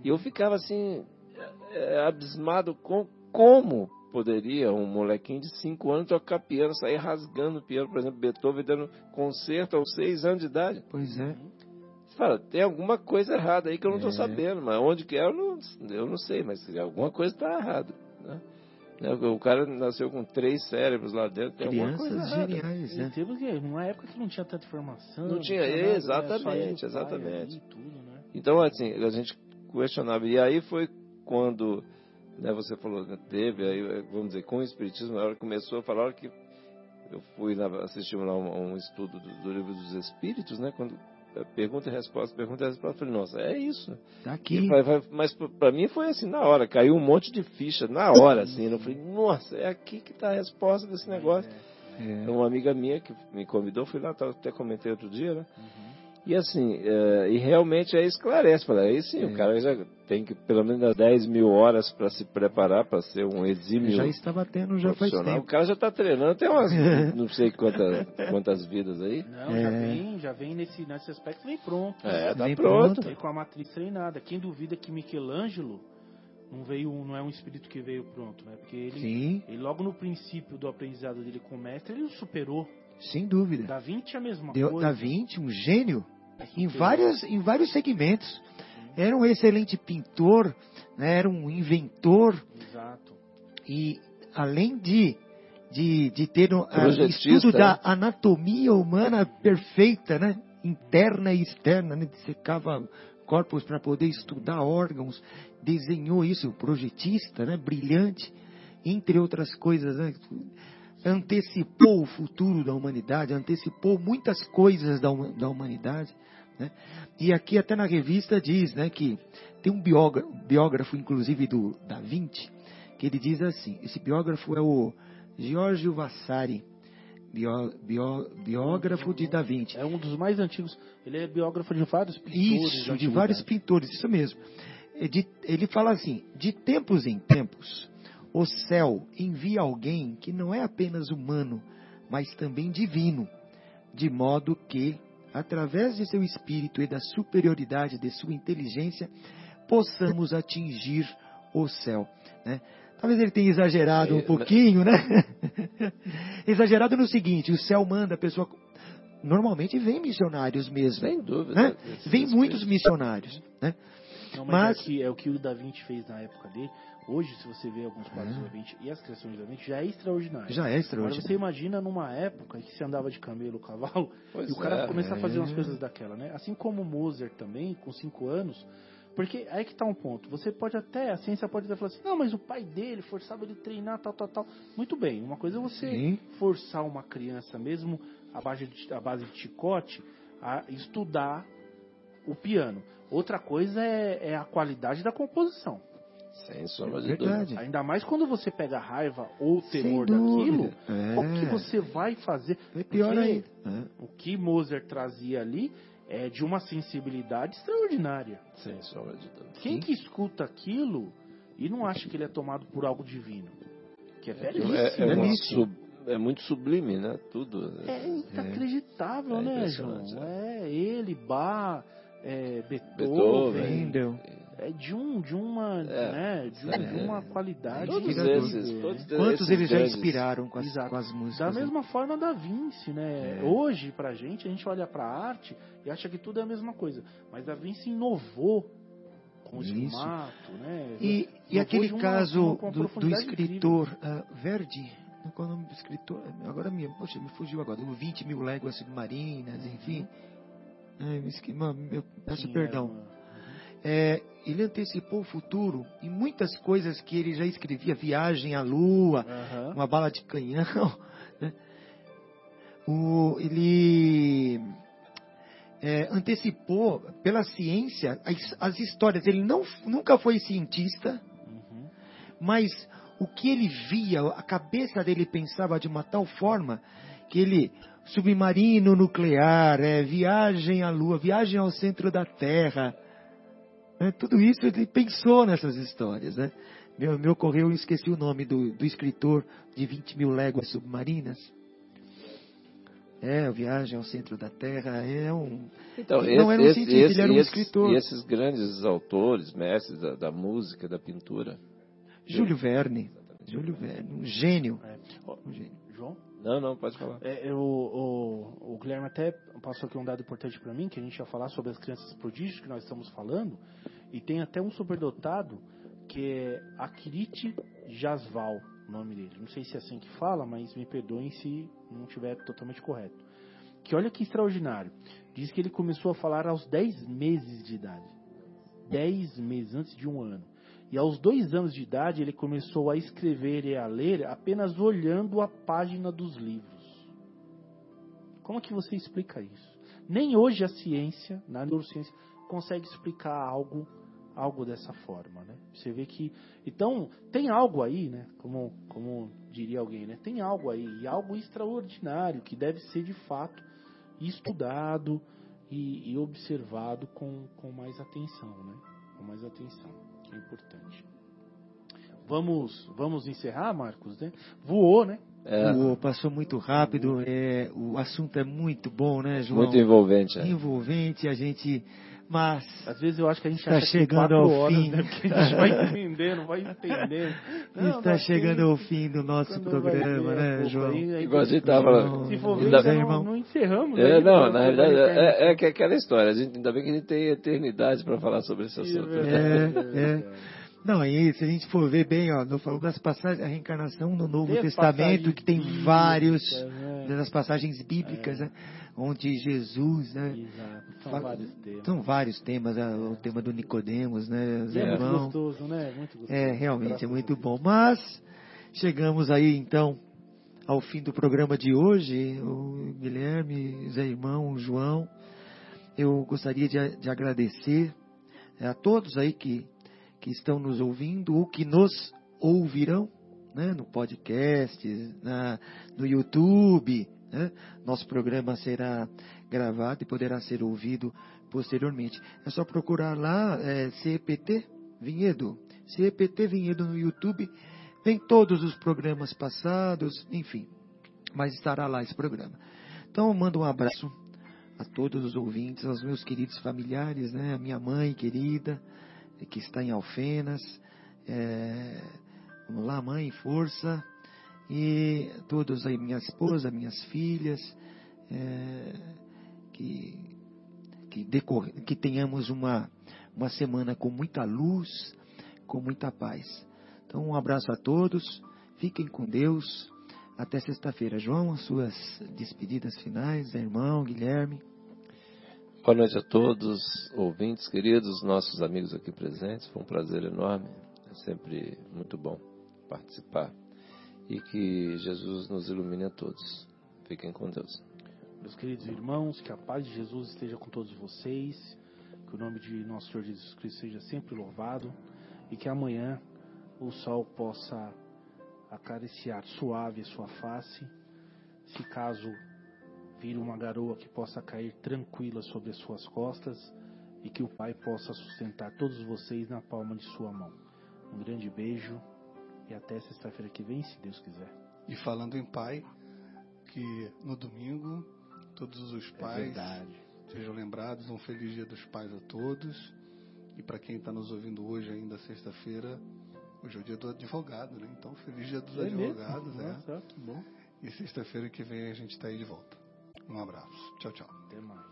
D: e eu ficava assim, é, abismado com como poderia um molequinho de 5 anos tocar piano, sair rasgando piano, por exemplo, Beethoven dando concerto aos 6 anos de idade.
B: Pois é.
D: Você fala, tem alguma coisa errada aí que eu não estou é. sabendo, mas onde que é eu não, eu não sei, mas alguma coisa está errada. Né? né? O cara nasceu com três cérebros lá dentro, tem
B: Crianças alguma coisa geniais,
C: né? Teve que, numa época que não tinha tanta informação.
D: Não, tinha, tinha nada, exatamente, exatamente. Tudo, né? Então, assim, a gente questionava. E aí foi quando né, você falou, né, teve, aí, vamos dizer, com o Espiritismo, na hora que começou a falar, que eu fui na, assistir lá um, um estudo do, do, livro dos Espíritos, né, quando é, pergunta e resposta, pergunta e resposta, eu falei, nossa, é isso.
B: Tá aqui.
D: mas para mim foi assim, na hora, caiu um monte de ficha, na hora, assim, eu falei, nossa, é aqui que está a resposta desse negócio. É. Uma amiga minha que me convidou, fui lá, até comentei outro dia, né? Uhum. E assim, é, e realmente aí esclarece, fala, aí sim, é. o cara já tem que pelo menos 10 mil horas para se preparar para ser um exímio.
B: Já está tendo já faz tempo.
D: O cara já está treinando, tem umas, não sei quantas, quantas vidas aí.
C: Não, é. já vem, já vem nesse, nesse aspecto, vem pronto.
D: É, tá vem pronto.
C: Vem com a matriz treinada. Quem duvida que Michelangelo não veio, não é um espírito que veio pronto, né? Porque ele, ele logo no princípio do aprendizado dele com o mestre, ele o superou.
B: Sem dúvida.
C: Da Vinci é a mesma
B: Deu,
C: coisa.
B: Da Vinci, um gênio em vários, em vários segmentos. Era um excelente pintor, né? era um inventor.
C: Exato.
B: E além de, de, de ter um uh, estudo da anatomia humana perfeita, né? interna e externa, né? secava corpos para poder estudar órgãos, desenhou isso, projetista, né? brilhante, entre outras coisas. Né? Antecipou o futuro da humanidade, antecipou muitas coisas da, da humanidade. Né? E aqui até na revista diz né, que tem um biógrafo, biógrafo, inclusive, do Da Vinci, que ele diz assim, esse biógrafo é o Giorgio Vassari, bió, bió, biógrafo de Da Vinci.
C: É um dos mais antigos, ele é biógrafo de vários pintores.
B: Isso, de vários pintores, isso mesmo. É ele fala assim, de tempos em tempos, o céu envia alguém que não é apenas humano, mas também divino, de modo que, através de seu espírito e da superioridade de sua inteligência, possamos atingir o céu. Né? Talvez ele tenha exagerado um é, pouquinho, né? exagerado no seguinte: o céu manda a pessoa. Normalmente vem missionários mesmo.
D: Sem dúvida.
B: Né? Vem muitos missionários. Né?
C: Não, mas, mas... É, que, é o que o Da Vinci fez na época dele. Hoje, se você vê alguns quadros do Da Vinci e as criações do Da Vinci, já é extraordinário.
B: Já é extraordinário.
C: Agora você imagina numa época em que se andava de camelo, cavalo, pois e o cara é, começar é. a fazer umas coisas daquela, né? Assim como Mozart também, com 5 anos, porque aí que está um ponto. Você pode até, a ciência pode até falar assim, não, mas o pai dele forçava ele a treinar, tal, tal, tal. Muito bem, uma coisa é você Sim. forçar uma criança, mesmo à base, de, à base de chicote, a estudar o piano. Outra coisa é, é a qualidade da composição.
D: Sem sombra de dúvida.
C: Ainda mais quando você pega raiva ou temor daquilo, é. o que você vai fazer?
B: É pior aí.
C: O que Mozart trazia ali é de uma sensibilidade extraordinária.
D: Sem sombra de dúvida.
C: Quem que escuta aquilo e não acha que ele é tomado por algo divino? Que é belíssimo. É,
D: é, é, sub, é muito sublime, né? Tudo.
C: É inacreditável, é né, João? É ele, Bach, é, Beethoven. Beethoven é de um de uma é, né de, um, de, uma qualidade
D: todos esses, todos
B: quantos eles já inspiraram com as, com as músicas
C: da mesma forma da Vinci né? É. hoje pra gente a gente olha pra arte e acha que tudo é a mesma coisa. Mas da Vinci inovou com o esfumato né?
B: E, e aquele uma, caso uma, do, do, escritor uh, Verdi. Qual é o nome do escritor? Agora me poxa me fugiu agora. O 20 mil léguas submarinas enfim. Ai, me eu peço Sim, perdão é, ele antecipou o futuro em muitas coisas que ele já escrevia, viagem à lua, uhum. uma bala de canhão. Né? O, ele, é, antecipou pela ciência as, as histórias. Ele não, nunca foi cientista,
C: Uhum.
B: mas o que ele via, a cabeça dele pensava de uma tal forma que ele submarino nuclear, é, viagem à Lua, viagem ao centro da Terra, né, tudo isso ele pensou nessas histórias, né? Me, me ocorreu, eu esqueci o nome do, do escritor de 20 mil léguas submarinas. É, a viagem ao centro da Terra é um.
D: Então,
B: Ele não era um
D: esse-
B: cientista,
D: esse-
B: ele era um
D: esses-
B: escritor.
D: E esses grandes autores, mestres da, da música, da pintura.
B: Júlio Verne. Júlio Verne, um gênio.
C: É.
B: Um gênio.
C: João?
D: Não, não, pode falar.
C: É, eu- o, o Guilherme até passou aqui um dado importante para mim, que a gente ia falar sobre as crianças prodígios que nós estamos falando, e tem até um superdotado que é Akirit Jasval, o nome dele. Não sei se é assim que fala, mas me perdoem se não estiver totalmente correto. Que olha que extraordinário. Diz que ele começou a falar aos 10 meses de idade. 10 meses, antes de um ano. E aos dois anos de idade ele começou a escrever e a ler apenas olhando a página dos livros. Como que você explica isso? Nem hoje a ciência, na neurociência, consegue explicar algo algo dessa forma, né? Você vê que então tem algo aí, né? Como como diria alguém, né? Tem algo aí, e algo extraordinário que deve ser de fato estudado e, e observado com, com mais atenção, né? Com mais atenção, é importante. Vamos vamos encerrar, Marcos, né? Voou, né?
D: É,
B: Voou, passou muito rápido. É, o assunto é muito bom, né, João?
D: muito envolvente. é.
B: envolvente. A gente. Mas.
C: Às vezes eu acho que a gente
B: Está
C: acha
B: chegando ao
C: horas,
B: fim.
C: né? Porque a gente vai entendendo, vai entendendo. Não,
B: está chegando
C: tem-
B: ao fim do nosso programa,
C: ver,
B: né,
C: pouco
B: João?
C: aí, aí-
D: Igual a gente tava
B: João,
C: Se for ver,
D: Ainda
B: bem,
C: não,
B: irmão.
C: não encerramos.
D: É,
C: né?
D: não, na
C: cair.
D: é, é que é aquela história. A gente, ainda bem que a gente tem eternidade para falar sobre esse assunto.
B: É, é. Não, aí se a gente for ver bem, ó, no falou das passagens, a reencarnação no Novo
C: Tem
B: Testamento, que tem
C: bíblicas,
B: vários
C: né?
B: das passagens bíblicas, né? Onde Jesus, né?
C: Exato, são
B: Fala-
C: vários temas.
B: São vários temas, ah, o tema do Nicodemos, né?
C: E é muito gostoso, né? Muito gostoso.
B: É, realmente é muito bom. Mas chegamos aí então ao fim do programa de hoje. O Guilherme, Zé Irmão, o João, eu gostaria de, de agradecer é, a todos aí que, que estão nos ouvindo ou que nos ouvirão né, no podcast, na, no YouTube. Né? Nosso programa será gravado e poderá ser ouvido posteriormente. É só procurar lá é, CEPT Vinhedo. CEPT Vinhedo no YouTube. Tem todos os programas passados, enfim. Mas estará lá esse programa. Então, mando um abraço a todos os ouvintes, aos meus queridos familiares, né? A minha mãe querida, que está em Alfenas. É, vamos lá, mãe, força. E todos aí, minha esposa, minhas filhas, é, que, que, decorre, que tenhamos uma, uma semana com muita luz, com muita paz. Então, um abraço a todos, fiquem com Deus. Até sexta-feira. João, as suas despedidas finais, irmão, Guilherme.
D: Boa noite a todos, ouvintes queridos, nossos amigos aqui presentes. Foi um prazer enorme. É sempre muito bom participar. E que Jesus nos ilumine a todos. Fiquem com Deus.
C: Meus queridos irmãos, que a paz de Jesus esteja com todos vocês, que o nome de nosso Senhor Jesus Cristo seja sempre louvado e que amanhã o sol possa acariciar suave a sua face, se caso vir uma garoa que possa cair tranquila sobre as suas costas e que o Pai possa sustentar todos vocês na palma de sua mão. Um grande beijo e até sexta-feira que vem, se Deus quiser.
E: E falando em pai, que no domingo todos os
C: É
E: pais
C: verdade.
E: sejam lembrados. Um feliz dia dos pais a todos. E para quem está nos ouvindo hoje, ainda sexta-feira, hoje é o dia do advogado, né? Então, feliz dia dos
C: É mesmo?
E: advogados, né?
C: Nossa, que bom.
E: E sexta-feira que vem a gente está aí de volta. Um abraço. Tchau, tchau.
C: Até mais.